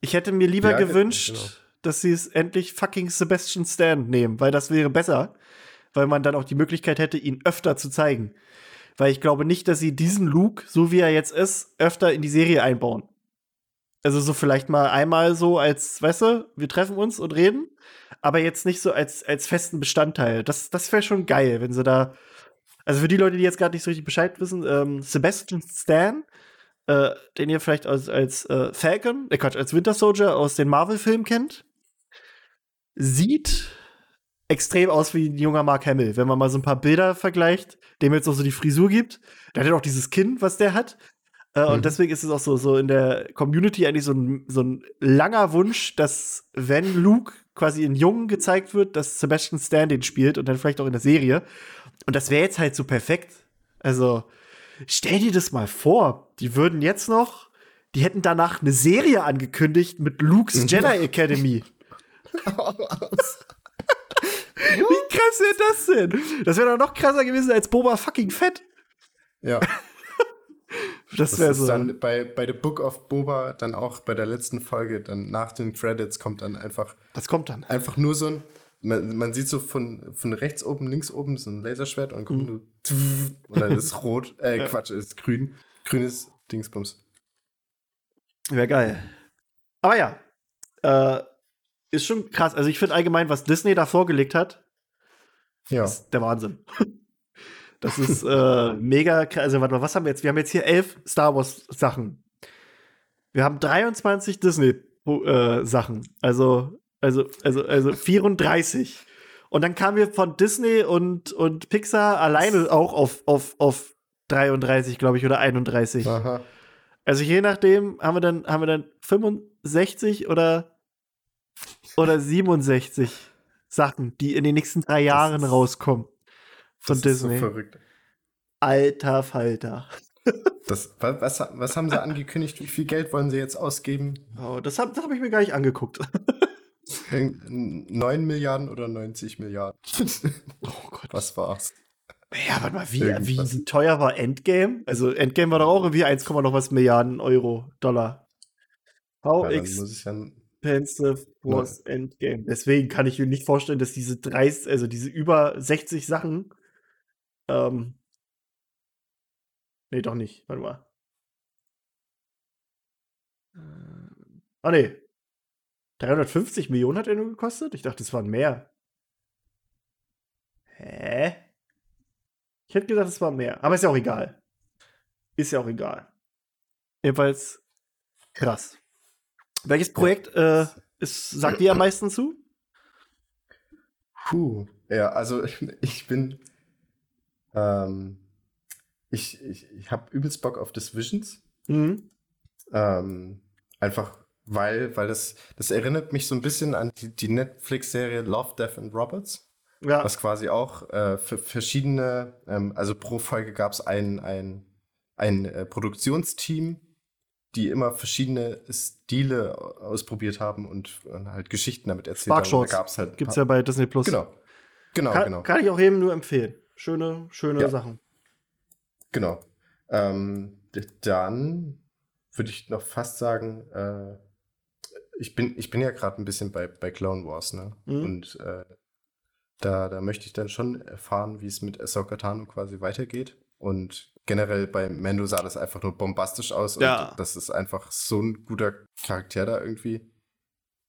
ich hätte mir lieber ja, gewünscht, genau. dass sie es endlich fucking Sebastian Stan nehmen, weil das wäre besser weil man dann auch die Möglichkeit hätte, ihn öfter zu zeigen. Weil ich glaube nicht, dass sie diesen Luke, so wie er jetzt ist, öfter in die Serie einbauen. Also so vielleicht mal einmal so als, weißt du, wir treffen uns und reden, aber jetzt nicht so als, als festen Bestandteil. Das, das wäre schon geil, wenn sie da. Also für die Leute, die jetzt gerade nicht so richtig Bescheid wissen, ähm, Sebastian Stan, äh, den ihr vielleicht als, als äh, Falcon, äh Quatsch, als Winter Soldier aus den Marvel-Filmen kennt, sieht extrem aus wie ein junger Mark Hamill. Wenn man mal so ein paar Bilder vergleicht, dem jetzt auch so die Frisur gibt, der hat ja auch dieses Kinn, was der hat. Äh, mhm. Und deswegen ist es auch so, so in der Community eigentlich so ein, so ein langer Wunsch, dass wenn Luke quasi in Jungen gezeigt wird, dass Sebastian Stan den spielt und dann vielleicht auch in der Serie. Und das wäre jetzt halt so perfekt. Also, stell dir das mal vor, die würden jetzt noch, die hätten danach eine Serie angekündigt mit Luke's mhm. Jedi Academy. Wie krass wäre das denn? Das wäre doch noch krasser gewesen als Boba fucking Fett. Ja. das wäre so. Dann bei, bei The Book of Boba, dann auch bei der letzten Folge, dann nach den Credits kommt dann einfach. Das kommt dann. Einfach nur so ein. Man, man sieht so von, von rechts oben, links oben so ein Laserschwert und kommt mhm. nur. Und dann ist rot. Äh. Quatsch, ist grün. Grünes Dingsbums. Wäre geil. Aber ja. Äh, ist schon krass. Also ich finde allgemein, was Disney da vorgelegt hat, Ja. Ist der Wahnsinn. Das ist äh, mega krass. Also, warte mal, was haben wir jetzt? Wir haben jetzt hier elf Star Wars Sachen. Wir haben 23 Disney äh, Sachen. Also, also, also, also 34. Und dann kamen wir von Disney und, und Pixar alleine auch auf, auf, auf 33, glaube ich, oder 31. Aha. Also je nachdem haben wir dann, haben wir dann 65 oder, oder 67 Sachen, die in den nächsten drei Jahren ist- rauskommen. Von Das ist so Disney. verrückt. Alter Falter. Das, wa- was, was haben sie angekündigt? Wie viel Geld wollen sie jetzt ausgeben? Oh, das habe hab ich mir gar nicht angeguckt. Irgend- 9 Milliarden oder 90 Milliarden? Oh Gott. Was war's? Ja, warte mal, wie, Irgendwas. wie teuer war Endgame? Also Endgame war doch auch irgendwie 1, noch was Milliarden Euro, Dollar. How Ja, expensive was Endgame? Deswegen kann ich mir nicht vorstellen, dass diese 30, also diese über 60 Sachen, ähm, nee, doch nicht, warte mal. Äh, Ah, nee. 350 Millionen hat er nur gekostet? Ich dachte, es waren mehr. Hä? Ich hätte gedacht, es war mehr. Aber ist ja auch egal. Ist ja auch egal. Jedenfalls krass. Welches Projekt äh, ist, sagt dir am meisten zu? Puh. Ja, also ich bin. Ähm, ich ich, ich habe übelst Bock auf das Visions. Mhm. Ähm, einfach weil, weil das, das erinnert mich so ein bisschen an die, die Netflix-Serie Love, Death and Robots, Ja, was quasi auch äh, für verschiedene, ähm, also pro Folge gab es ein, ein, ein äh, Produktionsteam, die immer verschiedene Stile ausprobiert haben und, und halt Geschichten damit erzählt Spark haben. Da gab's halt gibt's paar- ja bei Disney Plus. Genau. Genau, kann, genau. kann ich auch jedem nur empfehlen. Schöne, schöne Ja. Sachen. Genau. Ähm, dann würde ich noch fast sagen, äh, ich bin, ich bin ja gerade ein bisschen bei, bei Clone Wars, ne? Mhm. Und äh, da, da möchte ich dann schon erfahren, wie es mit Ahsoka Tano quasi weitergeht. Und generell bei Mando sah das einfach nur bombastisch aus. Ja. Und das ist einfach so ein guter Charakter da irgendwie.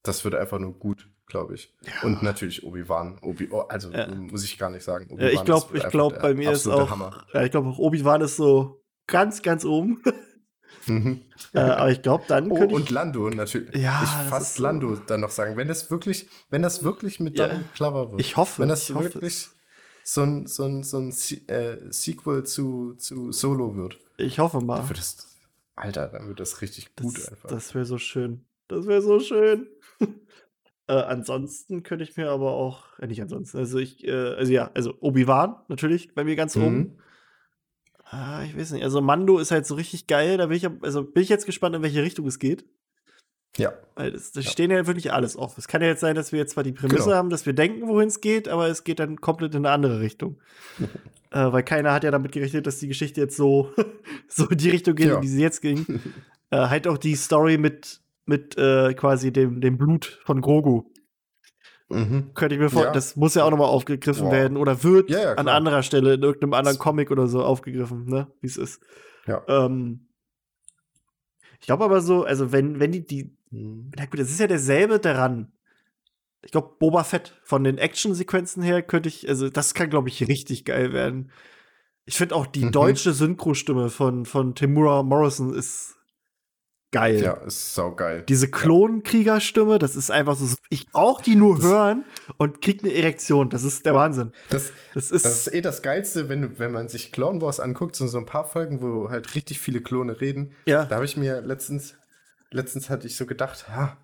Das wird einfach nur gut, glaube ich. Und natürlich Obi-Wan. Obi oh, also Ja. muss ich gar nicht sagen. Ja, ich glaube, ich einfach glaub, der bei mir ist auch, Hammer. ja, ich glaube auch Obi-Wan ist so ganz, ganz oben. Mhm. äh, aber ich glaube, dann Oh, könnte und ich, Lando natürlich. Ja, ich fast so- Lando dann noch sagen. Wenn das wirklich, wenn das wirklich mit Ja. Donald Glover wird. ich hoffe, wenn das ich hoffe wirklich so ein, so ein, so ein äh, Sequel zu, zu Solo wird, Ich hoffe mal. dann das, Alter, dann wird das richtig gut Das, einfach. das wäre so schön. Das wäre so schön. äh, ansonsten könnte ich mir aber auch, äh, nicht ansonsten, also ich, äh, also ja, also Obi-Wan natürlich bei mir ganz oben. Mhm. Ah, ich weiß nicht, also Mando ist halt so richtig geil, da bin ich, also bin ich jetzt gespannt, in welche Richtung es geht. Ja, Weil das, das Ja. stehen ja wirklich alles auf. Es kann ja jetzt sein, dass wir jetzt zwar die Prämisse Genau. haben, dass wir denken, wohin es geht, aber es geht dann komplett in eine andere Richtung. äh, weil keiner hat ja damit gerechnet, dass die Geschichte jetzt so, so in die Richtung geht, Ja. in die sie jetzt ging. äh, halt auch die Story mit, mit äh, quasi dem, dem Blut von Grogu. mhm. Könnte ich mir vorstellen, Ja. das muss ja auch nochmal aufgegriffen Boah. werden oder wird an anderer Stelle in irgendeinem anderen Comic oder so aufgegriffen, ne? Wie es ist. ja. Ähm, ich glaube aber so, also wenn, wenn die, die, Mhm. na gut, es ist ja derselbe daran. Ich glaube, Boba Fett von den Actionsequenzen her könnte ich, also das kann, glaube ich, richtig geil werden. Ich finde auch die Mhm. deutsche Synchrostimme von, von Timura Morrison ist geil. Ja, ist saugeil. Diese Klonkriegerstimme, das ist einfach so, ich brauche die nur hören und krieg eine Erektion. Das ist der Wahnsinn. Das, Das ist, das ist eh das Geilste, wenn, wenn man sich Clone Wars anguckt, sind so ein paar Folgen, wo halt richtig viele Klone reden. ja, Da habe ich mir letztens, letztens hatte ich so gedacht, ha,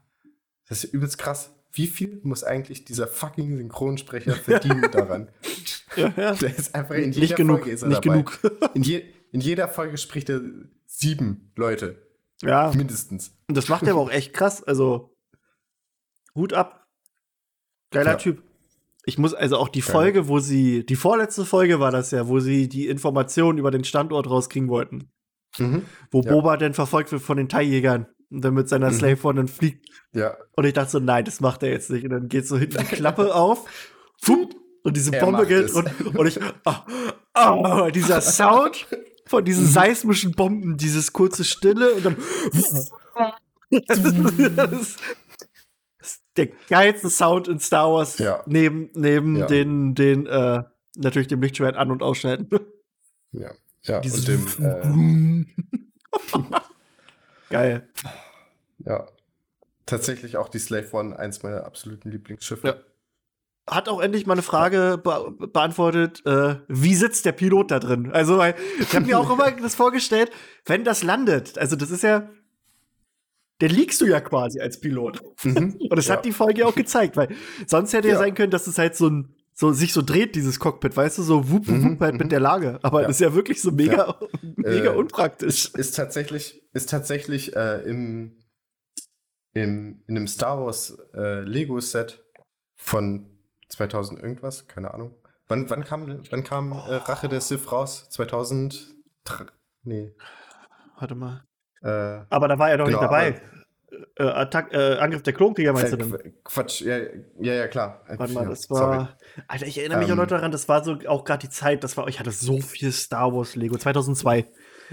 das ist übelst krass. Wie viel muss eigentlich dieser fucking Synchronsprecher verdienen daran? ja, ja. Der ist einfach in jeder Nicht genug, Folge ist er nicht dabei. genug. In, je, in jeder Folge spricht er sieben Leute, ja, mindestens. und das macht er aber auch echt krass. Also, Hut ab. Geiler Ja. Typ. Ich muss also auch die. Folge, wo sie, die vorletzte Folge war das ja, wo sie die Informationen über den Standort rauskriegen wollten. Mhm. Wo Ja. Boba dann verfolgt wird von den Thai-Jägern und dann mit seiner Mhm. Slave One dann fliegt. Ja, Und ich dachte so, nein, das macht er jetzt nicht. Und dann geht so hinten die Klappe auf. Fupp, und diese Er Bombe geht und, und ich, ah, ah, dieser Sound von Mhm. diesen seismischen Bomben, dieses kurze Stille und dann. das, ist- das, der geilste Sound in Star Wars. Ja. Neben, neben Ja. den, den, äh, natürlich dem Lichtschwert an- und ausschalten. Ja. Ja, Dieses und dem, äh, Geil. ja. Tatsächlich auch die Slave One, eins meiner absoluten Lieblingsschiffe. Ja. Hat auch endlich mal eine Frage be beantwortet, äh, wie sitzt der Pilot da drin? Also, weil ich habe mir auch immer das vorgestellt, wenn das landet, also das ist ja, der liegst du ja quasi als Pilot. Mhm. Und das Ja. hat die Folge auch gezeigt, weil sonst hätte ja, Ja. sein können, dass es halt so ein so sich so dreht dieses Cockpit, weißt du, so wupp wupp, Mhm, wupp halt mhm. mit der Lage. Aber Ja. das ist ja wirklich so mega mega Äh, unpraktisch. Ist, ist tatsächlich, ist tatsächlich äh, im, im, in einem Star Wars äh, Lego-Set von 2000 irgendwas, keine Ahnung. Wann, wann kam, wann kam äh, Rache der Sith raus? 2000? Nee. Warte mal. Äh, Aber da war er doch Genau, nicht dabei. Äh, Attack, äh, Angriff der Klonkrieger meinst du äh, denn? Qu- Quatsch, ja, ja, ja, klar. Äh, Warte mal, ja, das sorry. war. Alter, ich erinnere mich auch Ähm, noch daran, das war so auch gerade die Zeit, das war, ich hatte so viel Star Wars Lego, 2002.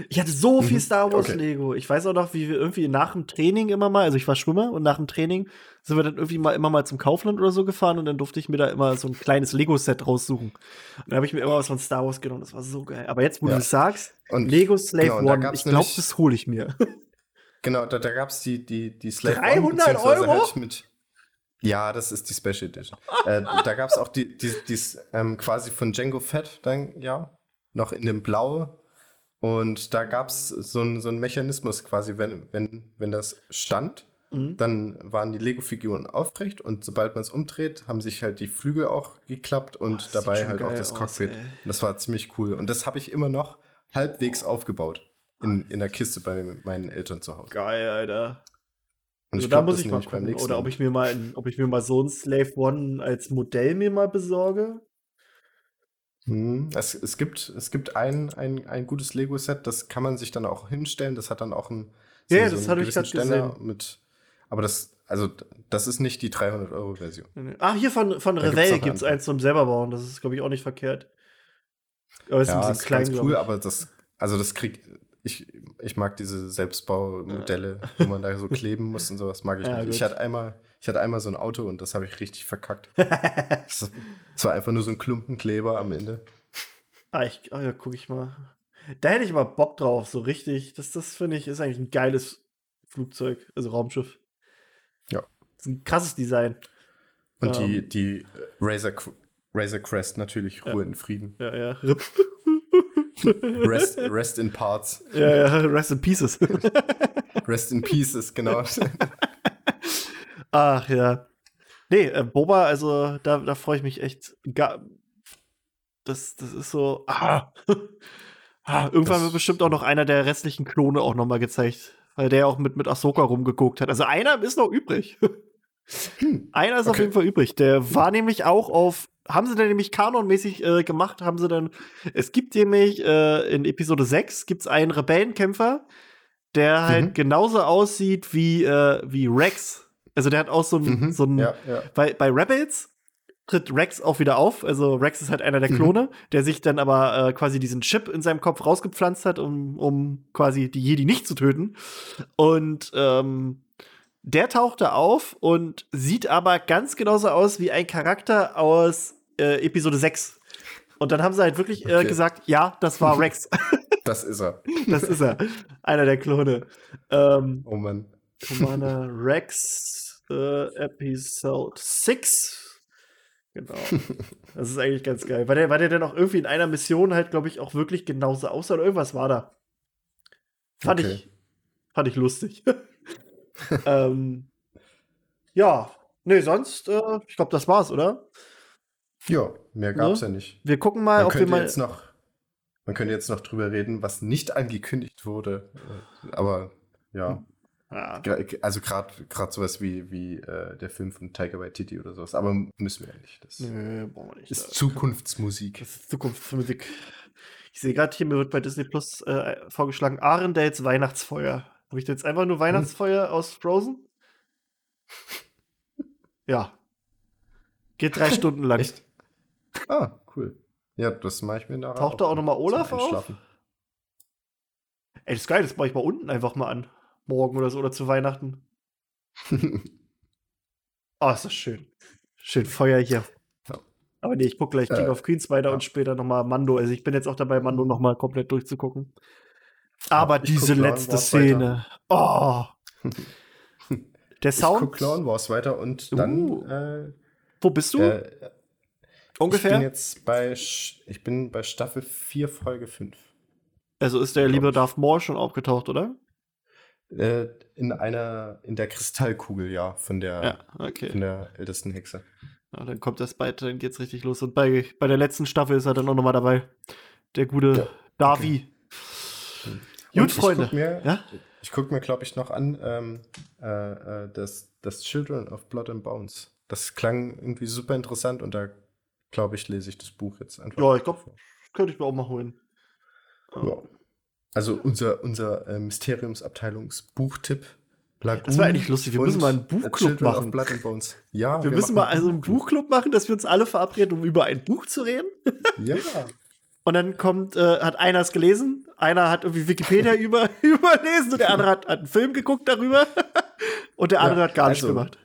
Ich hatte so viel Mhm, Star Wars okay. Lego. Ich weiß auch noch, wie wir irgendwie nach dem Training immer mal, also ich war Schwimmer und nach dem Training sind wir dann irgendwie mal immer mal zum Kaufland oder so gefahren und dann durfte ich mir da immer so ein kleines Lego-Set raussuchen. Und dann habe ich mir immer was von Star Wars genommen, das war so geil. Aber jetzt, wo Ja. du es sagst, Und Lego Slave genau, One, ich glaube, das hole ich mir. Genau, da, da gab es die, die, die Slave 300 One, beziehungsweise Euro? Halt mit, ja, das ist die Special Edition. äh, da gab es auch die, die, die ähm, quasi von Django Fett, dann, ja, noch in dem Blau. Und da gab es so einen so einen Mechanismus quasi, wenn, wenn, wenn das stand, Mhm. dann waren die Lego-Figuren aufrecht und sobald man es umdreht, haben sich halt die Flügel auch geklappt und sieht dabei halt auch das aus, Cockpit. und das war ziemlich cool. Und das habe ich immer noch halbwegs aufgebaut. In, in der Kiste bei meinen Eltern zu Hause. Geil, Alter. Und Also da muss ich mal gucken. Oder ob ich mir mal, ein, ob ich mir mal so ein Slave One als Modell mir mal besorge. Hm, Es, es gibt, es gibt ein, ein, ein gutes Lego-Set, das kann man sich dann auch hinstellen. Das hat dann auch einen, Ja, ja, einen das hatte ich Ständer gesehen. Mit, aber das, also, das ist nicht die 300-Euro-Version. Ah, hier von, von Da Revell gibt es eins zum selber bauen. Das ist, glaube ich, auch nicht verkehrt. Aber ist ein Ja, bisschen ist klein, ganz cool, aber das, also das krieg ich, ich mag diese Selbstbaumodelle, wo man da so kleben muss und sowas mag ich Ja, nicht. gut. Ich hatte einmal, ich hatte einmal so ein Auto und das habe ich richtig verkackt. Das war einfach nur so ein Klumpenkleber am Ende. Ah, ich, ah, ja, guck ich mal. Da hätte ich mal Bock drauf, so richtig. Das, das finde ich, ist eigentlich ein geiles Flugzeug, also Raumschiff. Ja. Das ist ein krasses Design. Und Ähm. die, die äh, Razor, Razor Crest natürlich Ruhe in Frieden. Ja, ja. Rest, rest in Parts. ja, ja, Rest in Pieces. Rest in Pieces, genau. Ach ja. Nee, äh, Boba, also da, da freue ich mich echt. Das, das ist so. Ah. ah, irgendwann Das- wird bestimmt auch noch einer der restlichen Klone auch noch mal gezeigt. Weil der auch mit, mit Ahsoka rumgeguckt hat. Also einer ist noch übrig. Hm, einer ist auf Okay. jeden Fall übrig. Der war nämlich auch auf. Haben sie dann nämlich kanonmäßig äh, gemacht, haben sie dann. Es gibt nämlich äh, in Episode 6 gibt's einen Rebellenkämpfer, der halt Mhm. genauso aussieht wie, äh, wie Rex. Also der hat auch so ein, Mhm, so ein ja, ja. bei, bei Rebels tritt Rex auch wieder auf. Also Rex ist halt einer der Mhm. Klone, der sich dann aber äh, quasi diesen Chip in seinem Kopf rausgepflanzt hat, um, um quasi die Jedi nicht zu töten. Und ähm, der tauchte auf und sieht aber ganz genauso aus wie ein Charakter aus äh, Episode 6. Und dann haben sie halt wirklich äh, Okay. gesagt, ja, das war Rex. Das ist er. das ist er. Einer der Klone. Ähm, Oh Mann. Commander Rex äh, Episode 6. Genau. Das ist eigentlich ganz geil. Weil der, weil der dann auch irgendwie in einer Mission halt, glaube ich, auch wirklich genauso aussah oder irgendwas war da. Fand Okay. ich, fand ich lustig. ähm, ja, nee, sonst, äh, ich glaube, das war's, oder? Ja, mehr gab's Ne? ja nicht. Wir gucken mal, Man ob wir mal. jetzt noch, man könnte jetzt noch drüber reden, was nicht angekündigt wurde. Aber ja, Ah, gra- also gerade gerade sowas wie, wie äh, der Film von Taika Waititi oder sowas. Aber müssen wir ja nicht. Das nö, wir nicht. ist Zukunftsmusik. Das ist Zukunftsmusik. Ich sehe gerade hier, mir wird bei Disney Plus äh, vorgeschlagen, Arendelles Weihnachtsfeuer. Habe ich jetzt einfach nur Weihnachtsfeuer aus Frozen? Ja. Geht drei Stunden lang. Echt? Ah, cool. Ja, das mache ich mir nachher. Taucht da auch noch mal zum Olaf auf? Ey, das ist geil, das mache ich mal unten einfach mal an. Morgen oder so oder zu Weihnachten. Oh, ist das schön. Schön Feuer hier. Ja. Aber nee, ich gucke gleich King Äh, of Queens weiter ja. und später nochmal Mando. Also ich bin jetzt auch dabei, Mando nochmal komplett durchzugucken. Aber ich guck diese letzte Szene. Oh. Der Ich Sound. gucke Clone Wars weiter und dann Uh. äh, Wo bist du? äh, Ich bin ungefähr? jetzt bei, ich bin bei Staffel 4, Folge 5. Also ist der glaub liebe ich. Darth Maul schon aufgetaucht, oder? Äh, in einer, in der Kristallkugel, ja, von der, Ja, okay. von der ältesten Hexe. Ja, dann kommt das bald, dann geht's richtig los. Und bei, bei der letzten Staffel ist er dann auch nochmal dabei. Der gute Ja, Davi. Und Gut, ich Freunde. Guck mir, Ja? Ich gucke mir, glaube ich, noch an, ähm, äh, äh, das, das Children of Blood and Bones. Das klang irgendwie super interessant und da, glaube ich, lese ich das Buch jetzt einfach. Ja, ich glaube, könnte ich mir auch mal holen. Ja. Also unser, unser äh, Mysteriumsabteilungsbuchtipp. Lagoon Das war eigentlich lustig. Wir müssen mal einen Buchclub machen. Blood and Bones. Ja, Wir, müssen machen mal also einen Buchclub machen, dass wir uns alle verabreden, um über ein Buch zu reden. Ja, Und dann kommt, äh, hat einer es gelesen, einer hat irgendwie Wikipedia über, überlesen und der andere hat, hat einen Film geguckt darüber und der andere Ja, hat gar nichts also, gemacht.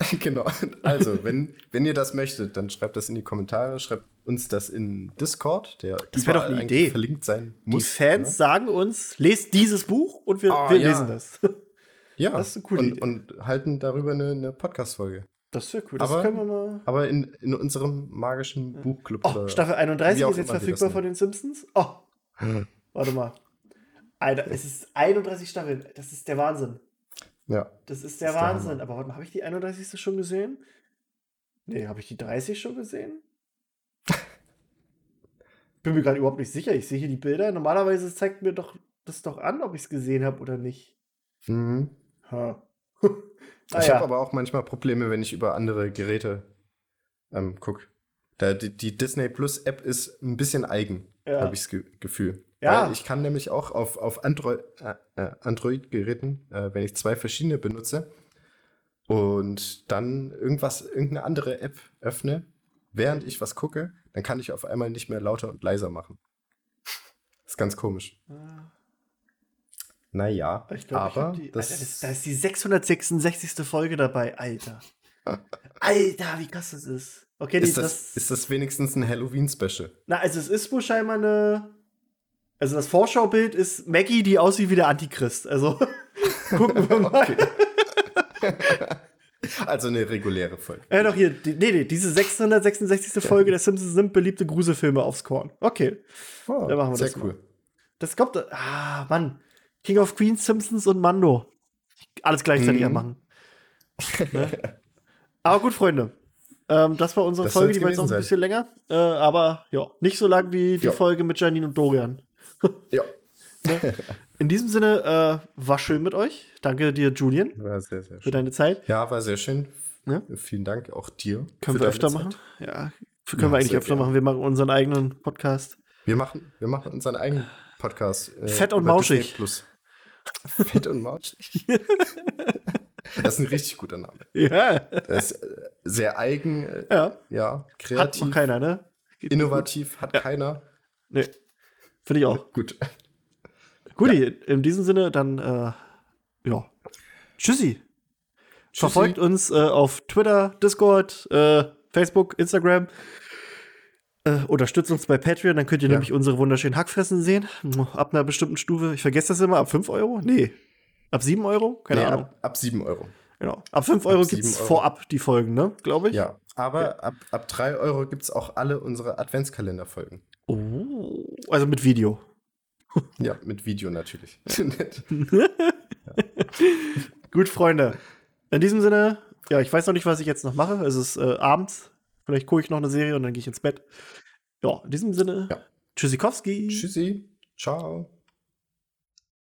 genau. Also, wenn, wenn ihr das möchtet, dann schreibt das in die Kommentare, schreibt uns das in Discord, der Das wär doch eine Idee. verlinkt sein Die muss. Fans sagen uns, lest dieses Buch und wir, Ah, wir ja. lesen das. Ja, Das ist eine coole und, Idee. und halten darüber eine, eine Podcast-Folge. Das wäre cool. Das Aber- können wir mal. Aber in, in unserem magischen Buchclub. Oh, Staffel 31 wie auch ist jetzt verfügbar von den Simpsons. Oh, warte mal. Alter, es ist 31 Staffeln. Das ist der Wahnsinn. Ja. Das ist der Das ist der Wahnsinn. Hammer. Aber warte mal, habe ich die 31. schon gesehen? Nee, habe ich die 30 schon gesehen? Bin mir gerade überhaupt nicht sicher. Ich sehe hier die Bilder. Normalerweise zeigt mir doch das doch an, ob ich es gesehen habe oder nicht. Mhm. Ha. Ich naja. habe aber auch manchmal Probleme, wenn ich über andere Geräte ähm, gucke. Die, die Disney Plus App ist ein bisschen eigen, Ja. habe ich das Ge Gefühl. Ja. Weil ich kann nämlich auch auf, auf Android, äh, äh, Android-Geräten, äh, wenn ich zwei verschiedene benutze und dann irgendwas, irgendeine andere App öffne, während ich was gucke, dann kann ich auf einmal nicht mehr lauter und leiser machen. ist ganz komisch. Naja, Ich glaube, ich aber hab die, das, Alter, das, da ist die 666. Folge dabei, Alter. Alter, wie krass das ist. Okay, ist, das, ist das wenigstens ein Halloween-Special? Na, also es ist wohl scheinbar eine. Also das Vorschaubild ist Maggie, die aussieht wie der Antichrist. Also gucken wir mal. Also eine reguläre Folge. Ja, doch hier, die, nee, nee, diese 666. Folge der Simpsons sind beliebte Gruselfilme aufs Korn. Okay. Oh, Dann machen wir sehr das mal. cool. Das kommt. Ah, Mann. King of Queens, Simpsons und Mando. Alles gleichzeitig Mhm. anmachen. ne? Aber gut, Freunde. Ähm, das war unsere Das Folge, die war jetzt auch ein bisschen länger. Äh, aber ja, nicht so lang wie die Ja. Folge mit Janine und Dorian. Ja, In diesem Sinne, äh, war schön mit euch. Danke dir, Julian, sehr, sehr für schön. deine Zeit. Ja, war sehr schön. Ja. Vielen Dank auch dir. Können wir öfter Zeit. machen? Ja, können Ja, wir eigentlich öfter gerne. machen. Wir machen unseren eigenen Podcast. Wir machen, wir machen unseren eigenen Podcast. äh, Fett und mauschig. Plus. Fett und mauschig. das ist ein richtig guter Name. Ja, Der ist äh, sehr eigen, äh, ja. ja, Hat kreativ, noch keiner, ne? Geht innovativ, hat keiner. Nee. Finde ich auch. Gut. Guti, in diesem Sinne dann, äh, ja. Tschüssi. Verfolgt uns äh, auf Twitter, Discord, äh, Facebook, Instagram. Äh, unterstützt uns bei Patreon, dann könnt ihr Ja. nämlich unsere wunderschönen Hackfressen sehen. Ab einer bestimmten Stufe. Ich vergesse das immer, ab 5 Euro? Nee. Ab 7 Euro? Keine Nee, Ahnung. ab, ab 7 Euro. Genau. Ab 5 Euro gibt es 7 Euro. vorab die Folgen, ne? Glaube ich. Ja, aber ab, ab 3 Euro gibt es auch alle unsere Adventskalenderfolgen. Oh, also mit Video. Ja, mit Video natürlich. Gut, Freunde. In diesem Sinne, ja, ich weiß noch nicht, was ich jetzt noch mache. Es ist äh, abends. Vielleicht gucke ich noch eine Serie und dann gehe ich ins Bett. Ja, in diesem Sinne, Ja. Tschüssikowski. Tschüssi. Ciao.